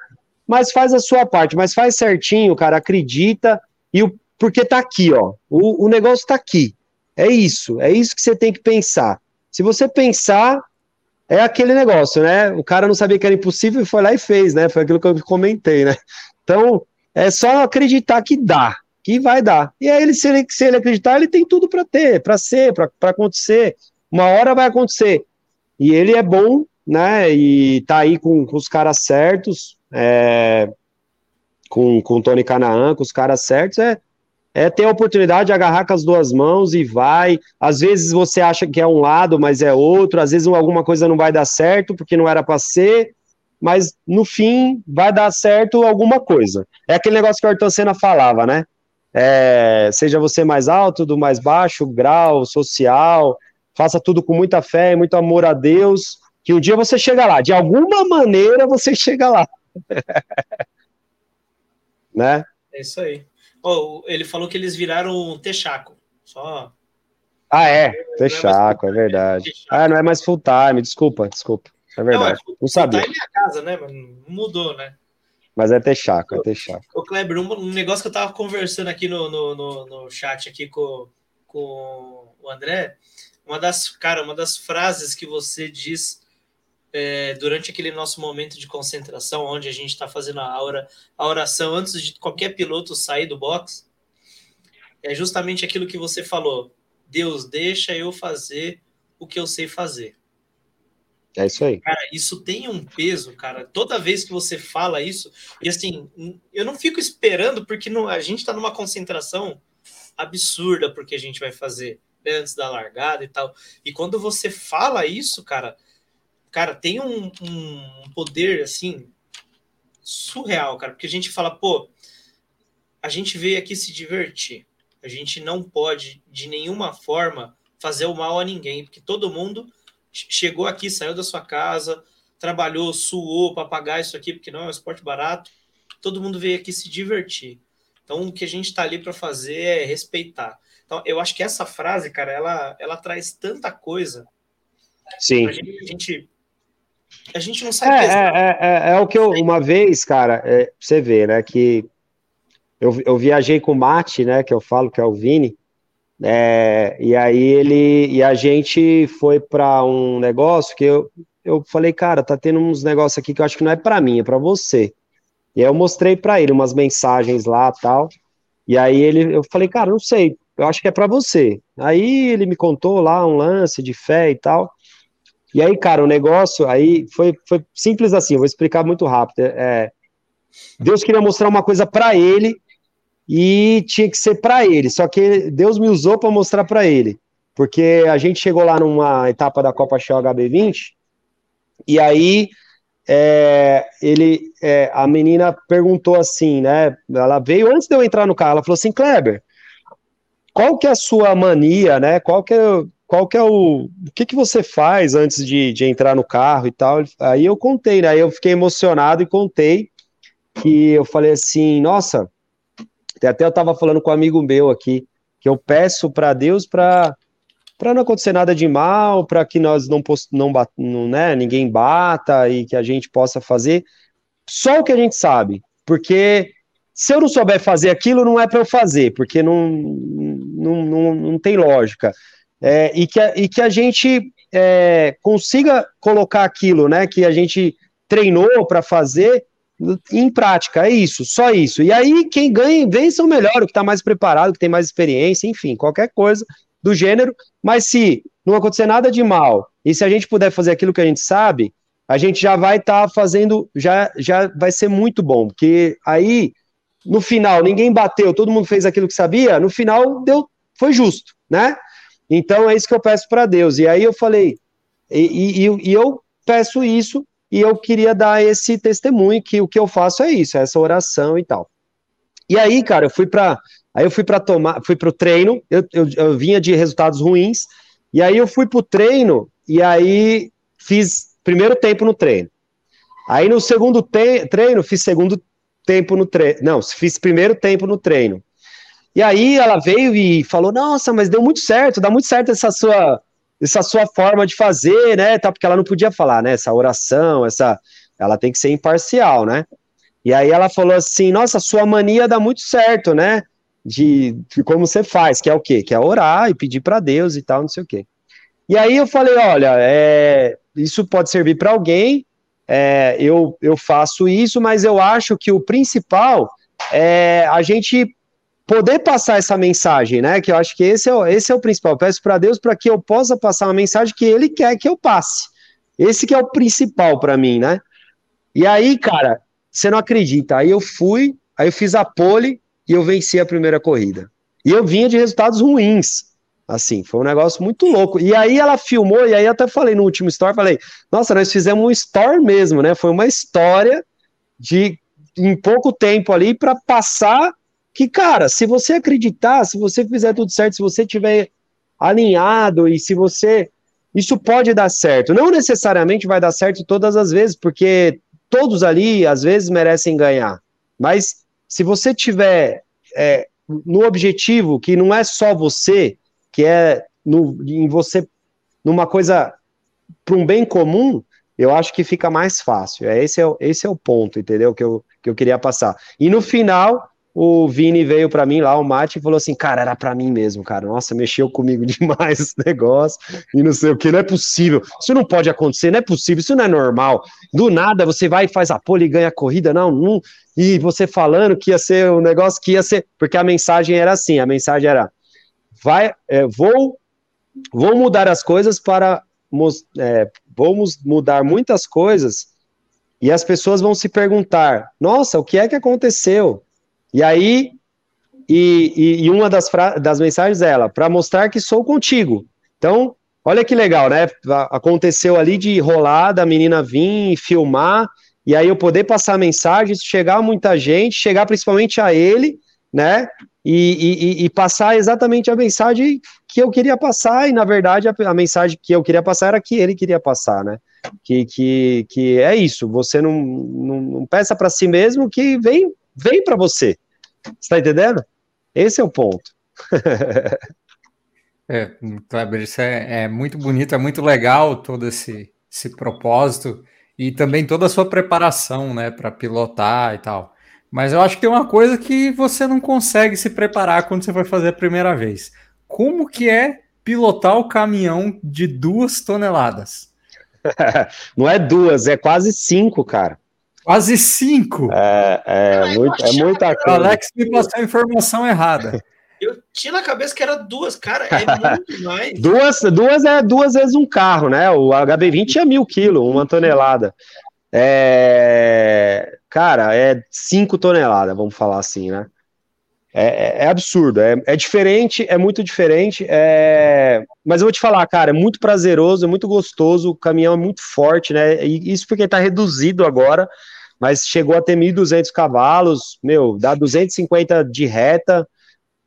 [SPEAKER 3] mas faz a sua parte, mas faz certinho, cara, acredita, e o, porque tá aqui, ó. O, o negócio tá aqui. É isso, é isso que você tem que pensar. Se você pensar, é aquele negócio, né? O cara não sabia que era impossível e foi lá e fez, né? Foi aquilo que eu comentei, né? Então, é só acreditar que dá, que vai dar. E aí, ele, se, ele, se ele acreditar, ele tem tudo para ter, para ser, para acontecer. Uma hora vai acontecer. E ele é bom, né? E tá aí com, com os caras certos, é, com, com o Tony Canaan, com os caras certos, é, é ter a oportunidade de agarrar com as duas mãos e vai. Às vezes você acha que é um lado, mas é outro. Às vezes alguma coisa não vai dar certo porque não era para ser, mas no fim vai dar certo alguma coisa. É aquele negócio que o Ayrton Senna falava, né? É, seja você mais alto, do mais baixo, grau, social, faça tudo com muita fé e muito amor a Deus, que um dia você chega lá. De alguma maneira você (laughs) chega lá. (laughs) né?
[SPEAKER 1] É isso aí. Oh, ele falou que eles viraram Texaco. Só.
[SPEAKER 3] Ah, é. Texaco, é, é verdade. Texaco. Ah, não é mais full time, desculpa, desculpa. É verdade. Não, é, não sabia. Full time
[SPEAKER 1] é a casa, né? Mudou, né?
[SPEAKER 3] Mas é Texaco, é Texaco.
[SPEAKER 1] Ô, Kleber, um, um, negócio que eu tava conversando aqui no, no, no, no chat aqui com, com o André, uma das, cara, uma das frases que você diz é, durante aquele nosso momento de concentração, onde a gente está fazendo a, hora, a oração antes de qualquer piloto sair do box, é justamente aquilo que você falou. Deus, deixa eu fazer o que eu sei fazer.
[SPEAKER 3] É isso aí.
[SPEAKER 1] Cara, isso tem um peso, cara. Toda vez que você fala isso, e assim, eu não fico esperando, porque não, a gente está numa concentração absurda porque a gente vai fazer né, antes da largada e tal. E quando você fala isso, cara, cara, tem um, um poder assim surreal, cara, porque a gente fala, pô, a gente veio aqui se divertir. A gente não pode de nenhuma forma fazer o mal a ninguém, porque todo mundo chegou aqui, saiu da sua casa, trabalhou, suou para pagar isso aqui, porque não é um esporte barato. Todo mundo veio aqui se divertir. Então, o que a gente está ali para fazer é respeitar. Então, eu acho que essa frase, cara, ela, ela traz tanta coisa.
[SPEAKER 3] Sim.
[SPEAKER 1] A gente, a gente a gente não sabe.
[SPEAKER 3] É, é, é, é, o que eu, uma vez, cara, é, você vê, né, que eu, eu viajei com o Mate, né, que eu falo que é o Vini, é, e aí ele, e a gente foi para um negócio que eu, eu falei, cara, tá tendo uns negócios aqui que eu acho que não é para mim, é para você. E aí eu mostrei para ele umas mensagens lá tal. E aí ele, eu falei, cara, não sei, eu acho que é para você. Aí ele me contou lá um lance de fé e tal. E aí, cara, o negócio aí foi, foi simples assim, vou explicar muito rápido. É, Deus queria mostrar uma coisa para ele e tinha que ser para ele, só que Deus me usou para mostrar para ele, porque a gente chegou lá numa etapa da Copa Shell HB20 e aí é, ele, é, a menina perguntou assim, né? Ela veio antes de eu entrar no carro, ela falou assim, Kleber, qual que é a sua mania, né? Qual que é qual que é o. O que, que você faz antes de, de entrar no carro e tal? Aí eu contei, né? Aí eu fiquei emocionado e contei que eu falei assim, nossa, até eu estava falando com um amigo meu aqui, que eu peço para Deus para para não acontecer nada de mal, para que nós não, não, não né, ninguém bata e que a gente possa fazer só o que a gente sabe, porque se eu não souber fazer aquilo, não é para eu fazer, porque não, não, não, não tem lógica é, e, que a, e que a gente é, consiga colocar aquilo né, que a gente treinou para fazer em prática, é isso, só isso. E aí quem ganha vence o melhor, o que está mais preparado, que tem mais experiência, enfim, qualquer coisa do gênero. Mas se não acontecer nada de mal, e se a gente puder fazer aquilo que a gente sabe, a gente já vai estar tá fazendo, já, já vai ser muito bom, porque aí no final ninguém bateu, todo mundo fez aquilo que sabia, no final deu, foi justo, né? Então é isso que eu peço para Deus. E aí eu falei, e, e, e, eu peço isso, e eu queria dar esse testemunho que o que eu faço é isso, é essa oração e tal. E aí, cara, eu fui para aí eu fui para tomar, fui para o treino, eu, eu, eu, vinha de resultados ruins, e aí eu fui para o treino, e aí fiz primeiro tempo no treino. Aí no segundo treino, fiz segundo tempo no treino. Não, fiz primeiro tempo no treino. E aí ela veio e falou: Nossa, mas deu muito certo, dá muito certo essa sua, essa sua forma de fazer, né? Porque ela não podia falar, né? Essa oração, essa. Ela tem que ser imparcial, né? E aí ela falou assim: Nossa, sua mania dá muito certo, né? De, de como você faz, que é o quê? Que é orar e pedir para Deus e tal, não sei o quê. E aí eu falei: Olha, é, isso pode servir para alguém, é, eu, eu faço isso, mas eu acho que o principal é a gente poder passar essa mensagem, né? Que eu acho que esse é, esse é o principal. Eu peço para Deus para que eu possa passar uma mensagem que Ele quer que eu passe. Esse que é o principal para mim, né? E aí, cara, você não acredita. Aí eu fui, aí eu fiz a pole e eu venci a primeira corrida. E eu vinha de resultados ruins. Assim, foi um negócio muito louco. E aí ela filmou, e aí até falei no último story, falei, nossa, nós fizemos um story mesmo, né? Foi uma história de em pouco tempo ali para passar que, cara, se você acreditar, se você fizer tudo certo, se você tiver alinhado e se você isso pode dar certo. Não necessariamente vai dar certo todas as vezes, porque todos ali às vezes merecem ganhar. Mas se você tiver é, no objetivo que não é só você, que é no, em você numa coisa para um bem comum, eu acho que fica mais fácil. É, esse, é, esse é o ponto, entendeu? Que eu, que eu queria passar. E no final, o Vini veio para mim lá, o Mate, e falou assim: Cara, era para mim mesmo, cara. Nossa, mexeu comigo (laughs) demais esse negócio. E não sei o que, não é possível. Isso não pode acontecer, não é possível, isso não é normal. Do nada você vai e faz a pole e ganha a corrida, não, não. E você falando que ia ser um negócio que ia ser. Porque a mensagem era assim: a mensagem era: vai, é, vou, vou mudar as coisas para. É, vamos mudar muitas coisas e as pessoas vão se perguntar: nossa, o que é que aconteceu? E aí, e, e, e uma das, das mensagens é ela, para mostrar que sou contigo. Então, olha que legal, né? Aconteceu ali de rolar, da menina vir filmar, e aí eu poder passar a mensagem, chegar a muita gente, chegar principalmente a ele, né? E, e, e, passar exatamente a mensagem que eu queria passar, e na verdade a, a, mensagem que eu queria passar era que ele queria passar, né? Que, que, que é isso, você não, não, não peça para si mesmo que vem, vem para você. Está entendendo? Esse é o ponto.
[SPEAKER 2] é, Kleber, isso é, é, muito bonito, é muito legal todo esse, esse propósito e também toda a sua preparação, né, para pilotar e tal. Mas eu acho que tem uma coisa que você não consegue se preparar quando você vai fazer a primeira vez. Como que é pilotar o caminhão de duas toneladas? (laughs)
[SPEAKER 3] não é duas, é quase cinco, cara.
[SPEAKER 2] Quase cinco.
[SPEAKER 3] É, é, muito, é muita coisa.
[SPEAKER 2] O Alex me passou a informação errada.
[SPEAKER 1] Eu tinha na cabeça que era duas, cara, é muito (laughs) mais.
[SPEAKER 3] duas, duas é duas vezes um carro, né? O HB20 é mil quilos, uma tonelada. É, cara, é cinco toneladas, vamos falar assim, né? É, é, é absurdo, é, é, diferente, é muito diferente, é... mas eu vou te falar, cara, é muito prazeroso, é muito gostoso, o caminhão é muito forte, né? E isso porque tá reduzido agora, mas chegou a ter 1.200 cavalos, meu, dá 250 de reta.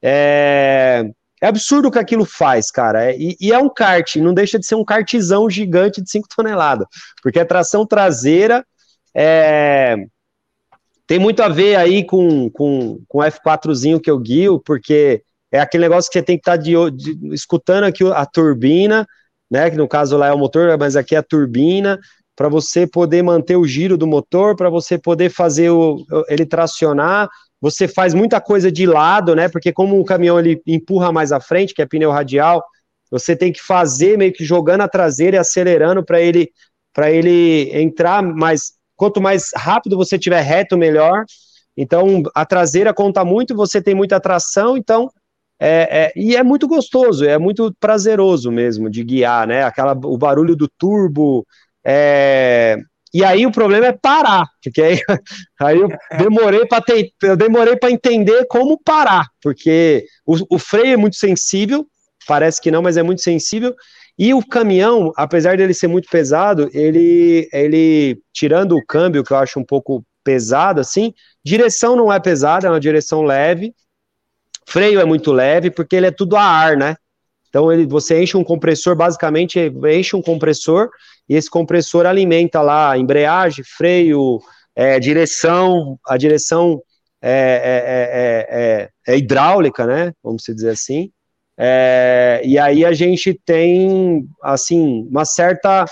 [SPEAKER 3] É, é absurdo o que aquilo faz, cara. É, e, e, é um kart, não deixa de ser um kartzão gigante de 5 toneladas, porque a tração traseira é, tem muito a ver aí com, com, com o F4zinho que eu guio, porque é aquele negócio que você tem que estar tá de, de, escutando aqui a turbina, né? Que no caso lá é o motor, mas aqui é a turbina para você poder manter o giro do motor, para você poder fazer o, ele tracionar. Você faz muita coisa de lado, né? Porque como o caminhão ele empurra mais à frente, que é pneu radial, você tem que fazer meio que jogando a traseira e acelerando para ele para ele entrar mais. Quanto mais rápido você tiver reto, melhor. Então a traseira conta muito, você tem muita tração, então é, é, e é muito gostoso, é muito prazeroso mesmo de guiar, né? Aquela, o barulho do turbo, é, e aí o problema é parar, porque aí, (laughs) aí eu demorei para eu demorei para entender como parar, porque o, o, freio é muito sensível, parece que não, mas é muito sensível. E o caminhão, apesar dele ser muito pesado, ele, ele tirando o câmbio que eu acho um pouco pesado assim, direção não é pesada, é uma direção leve. Freio é muito leve porque ele é tudo a ar, né? Então ele, você enche um compressor, basicamente enche um compressor e esse compressor alimenta lá embreagem, freio, é, direção, a direção é, é, é hidráulica, né? Vamos dizer assim. E aí a gente tem assim uma certa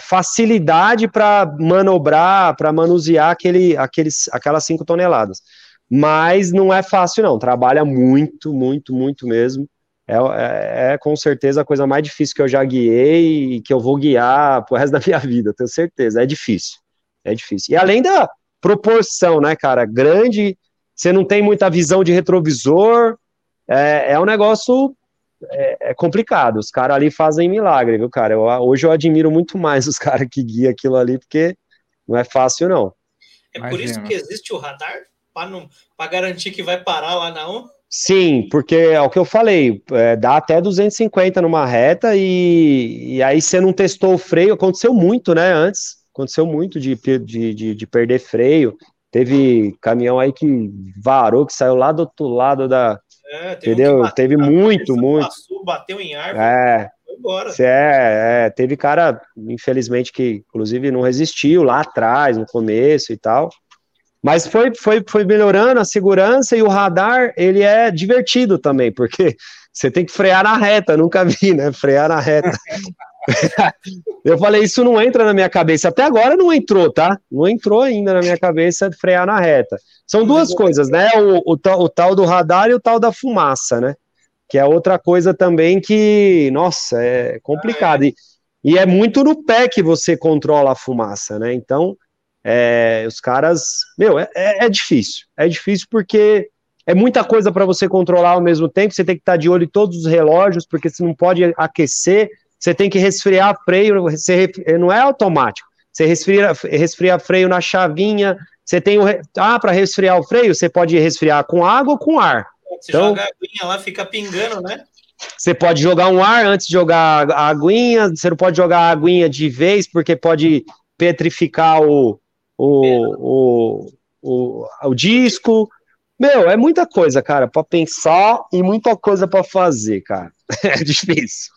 [SPEAKER 3] facilidade para manobrar, para manusear aquele, aqueles, aquelas 5 toneladas. Mas não é fácil, não. Trabalha muito, muito, muito mesmo é, é, é, com certeza a coisa mais difícil que eu já guiei e que eu vou guiar pro resto da minha (laughs) vida, tenho certeza. É difícil. É difícil. E além da proporção, né, cara? Grande, você não tem muita visão de retrovisor, é, é um negócio é, é complicado. Os caras ali fazem milagre, viu, cara? Eu, hoje eu admiro muito mais os (laughs) caras que guiam aquilo ali, porque não é fácil, não.
[SPEAKER 1] É por isso que existe o radar? Para garantir que vai parar lá na 1?
[SPEAKER 3] Sim, porque é o que eu falei, é, dá até 250 numa reta e, e, aí você não testou o freio, aconteceu muito, né, antes, aconteceu muito de, de, de, de, perder freio, teve caminhão aí que varou, que saiu lá do outro lado da, é, entendeu? Bateu, teve muito, muito. Passou,
[SPEAKER 1] bateu em árvore,
[SPEAKER 3] é, foi embora. É, é, teve cara, infelizmente, que inclusive não resistiu lá atrás, no começo e tal, mas foi, foi, foi melhorando a segurança e o radar, ele é divertido também, porque (laughs) você tem que frear na reta, nunca vi, né? Frear na reta. (laughs) (laughs) eu falei, isso não entra na minha cabeça. Até agora não entrou, tá? Não entrou ainda na minha cabeça frear na reta. São duas coisas, né? O, o, tal, o tal do radar e o tal da fumaça, né? Que é outra coisa também que, nossa, é complicado. E, e é muito no pé que você controla a fumaça, né? Então, é, os caras, meu, é, é, é, difícil. É difícil porque é muita coisa para você controlar ao mesmo tempo. Você tem que estar de olho em todos os relógios, porque você não pode aquecer. Você tem que resfriar freio, você, não é automático. Você resfria, resfria freio na chavinha. Você tem o. Ah, para resfriar o freio, você pode resfriar com água ou com ar.
[SPEAKER 1] Você então, joga a aguinha lá, fica pingando, né?
[SPEAKER 3] Você pode jogar um ar antes de jogar a aguinha, você não pode jogar a aguinha de vez, porque pode petrificar o, o, o, o, o disco. Meu, é muita coisa, cara, para pensar e muita coisa para fazer, cara. (laughs) É difícil.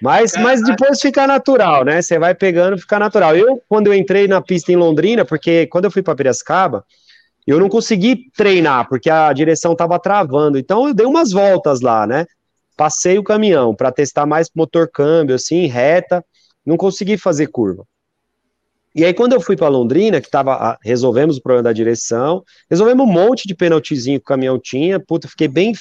[SPEAKER 3] Mas, mas depois fica natural, né? Você vai pegando, fica natural. Eu, quando eu entrei na pista em Londrina, porque quando eu fui para Piracicaba, eu não consegui treinar, porque a direção tava travando. Então eu dei umas voltas lá, né? Passei o caminhão para testar mais motor câmbio, assim, reta. Não consegui fazer curva. E aí, quando eu fui para Londrina, que tava, ah, resolvemos o problema da direção, resolvemos um monte de penaltizinho que o caminhão tinha, puta, fiquei bem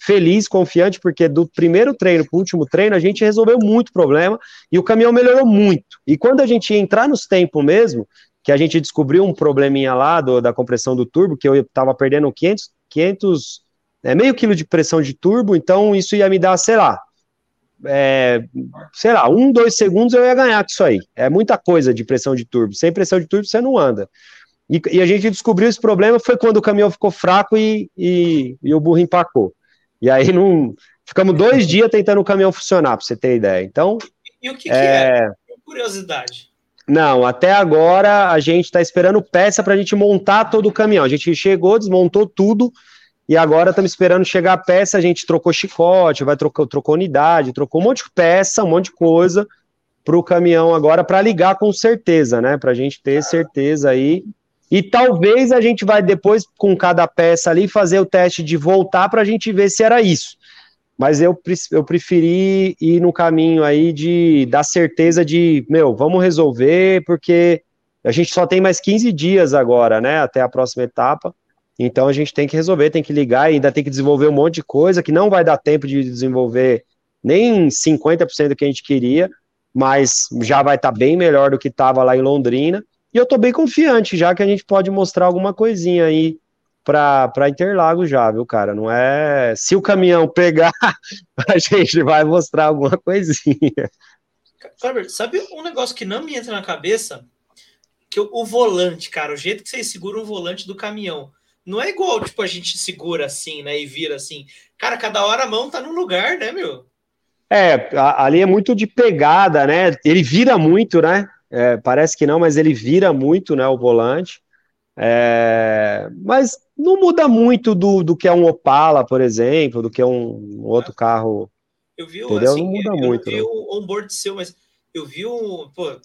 [SPEAKER 3] feliz, confiante, porque do primeiro treino para o último treino, a gente resolveu muito problema e o caminhão melhorou muito. E quando a gente ia entrar nos tempos mesmo, que a gente descobriu um probleminha lá do, da compressão do turbo, que eu estava perdendo 500, 500 é, meio quilo de pressão de turbo, então isso ia me dar, sei lá, é, sei lá, um, dois segundos eu ia ganhar com isso aí. É muita coisa de pressão de turbo. Sem pressão de turbo você não anda. E, e a gente descobriu esse problema foi quando o caminhão ficou fraco e, e, e o burro empacou. E aí não. Ficamos dois dias tentando o caminhão funcionar, para você ter ideia. Então.
[SPEAKER 1] E o que, que é? é? Curiosidade.
[SPEAKER 3] Não, até agora a gente está esperando peça para a gente montar todo o caminhão. A gente chegou, desmontou tudo, e agora estamos esperando chegar a peça, a gente trocou chicote, vai trocar, trocou unidade, trocou um monte de peça, um monte de coisa para o caminhão agora para ligar com certeza, né? Para a gente ter certeza aí. E talvez a gente vai depois, com cada peça ali, fazer o teste de voltar para a gente ver se era isso. Mas eu, eu preferi ir no caminho aí de dar certeza de, meu, vamos resolver, porque a gente só tem mais 15 dias agora, né? Até a próxima etapa. Então a gente tem que resolver, tem que ligar ainda tem que desenvolver um monte de coisa que não vai dar tempo de desenvolver nem 50% do que a gente queria, mas já vai estar tá bem melhor do que estava lá em Londrina. E eu estou bem confiante, já que a gente pode mostrar alguma coisinha aí para Interlagos já, viu, cara? Não é. Se o caminhão pegar, (laughs) a gente vai mostrar alguma coisinha.
[SPEAKER 1] Kleber, sabe um negócio que não me entra na cabeça? Que o, o volante, cara, o jeito que vocês seguram o volante do caminhão não é igual, tipo, a gente segura assim, né? E vira assim. Cara, cada hora a mão tá num lugar, né, meu?
[SPEAKER 3] É, ali é muito de pegada, né? Ele vira muito, né? É, parece que não, mas ele vira muito, né? O volante. É, mas não muda muito do, do que é um Opala, por exemplo, do que é um, outro carro.
[SPEAKER 1] Eu vi, entendeu? Assim, não muda eu muito. Eu vi o onboard seu, mas eu vi o, pô,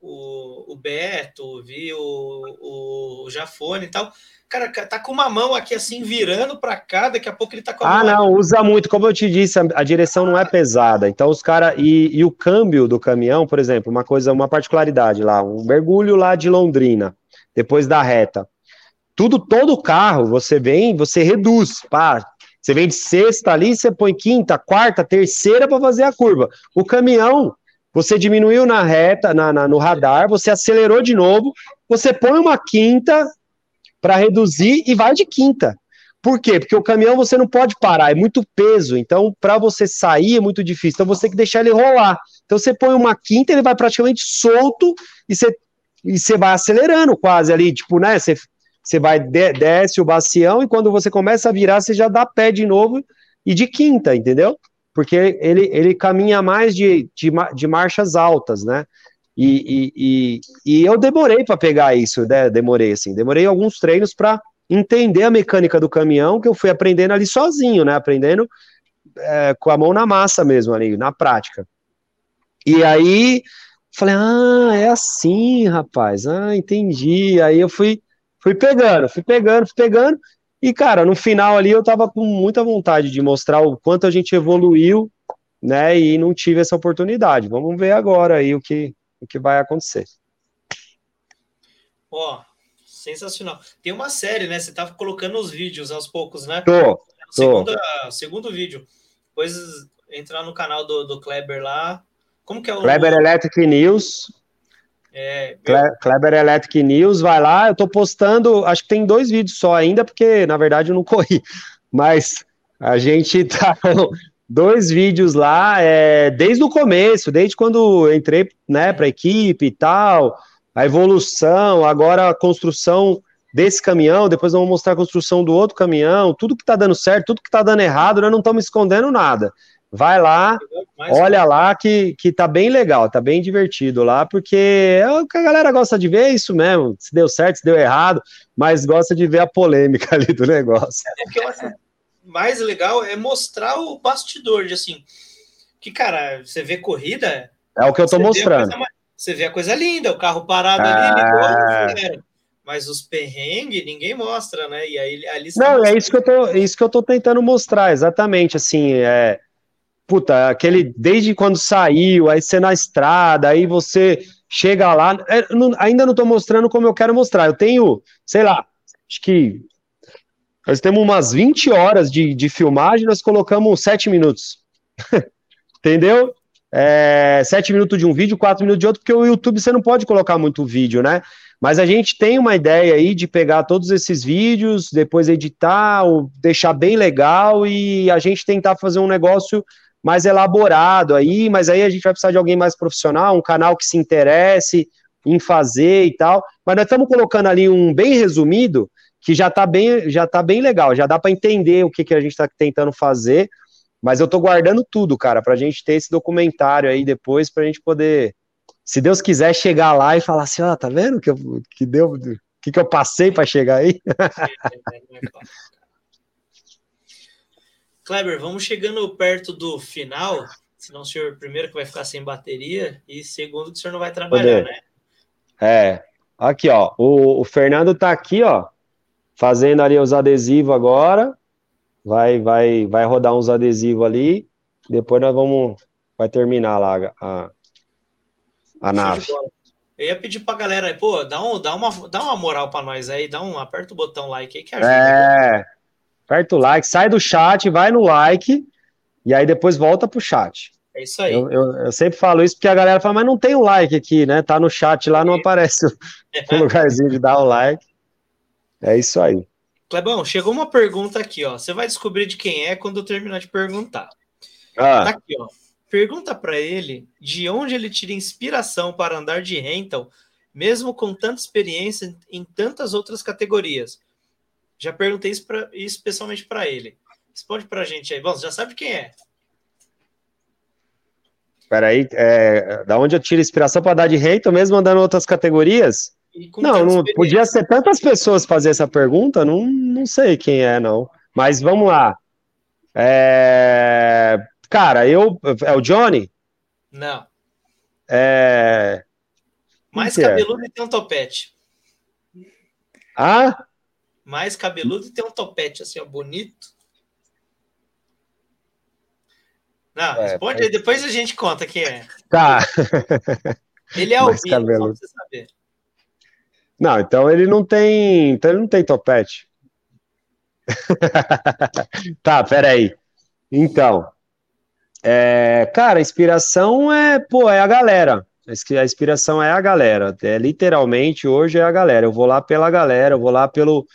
[SPEAKER 1] o, o Beto, vi o, o Jafone e tal cara tá com uma mão aqui assim virando para cá, daqui a pouco ele tá com
[SPEAKER 3] a Ah, não, aqui. usa muito, como eu te disse, a, a direção não é pesada. Então os caras e, e, o câmbio do caminhão, por exemplo, uma coisa, uma particularidade lá, um mergulho lá de Londrina, depois da reta. Tudo todo carro, você vem, você reduz, pá, você vem de sexta ali, você põe quinta, quarta, terceira para fazer a curva. O caminhão, você diminuiu na reta, na, na, no radar, você acelerou de novo, você põe uma quinta, para reduzir e vai de quinta. Por quê? Porque o caminhão você não pode parar, é muito peso. Então, para você sair é muito difícil. Então, você tem que deixar ele rolar. Então, você põe uma quinta, ele vai praticamente solto e você, e você vai acelerando quase ali. Tipo, né? Você você vai, de, desce o bacião, e quando você começa a virar, você já dá pé de novo e de quinta, entendeu? Porque ele, ele caminha mais de, de, de marchas altas, né? E, e, e, e eu demorei para pegar isso, né? Demorei, assim, demorei alguns treinos para entender a mecânica do caminhão, que eu fui aprendendo ali sozinho, né? Aprendendo é, com a mão na massa mesmo ali, na prática. E aí, falei, ah, é assim, rapaz, ah, entendi. Aí eu fui, fui pegando, fui pegando, fui pegando, e, cara, no final ali eu tava com muita vontade de mostrar o quanto a gente evoluiu, né, e não tive essa oportunidade. Vamos ver agora aí o que, o que vai acontecer.
[SPEAKER 1] Ó, oh, sensacional. Tem uma série, né? Você tá colocando os vídeos aos poucos, né?
[SPEAKER 3] Tô. tô.
[SPEAKER 1] Segundo, segundo vídeo. Depois entrar no canal do, do Kleber lá. Como que é o.
[SPEAKER 3] Kleber Electric News.
[SPEAKER 1] É,
[SPEAKER 3] Kleber Electric News, vai lá, eu tô postando, acho que tem dois vídeos só ainda, porque na verdade eu não corri, mas a gente (laughs) tá dois vídeos lá, é, desde o começo, desde quando entrei, né, pra equipe e tal, a evolução, agora a construção desse caminhão, depois vamos mostrar a construção do outro caminhão, tudo que tá dando certo, tudo que tá dando errado, nós não estamos escondendo nada. Vai lá, olha lá que, que tá bem legal, tá bem divertido lá, porque é o que a galera gosta de ver, é isso mesmo, se deu certo, se deu errado, mas gosta de ver a polêmica (laughs) ali do negócio.
[SPEAKER 1] É, o que eu acho mais legal é mostrar o bastidor, de assim, que, cara, você vê corrida...
[SPEAKER 3] É o que eu tô mostrando.
[SPEAKER 1] Vê você vê a coisa linda, o carro parado ah. ali, mas os perrengues ninguém mostra, né? E aí ali
[SPEAKER 3] Não, é isso que eu tô, é isso que eu tô tentando mostrar, exatamente, assim, é puta, aquele desde quando saiu, aí você na estrada, aí você chega lá, é, não, ainda não tô mostrando como eu quero mostrar. Eu tenho, sei lá, acho que nós temos umas 20 horas de, de filmagem, nós colocamos 7 minutos. (laughs) Entendeu? É, 7 minutos de um vídeo, 4 minutos de outro, porque o YouTube você não pode colocar muito vídeo, né? Mas a gente tem uma ideia aí de pegar todos esses vídeos, depois editar, deixar bem legal e a gente tentar fazer um negócio mais elaborado aí, mas aí a gente vai precisar de alguém mais profissional, um canal que se interesse em fazer e tal. Mas nós estamos colocando ali um bem resumido que já está bem, já tá bem legal, já dá para entender o que, que a gente está tentando fazer. Mas eu estou guardando tudo, cara, para a gente ter esse documentário aí depois, para a gente poder, se Deus quiser, chegar lá e falar assim, ó, oh, tá vendo que, eu, que deu, que, que eu passei para chegar aí? (laughs)
[SPEAKER 1] Kleber, vamos chegando perto do final, senão o senhor, primeiro, que vai ficar sem bateria, e segundo, que o senhor não vai trabalhar, Poder. né?
[SPEAKER 3] É, aqui, ó, o, o, Fernando tá aqui, ó, fazendo ali os adesivos agora, vai, vai, vai rodar uns adesivos ali, depois nós vamos, vai terminar lá a, a nave.
[SPEAKER 1] Eu ia pedir pra galera aí, pô, dá, um, dá, uma, dá uma moral pra nós aí, dá um, aperta o botão like aí que
[SPEAKER 3] ajuda. É, aperta o like, sai do chat, vai no like, e aí depois volta pro chat.
[SPEAKER 1] É isso aí.
[SPEAKER 3] Eu, eu, eu, sempre falo isso porque a galera fala, mas não tem o like aqui, né? Tá no chat lá, não aparece (laughs) o lugarzinho de dar o like. É isso aí.
[SPEAKER 1] Clebão, chegou uma pergunta aqui, ó. Você vai descobrir de quem é quando eu terminar de perguntar. Ah. Tá aqui, ó. Pergunta para ele de onde ele tira inspiração para andar de rental, mesmo com tanta experiência em tantas outras categorias. Já perguntei isso, pra, isso especialmente para ele. Responde para a gente aí. Bom, você já sabe quem é.
[SPEAKER 3] Peraí, é, da onde eu tiro inspiração para dar de rei? Tô mesmo andando em outras categorias? Não, não podia ser tantas pessoas fazer essa pergunta, não, não sei quem é, não. Mas vamos lá. É, cara, eu. É o Johnny?
[SPEAKER 1] Não.
[SPEAKER 3] É.
[SPEAKER 1] Mais é? cabeludo é? e tem um topete.
[SPEAKER 3] Ah?
[SPEAKER 1] mais cabeludo e tem um topete assim, ó, bonito. Não, é, responde aí, depois a gente conta quem é.
[SPEAKER 3] Tá.
[SPEAKER 1] Ele é (laughs) albino, só pra você saber.
[SPEAKER 3] Não, então ele não tem. Então ele não tem topete. (laughs) tá, peraí. Então. É, cara, a inspiração é, pô, é a galera. A inspiração é a galera. É literalmente hoje é a galera. Eu vou lá pela galera, eu vou lá pelo,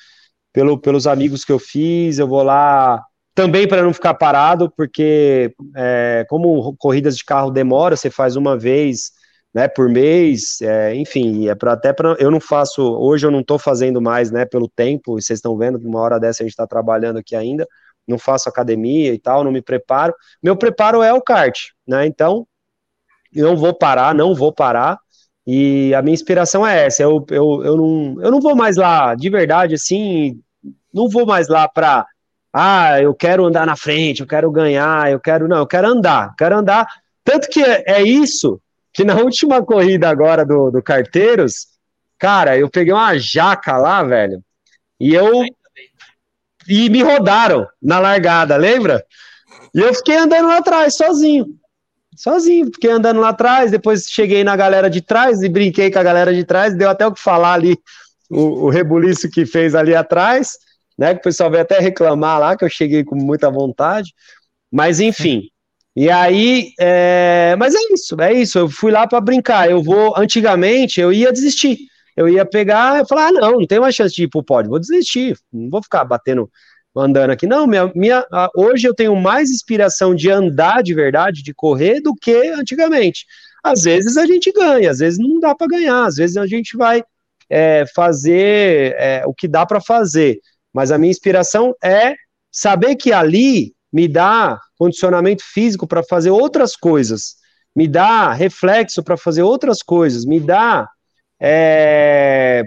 [SPEAKER 3] pelo, pelos amigos que eu fiz, eu vou lá também para não ficar parado, porque é, como corridas de carro demora, você faz uma vez, né, por mês, é, enfim, é para até para eu não faço, hoje eu não estou fazendo mais, né, pelo tempo, vocês estão vendo que uma hora dessa a gente está trabalhando aqui ainda, não faço academia e tal, não me preparo, meu preparo é o kart, né, então eu não vou parar, não vou parar, e a minha inspiração é essa, eu, eu, eu, não, eu não vou mais lá, de verdade, assim, não vou mais lá para, ah, eu quero andar na frente, eu quero ganhar, eu quero, não, eu quero andar, quero andar, tanto que é, é isso que na (laughs) última corrida agora do, do Carteiros, cara, eu peguei uma jaca lá, velho, e eu. E me rodaram na largada, lembra? E eu fiquei andando lá atrás, sozinho. Sozinho, fiquei andando lá atrás, depois cheguei na galera de trás e brinquei com a galera de trás, deu até o que falar ali, o, o rebuliço que fez ali atrás, né? Que o pessoal veio até reclamar lá, que eu cheguei com muita vontade. Mas enfim, e aí, é... mas é isso, é isso. Eu fui lá para brincar. Eu vou, antigamente, eu ia desistir. Eu ia pegar e falar: ah, não, não tem mais chance de ir pro pódio, vou desistir, não vou ficar batendo, andando aqui. Não, minha, minha, hoje eu tenho mais inspiração de andar de verdade, de correr, do que antigamente. Às vezes a gente ganha, às vezes não dá para ganhar, às vezes a gente vai é, fazer é, o que dá para fazer. Mas a minha inspiração é saber que ali me dá condicionamento físico para fazer outras coisas, me dá reflexo para fazer outras coisas, me dá. É,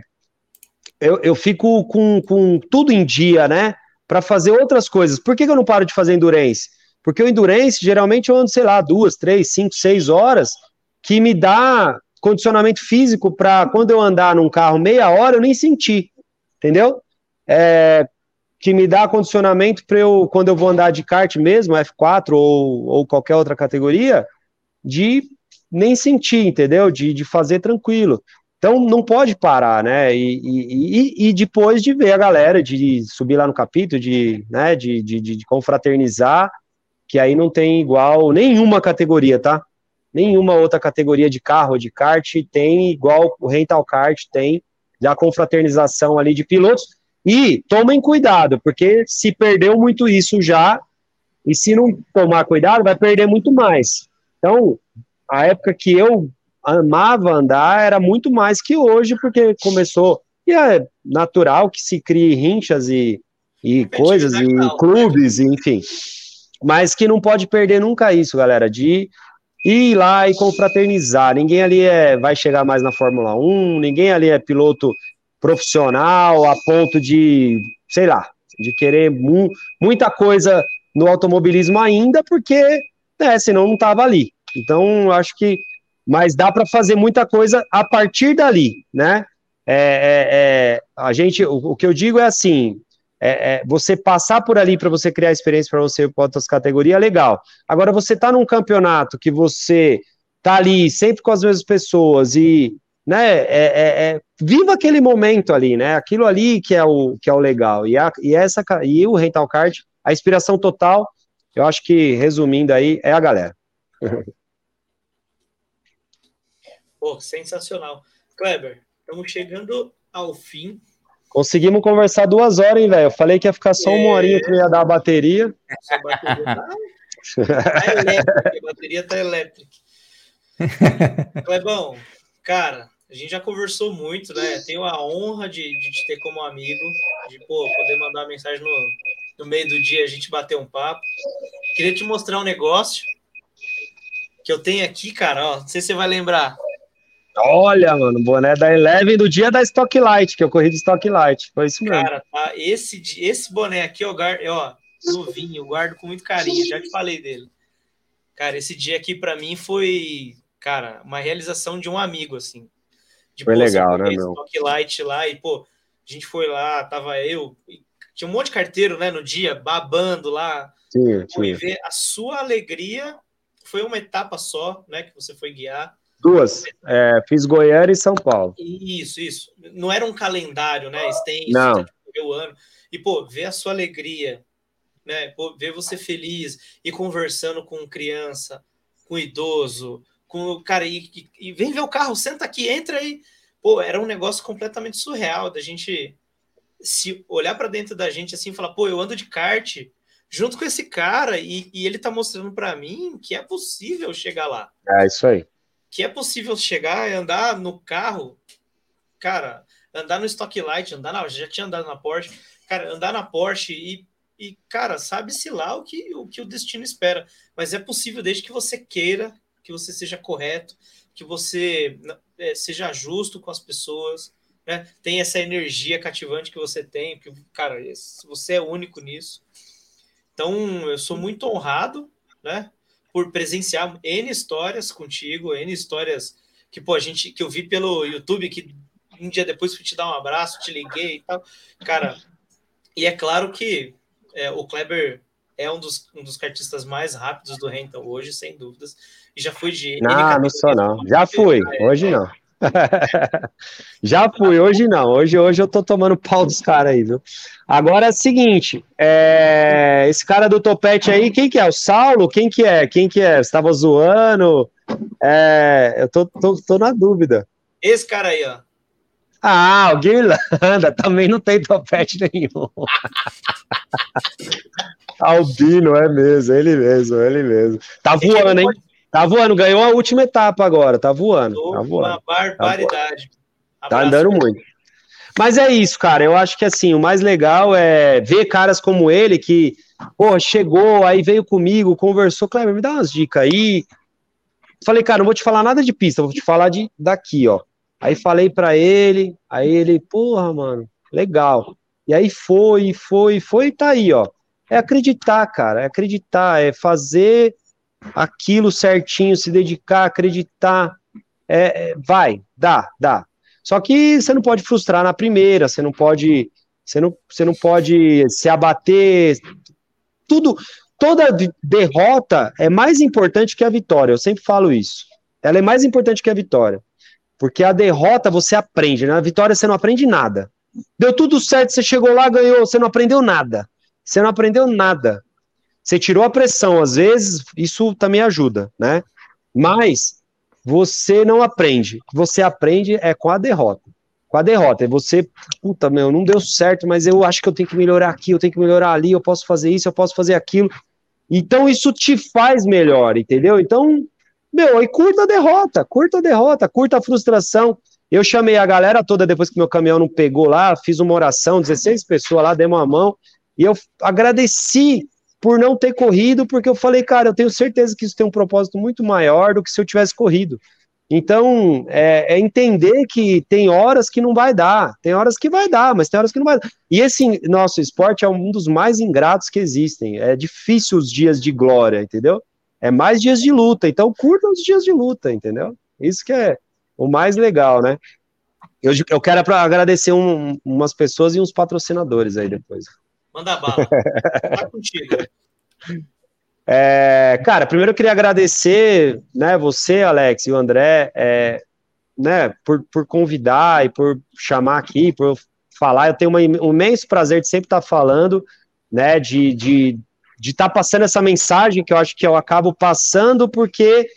[SPEAKER 3] eu, eu fico com, com tudo em dia, né? Para fazer outras coisas. Por que, que eu não paro de fazer endurance? Porque o endurance, geralmente, eu ando, sei lá, duas, três, cinco, seis horas, que me dá condicionamento físico para quando eu andar num carro meia hora, eu nem sentir, entendeu? É, que me dá condicionamento para eu, quando eu vou andar de kart mesmo, F4 ou, ou qualquer outra categoria, de nem sentir, entendeu? De, de fazer tranquilo. Então não pode parar, né? E, e, e, depois de ver a galera, de subir lá no capítulo, de, né, de, de, de confraternizar, que aí não tem igual nenhuma categoria, tá? Nenhuma outra categoria de carro, de kart tem igual o rental kart tem, da confraternização ali de pilotos e tomem cuidado, porque se perdeu muito isso já, e se não tomar cuidado, vai perder muito mais. Então, a época que eu amava andar era muito mais que hoje, porque começou. E é natural que se crie rinchas e, e coisas, e né? clubes, e, enfim. Mas que não pode perder nunca isso, galera, de ir lá e confraternizar. Ninguém ali é, vai chegar mais na Fórmula 1, ninguém ali é piloto profissional a ponto de, sei lá, de querer mu muita coisa no automobilismo ainda, porque, né, senão não estava ali. Então, acho que, mas dá para fazer muita coisa a partir dali, né? É, é, é, a gente, o, o, que eu digo é assim, é, é você passar por ali para você criar experiência para você para outras categorias, é legal. Agora, você tá num campeonato que você tá ali sempre com as mesmas pessoas e né, é, é, é, viva aquele momento ali, né, aquilo ali que é o, que é o legal, e, a, e, essa, e o rental card, a inspiração total, eu acho que, resumindo aí, é a galera. (laughs)
[SPEAKER 1] Pô, sensacional. Kleber, estamos chegando ao fim.
[SPEAKER 3] Conseguimos conversar duas horas, hein, velho? Eu falei que ia ficar só uma horinha que ia dar a bateria. Essa bateria tá,
[SPEAKER 1] tá elétrica, a bateria tá elétrica. (laughs) Clebão, cara, a gente já conversou muito, né? Tenho a honra de, de te ter como amigo, de pô, poder mandar mensagem no, no meio do dia, a gente bater um papo. Queria te mostrar um negócio que eu tenho aqui, cara, ó, não sei se você vai lembrar.
[SPEAKER 3] Olha, mano, boné da Eleven do dia da Stock Light, que eu corri de Stock Light, foi isso mesmo. Cara,
[SPEAKER 1] tá, esse, esse boné aqui, ó, ó, novinho, eu guardo com muito carinho, já te falei dele. Cara, esse dia aqui para mim foi, cara, uma realização de um amigo, assim.
[SPEAKER 3] De, Foi pô, legal, né, meu?
[SPEAKER 1] Light lá e, pô, a gente foi lá, tava eu, tinha um monte de carteiro, né, no dia, babando lá.
[SPEAKER 3] Sim, sim.
[SPEAKER 1] E ver a sua alegria, foi uma etapa só, né, que você foi guiar.
[SPEAKER 3] Duas, é, fiz Goiânia e São Paulo.
[SPEAKER 1] Isso, isso. Não era um calendário, né, extenso,
[SPEAKER 3] Não.
[SPEAKER 1] o ano. E, pô, ver a sua alegria, né, pô, ver você feliz e conversando com criança, com idoso, com o cara e, e, vem ver o carro, senta aqui, entra aí. Pô, era um negócio completamente surreal da gente se olhar para dentro da gente assim e falar, pô, eu ando de kart junto com esse cara e, e ele tá mostrando para mim que é possível chegar lá.
[SPEAKER 3] É isso aí.
[SPEAKER 1] que é possível chegar e andar no carro, cara, andar no Stock Light, andar na, já tinha andado na Porsche, cara, andar na Porsche e, e cara, sabe-se lá o que, o que o destino espera, mas é possível desde que você queira, que você seja correto, que você é, seja justo com as pessoas, né? Tem essa energia cativante que você tem, que, cara, você é único nisso. Então, eu sou muito honrado, né? Por presenciar N histórias contigo, N histórias que, pô, a gente, que eu vi pelo YouTube, que um dia depois fui te dar um abraço, te liguei e tal. Cara, e é claro que é, o Kleber é um dos, um dos cartistas mais rápidos do Rental hoje, sem dúvidas. E já fui de.
[SPEAKER 3] Não, não sou, não. Já fui, hoje não. (laughs) Já fui, hoje não. Hoje, hoje eu tô tomando pau dos caras aí, viu? Agora é o seguinte: é... esse cara do topete aí, quem que é? O Saulo? Quem que é? Quem que é? Você tava zoando? É... Eu tô, tô, tô na dúvida.
[SPEAKER 1] Esse cara aí, ó.
[SPEAKER 3] Ah, o Guirlanda (laughs) também não tem topete nenhum. (laughs) Albino, é mesmo, ele mesmo, ele mesmo. Tá voando, hein? Tá voando, ganhou a última etapa agora, tá voando. Tá voando.
[SPEAKER 1] Uma barbaridade.
[SPEAKER 3] Tá, tá andando muito. Mas é isso, cara. Eu acho que assim, o mais legal é ver caras como ele que, pô, chegou, aí veio comigo, conversou, Kleber, me dá umas dicas aí. Falei, cara, não vou te falar nada de pista, vou te falar de daqui, ó. Aí falei para ele, aí ele, porra, mano, legal. E aí foi, foi, foi e tá aí, ó. É acreditar, cara, é acreditar, é fazer aquilo certinho, se dedicar, acreditar, é, é, vai, dá, dá. Só que você não pode frustrar na primeira, você não pode, você não, você não pode se abater. Tudo, toda derrota é mais importante que a vitória. Eu sempre falo isso. Ela é mais importante que a vitória. Porque a derrota você aprende, na vitória você não aprende nada. Deu tudo certo, você chegou lá, ganhou, você não aprendeu nada. Você não aprendeu nada. Você tirou a pressão, às vezes, isso também ajuda, né? Mas você não aprende. Você aprende é com a derrota. Com a derrota. É você, puta, meu, não deu certo, mas eu acho que eu tenho que melhorar aqui, eu tenho que melhorar ali, eu posso fazer isso, eu posso fazer aquilo. Então isso te faz melhor, entendeu? Então, meu, aí curta a derrota, curta a derrota, curta a frustração. Eu chamei a galera toda depois que meu caminhão não pegou lá, fiz uma oração, 16 pessoas lá, demos uma mão, e eu agradeci por não ter corrido, porque eu falei, cara, eu tenho certeza que isso tem um propósito muito maior do que se eu tivesse corrido. Então, é, é, entender que tem horas que não vai dar, tem horas que vai dar, mas tem horas que não vai dar. E esse nosso esporte é um dos mais ingratos que existem. É difícil os dias de glória, entendeu? É mais dias de luta. Então, curta os dias de luta, entendeu? Isso que é o mais legal, né? Eu, eu quero agradecer um, umas pessoas e uns patrocinadores aí depois.
[SPEAKER 1] Manda bala. tá contigo. (laughs)
[SPEAKER 3] É, cara, primeiro eu queria agradecer, né, você, Alex, e o André, é, né, por, por convidar e por chamar aqui, por falar. Eu tenho uma, um imenso prazer de sempre estar falando, né, de de de estar tá passando essa mensagem que eu acho que eu acabo passando porque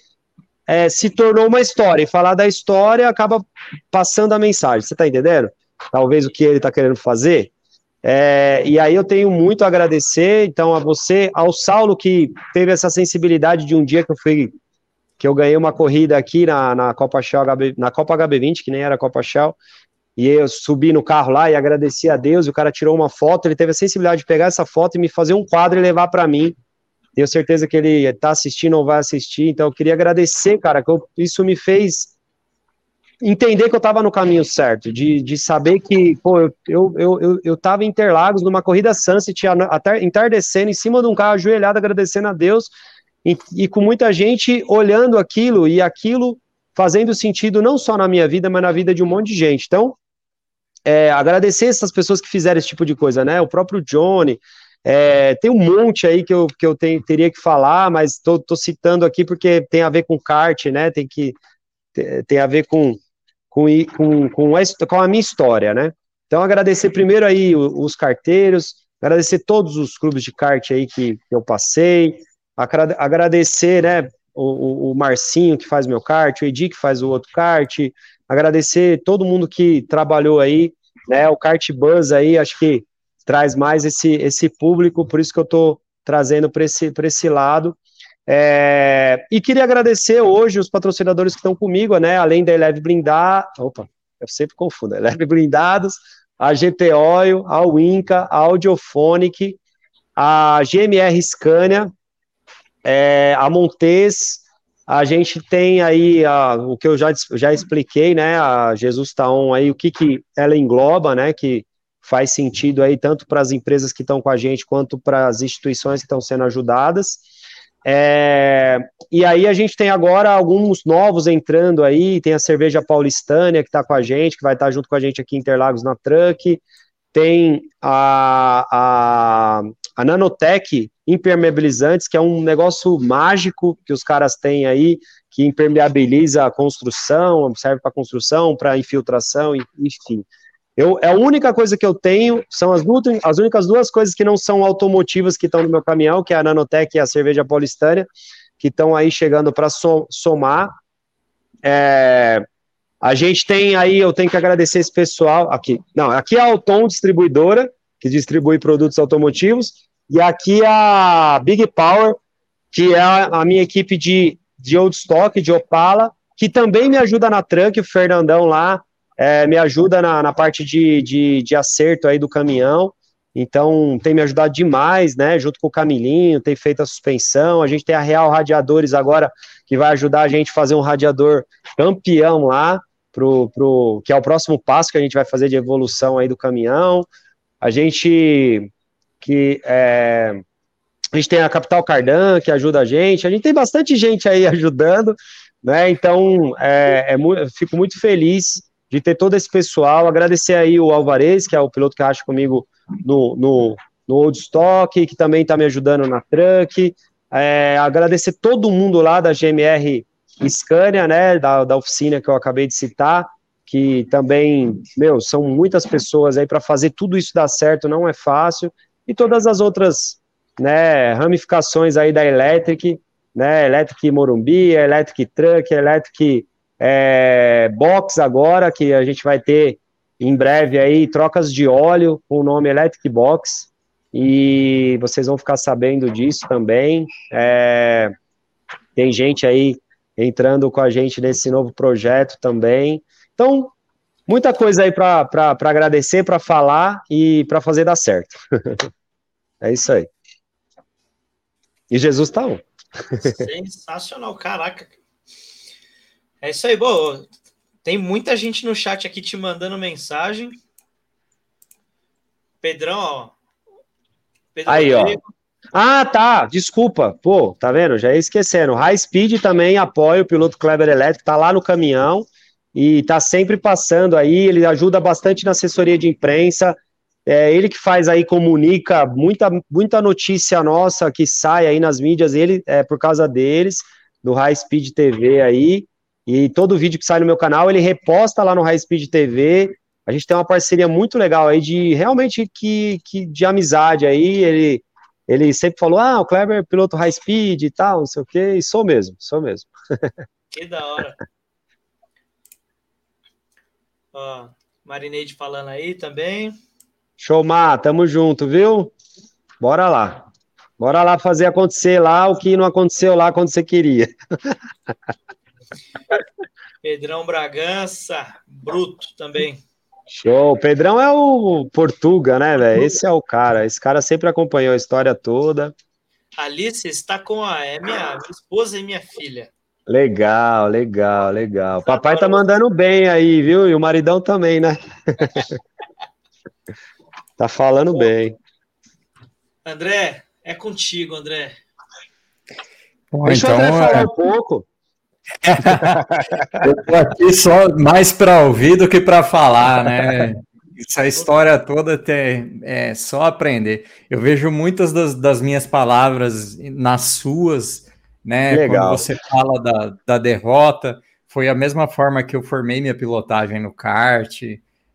[SPEAKER 3] é, se tornou uma história e falar da história acaba passando a mensagem. Você tá entendendo? Talvez o que ele tá querendo fazer. É, e aí eu tenho muito a agradecer, então, a você, ao Saulo, que teve essa sensibilidade de um dia que eu fui, que eu ganhei uma corrida aqui na, na Copa Shell, HB, na Copa HB20, que nem era Copa Shell, e eu subi no carro lá e agradeci a Deus, o cara tirou uma foto, ele teve a sensibilidade de pegar essa foto e me fazer um quadro e levar para mim, tenho certeza que ele está assistindo ou vai assistir, então eu queria agradecer, cara, que eu, isso me fez entender que eu estava no caminho certo, de, de saber que, pô, eu, eu, eu, eu tava em Interlagos numa corrida Sunset, entardecendo em cima de um carro ajoelhado, agradecendo a Deus, e, e, com muita gente olhando aquilo e aquilo fazendo sentido não só na minha vida, mas na vida de um monte de gente. Então, é, agradecer essas pessoas que fizeram esse tipo de coisa, né? O próprio Johnny, é, tem um monte aí que eu, que eu tenho, teria que falar, mas tô, tô citando aqui porque tem a ver com kart, né? Tem que tem a ver com, com, com, com, a, com a minha história, né? Então, agradecer primeiro aí os carteiros, agradecer todos os clubes de kart aí que, que eu passei, agradecer, né, o, o, Marcinho que faz meu kart, o Edi que faz o outro kart, agradecer todo mundo que trabalhou aí, né, o Kart Buzz aí, acho que traz mais esse, esse público, por isso que eu tô trazendo para esse, esse lado, É, e queria agradecer hoje os patrocinadores que estão comigo, né? Além da Eleve Blindar, opa, eu sempre confundo, Eleve Blindados, a GT Oil, a Winca, a Audiophonic, a GMR Scania, é, a Montes, a gente tem aí a, o que eu já, já expliquei, né? A Jesus Taon aí, o que, que ela engloba, né? Que faz sentido aí tanto para as empresas que estão com a gente quanto para as instituições que estão sendo ajudadas. É, e aí a gente tem agora alguns novos entrando aí, tem a cerveja paulistânia que está com a gente, que vai estar tá junto com a gente aqui em Interlagos na Truck, tem a, a, a Nanotech impermeabilizantes, que é um negócio mágico que os caras têm aí, que impermeabiliza a construção, serve para construção, para infiltração, enfim. Eu, é a única coisa que eu tenho, são as, as únicas duas coisas que não são automotivas que estão no meu caminhão, que é a Nanotech e a cerveja paulistânia, que estão aí chegando para somar. É, a gente tem aí, eu tenho que agradecer esse pessoal aqui. Não, aqui é a Auton Distribuidora, que distribui produtos automotivos, e aqui é a Big Power, que é a minha equipe de, de old stock, de Opala, que também me ajuda na Trunk, o Fernandão lá, é, me ajuda na, na parte de, de, de, acerto aí do caminhão, então tem me ajudado demais, né, junto com o Camilinho, tem feito a suspensão, a gente tem a Real Radiadores agora, que vai ajudar a gente a fazer um radiador campeão lá, pro, pro, que é o próximo passo que a gente vai fazer de evolução aí do caminhão, a gente, que é, a gente tem a Capital Cardan, que ajuda a gente, a gente tem bastante gente aí (laughs) ajudando, né, então é, é, fico muito feliz de ter todo esse pessoal. Agradecer aí o Alvarez, que é o piloto que acha comigo no, no, no Old Stock, que também está me ajudando na Truck. É, agradecer todo mundo lá da GMR Scania, né, da, da oficina que eu acabei de citar, que também, meu, são muitas pessoas aí para fazer tudo isso dar certo, não é fácil. E todas as outras, né, ramificações aí da Electric, né, Electric Morumbi, Electric Truck, Electric é, box agora, que a gente vai ter em breve aí, trocas de óleo com o nome Electric Box, e vocês vão ficar sabendo disso também. É, tem gente aí entrando com a gente nesse novo projeto também. Então, muita coisa aí para agradecer, para falar e para fazer dar certo. (laughs) é isso aí. E Jesus tá um.
[SPEAKER 1] Sensacional, caraca. É isso aí, boa. Tem muita gente no chat aqui te mandando mensagem. Pedrão, ó.
[SPEAKER 3] Pedrão aí, ó. Ah, tá. Desculpa. Pô, tá vendo? Já ia esquecendo. High Speed também apoia o piloto Kleber Elétrico, tá lá no caminhão e tá sempre passando aí. Ele ajuda bastante na assessoria de imprensa. É ele que faz aí, comunica muita, muita notícia nossa que sai aí nas mídias, ele é por causa deles, do High Speed TV aí. E todo vídeo que sai no meu canal, ele reposta lá no High Speed TV. A gente tem uma parceria muito legal aí de realmente que, que de amizade aí. Ele, ele sempre falou: ah, o Kleber é piloto high speed e tal, não sei o quê. E sou mesmo, sou mesmo. (laughs)
[SPEAKER 1] Que da hora. Ó, Marineide falando aí também.
[SPEAKER 3] Show, Má, tamo junto, viu? Bora lá. Bora lá fazer acontecer lá o que não aconteceu lá quando você queria. (laughs)
[SPEAKER 1] Pedrão Bragança, bruto também.
[SPEAKER 3] Show. Pedrão é o Portuga, né, velho? Esse é o cara. Esse cara sempre acompanhou a história toda.
[SPEAKER 1] Alice está com a é minha, minha esposa e minha filha.
[SPEAKER 3] Legal, legal, legal. O papai tá mandando bem aí, viu? E o maridão também, né? (laughs) tá falando bem.
[SPEAKER 1] André, é contigo, André.
[SPEAKER 3] Bom, Deixa então, o André falar é... um pouco. (laughs)
[SPEAKER 2] eu tô aqui só mais para ouvir do que para falar, né? Essa história toda tem, é só aprender. Eu vejo muitas das, das minhas palavras nas suas, né? Legal. Quando você fala da, da derrota, foi a mesma forma que eu formei minha pilotagem no kart.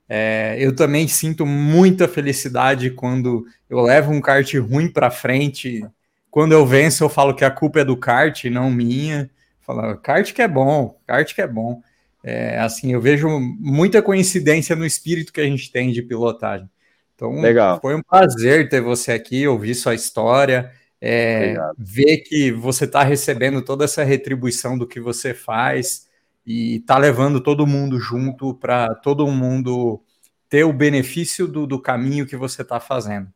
[SPEAKER 2] É, eu também sinto muita felicidade quando eu levo um kart ruim para frente. Quando eu venço, eu falo que a culpa é do kart, não minha. Falar, kart que é bom, kart que é bom. É, assim, eu vejo muita coincidência no espírito que a gente tem de pilotagem. Então,
[SPEAKER 3] Legal.
[SPEAKER 2] foi um prazer ter você aqui, ouvir sua história. É, ver que você está recebendo toda essa retribuição do que você faz e está levando todo mundo junto para todo mundo ter o benefício do, do caminho que você está fazendo.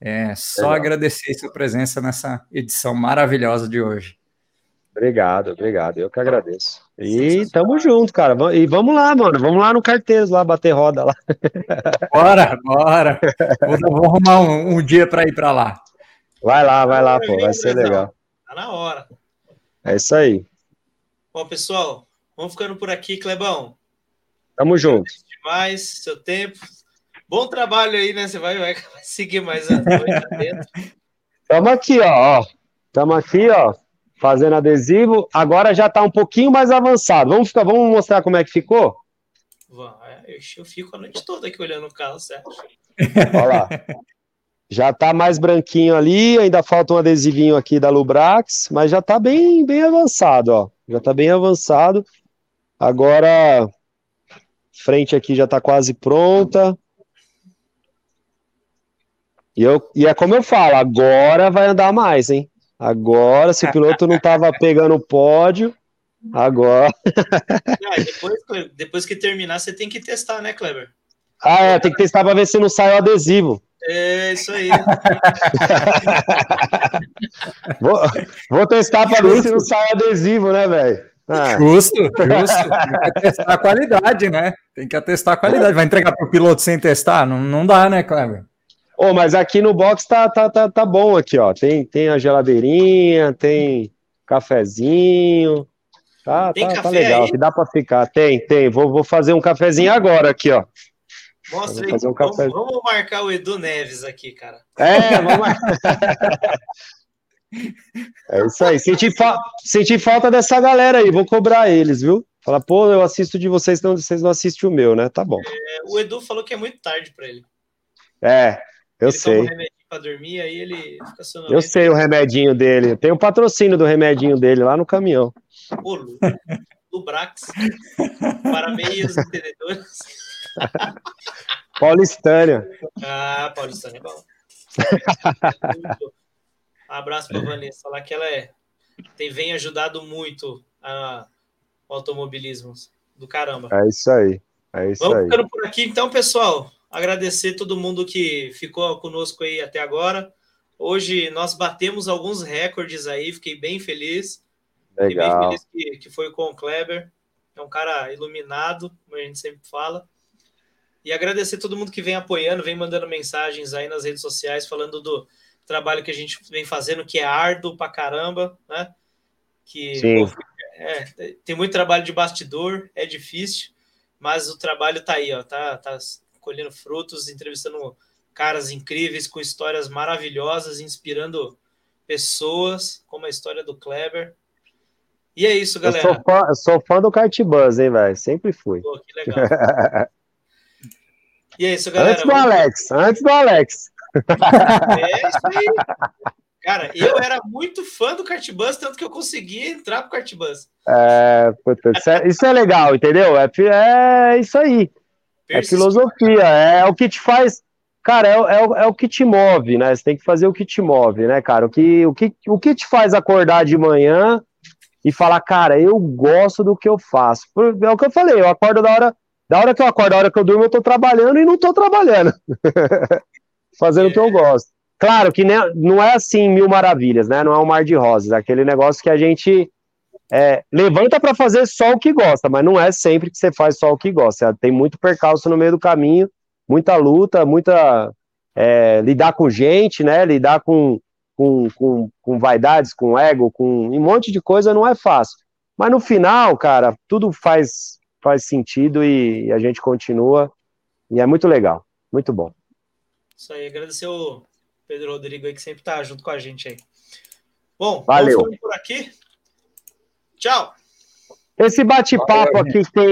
[SPEAKER 2] É só Legal. agradecer sua presença nessa edição maravilhosa de hoje.
[SPEAKER 3] Obrigado, obrigado. Eu que agradeço. E tamo junto, cara. E vamos lá, mano. Vamos lá no carteiro, lá, bater roda lá.
[SPEAKER 2] Bora, bora. (laughs) Vou, vou arrumar um, um dia para ir para lá.
[SPEAKER 3] Vai lá, vai lá, pô. Vai ser legal.
[SPEAKER 1] Tá na hora.
[SPEAKER 3] É isso aí.
[SPEAKER 1] Bom, pessoal, vamos ficando por aqui, Clebão.
[SPEAKER 3] Tamo junto.
[SPEAKER 1] Demais, seu tempo. Bom trabalho aí, né? Você vai, vai (laughs) seguir mais a noite
[SPEAKER 3] Tamo aqui, ó. Tamo aqui, ó fazendo adesivo. Agora já está um pouquinho mais avançado. Vamos, ficar, vamos mostrar como é que ficou?
[SPEAKER 1] Eu fico a noite toda aqui olhando o carro, certo?
[SPEAKER 3] Olha lá. (laughs) Já está mais branquinho ali, ainda falta um adesivinho aqui da Lubrax, mas já está bem, bem avançado, ó. Já está bem avançado. Agora, frente aqui já está quase pronta. E, eu, e é como eu falo, agora vai andar mais, hein? Agora, se o piloto não estava (laughs) pegando o pódio, agora. (laughs)
[SPEAKER 1] Ah, depois, depois que terminar, você tem que testar, né, Kleber?
[SPEAKER 3] Ah, é, tem que testar para ver se não sai o adesivo.
[SPEAKER 1] É, isso aí. (laughs)
[SPEAKER 3] vou, vou testar para ver se não sai adesivo, né, velho?
[SPEAKER 2] Ah. Justo, justo. Tem que testar a qualidade, né? Tem que atestar a qualidade. Vai entregar para o piloto sem testar? Não, não dá, né, Kleber?
[SPEAKER 3] Oh, mas aqui no box tá, tá, tá, tá bom aqui, ó. Tem, tem a geladeirinha, tem cafezinho. Tá, tem tá, tá legal, aí? que dá para ficar. Tem, tem. Vou, vou fazer um cafezinho agora aqui, ó.
[SPEAKER 1] Mostra aí. Um vamos, vamos, marcar o Edu Neves aqui, cara.
[SPEAKER 3] É, vamos marcar. (laughs) é isso aí. Senti, fa senti falta dessa galera aí. Vou cobrar eles, viu? Fala, pô, eu assisto de vocês, não, vocês não assistem o meu, né? Tá bom.
[SPEAKER 1] É, o Edu falou que é muito tarde para ele.
[SPEAKER 3] É, eu ele sei.
[SPEAKER 1] Toma um pra dormir, aí ele fica
[SPEAKER 3] sonolento. Eu sei o remedinho dele. Tem o patrocínio do remedinho dele lá no caminhão.
[SPEAKER 1] Ô, do Brax. Para meios (laughs) entendedores. (laughs)
[SPEAKER 3] Paulistânia.
[SPEAKER 1] Ah, Paulistânia é bom. (laughs) Abraço para Vanessa, falar que ela é tem vem ajudado muito a, o automobilismo do caramba.
[SPEAKER 3] É isso aí. É isso
[SPEAKER 1] Vamos
[SPEAKER 3] aí.
[SPEAKER 1] ficando por aqui então, pessoal agradecer todo mundo que ficou conosco aí até agora. Hoje nós batemos alguns recordes aí, fiquei bem feliz.
[SPEAKER 3] Legal.
[SPEAKER 1] Fiquei bem feliz que, que foi com o Kleber. É um cara iluminado, como a gente sempre fala. E agradecer todo mundo que vem apoiando, vem mandando mensagens aí nas redes sociais, falando do trabalho que a gente vem fazendo, que é árduo pra caramba, né? Que pô, é, tem muito trabalho de bastidor, é difícil, mas o trabalho tá aí, ó, tá, tá colhendo frutos, entrevistando caras incríveis com histórias maravilhosas, inspirando pessoas, como a história do Kleber. E é isso, galera.
[SPEAKER 3] Eu sou fã, eu sou fã do Kart Buzz, hein, velho? Sempre fui.
[SPEAKER 1] Pô, que (laughs) legal. E é isso, galera.
[SPEAKER 3] Antes do Alex, antes do Alex.
[SPEAKER 1] É isso aí. Cara, eu era muito fã do Kart Bus, tanto que eu consegui entrar pro Kart Bus.
[SPEAKER 3] É, puta, isso, é, isso é legal, entendeu? É, é isso aí. É filosofia, é o que te faz. Cara, é, é, é, o que te move, né? Você tem que fazer o que te move, né, cara? O que, o, que, o que te faz acordar de manhã e falar, cara, eu gosto do que eu faço. É o que eu falei, eu acordo da hora, da hora que eu acordo, da hora que eu durmo, eu tô trabalhando e não tô trabalhando. (laughs) Fazendo o que eu gosto. Claro que não é assim mil maravilhas, né? Não é um mar de rosas, é aquele negócio que a gente é, levanta para fazer só o que gosta, mas não é sempre que você faz só o que gosta. Tem muito percalço no meio do caminho, muita luta, muita é, lidar com gente, né? Lidar com, com, com, com vaidades, com ego, com um monte de coisa não é fácil. Mas no final, cara, tudo faz, faz sentido e, e a gente continua. E é muito legal, muito bom.
[SPEAKER 1] Isso aí, agradecer o Pedro Rodrigo aí que sempre tá junto com a gente aí. Bom,
[SPEAKER 3] Valeu.
[SPEAKER 1] por aqui. Tchau.
[SPEAKER 3] Esse bate-papo aqui tem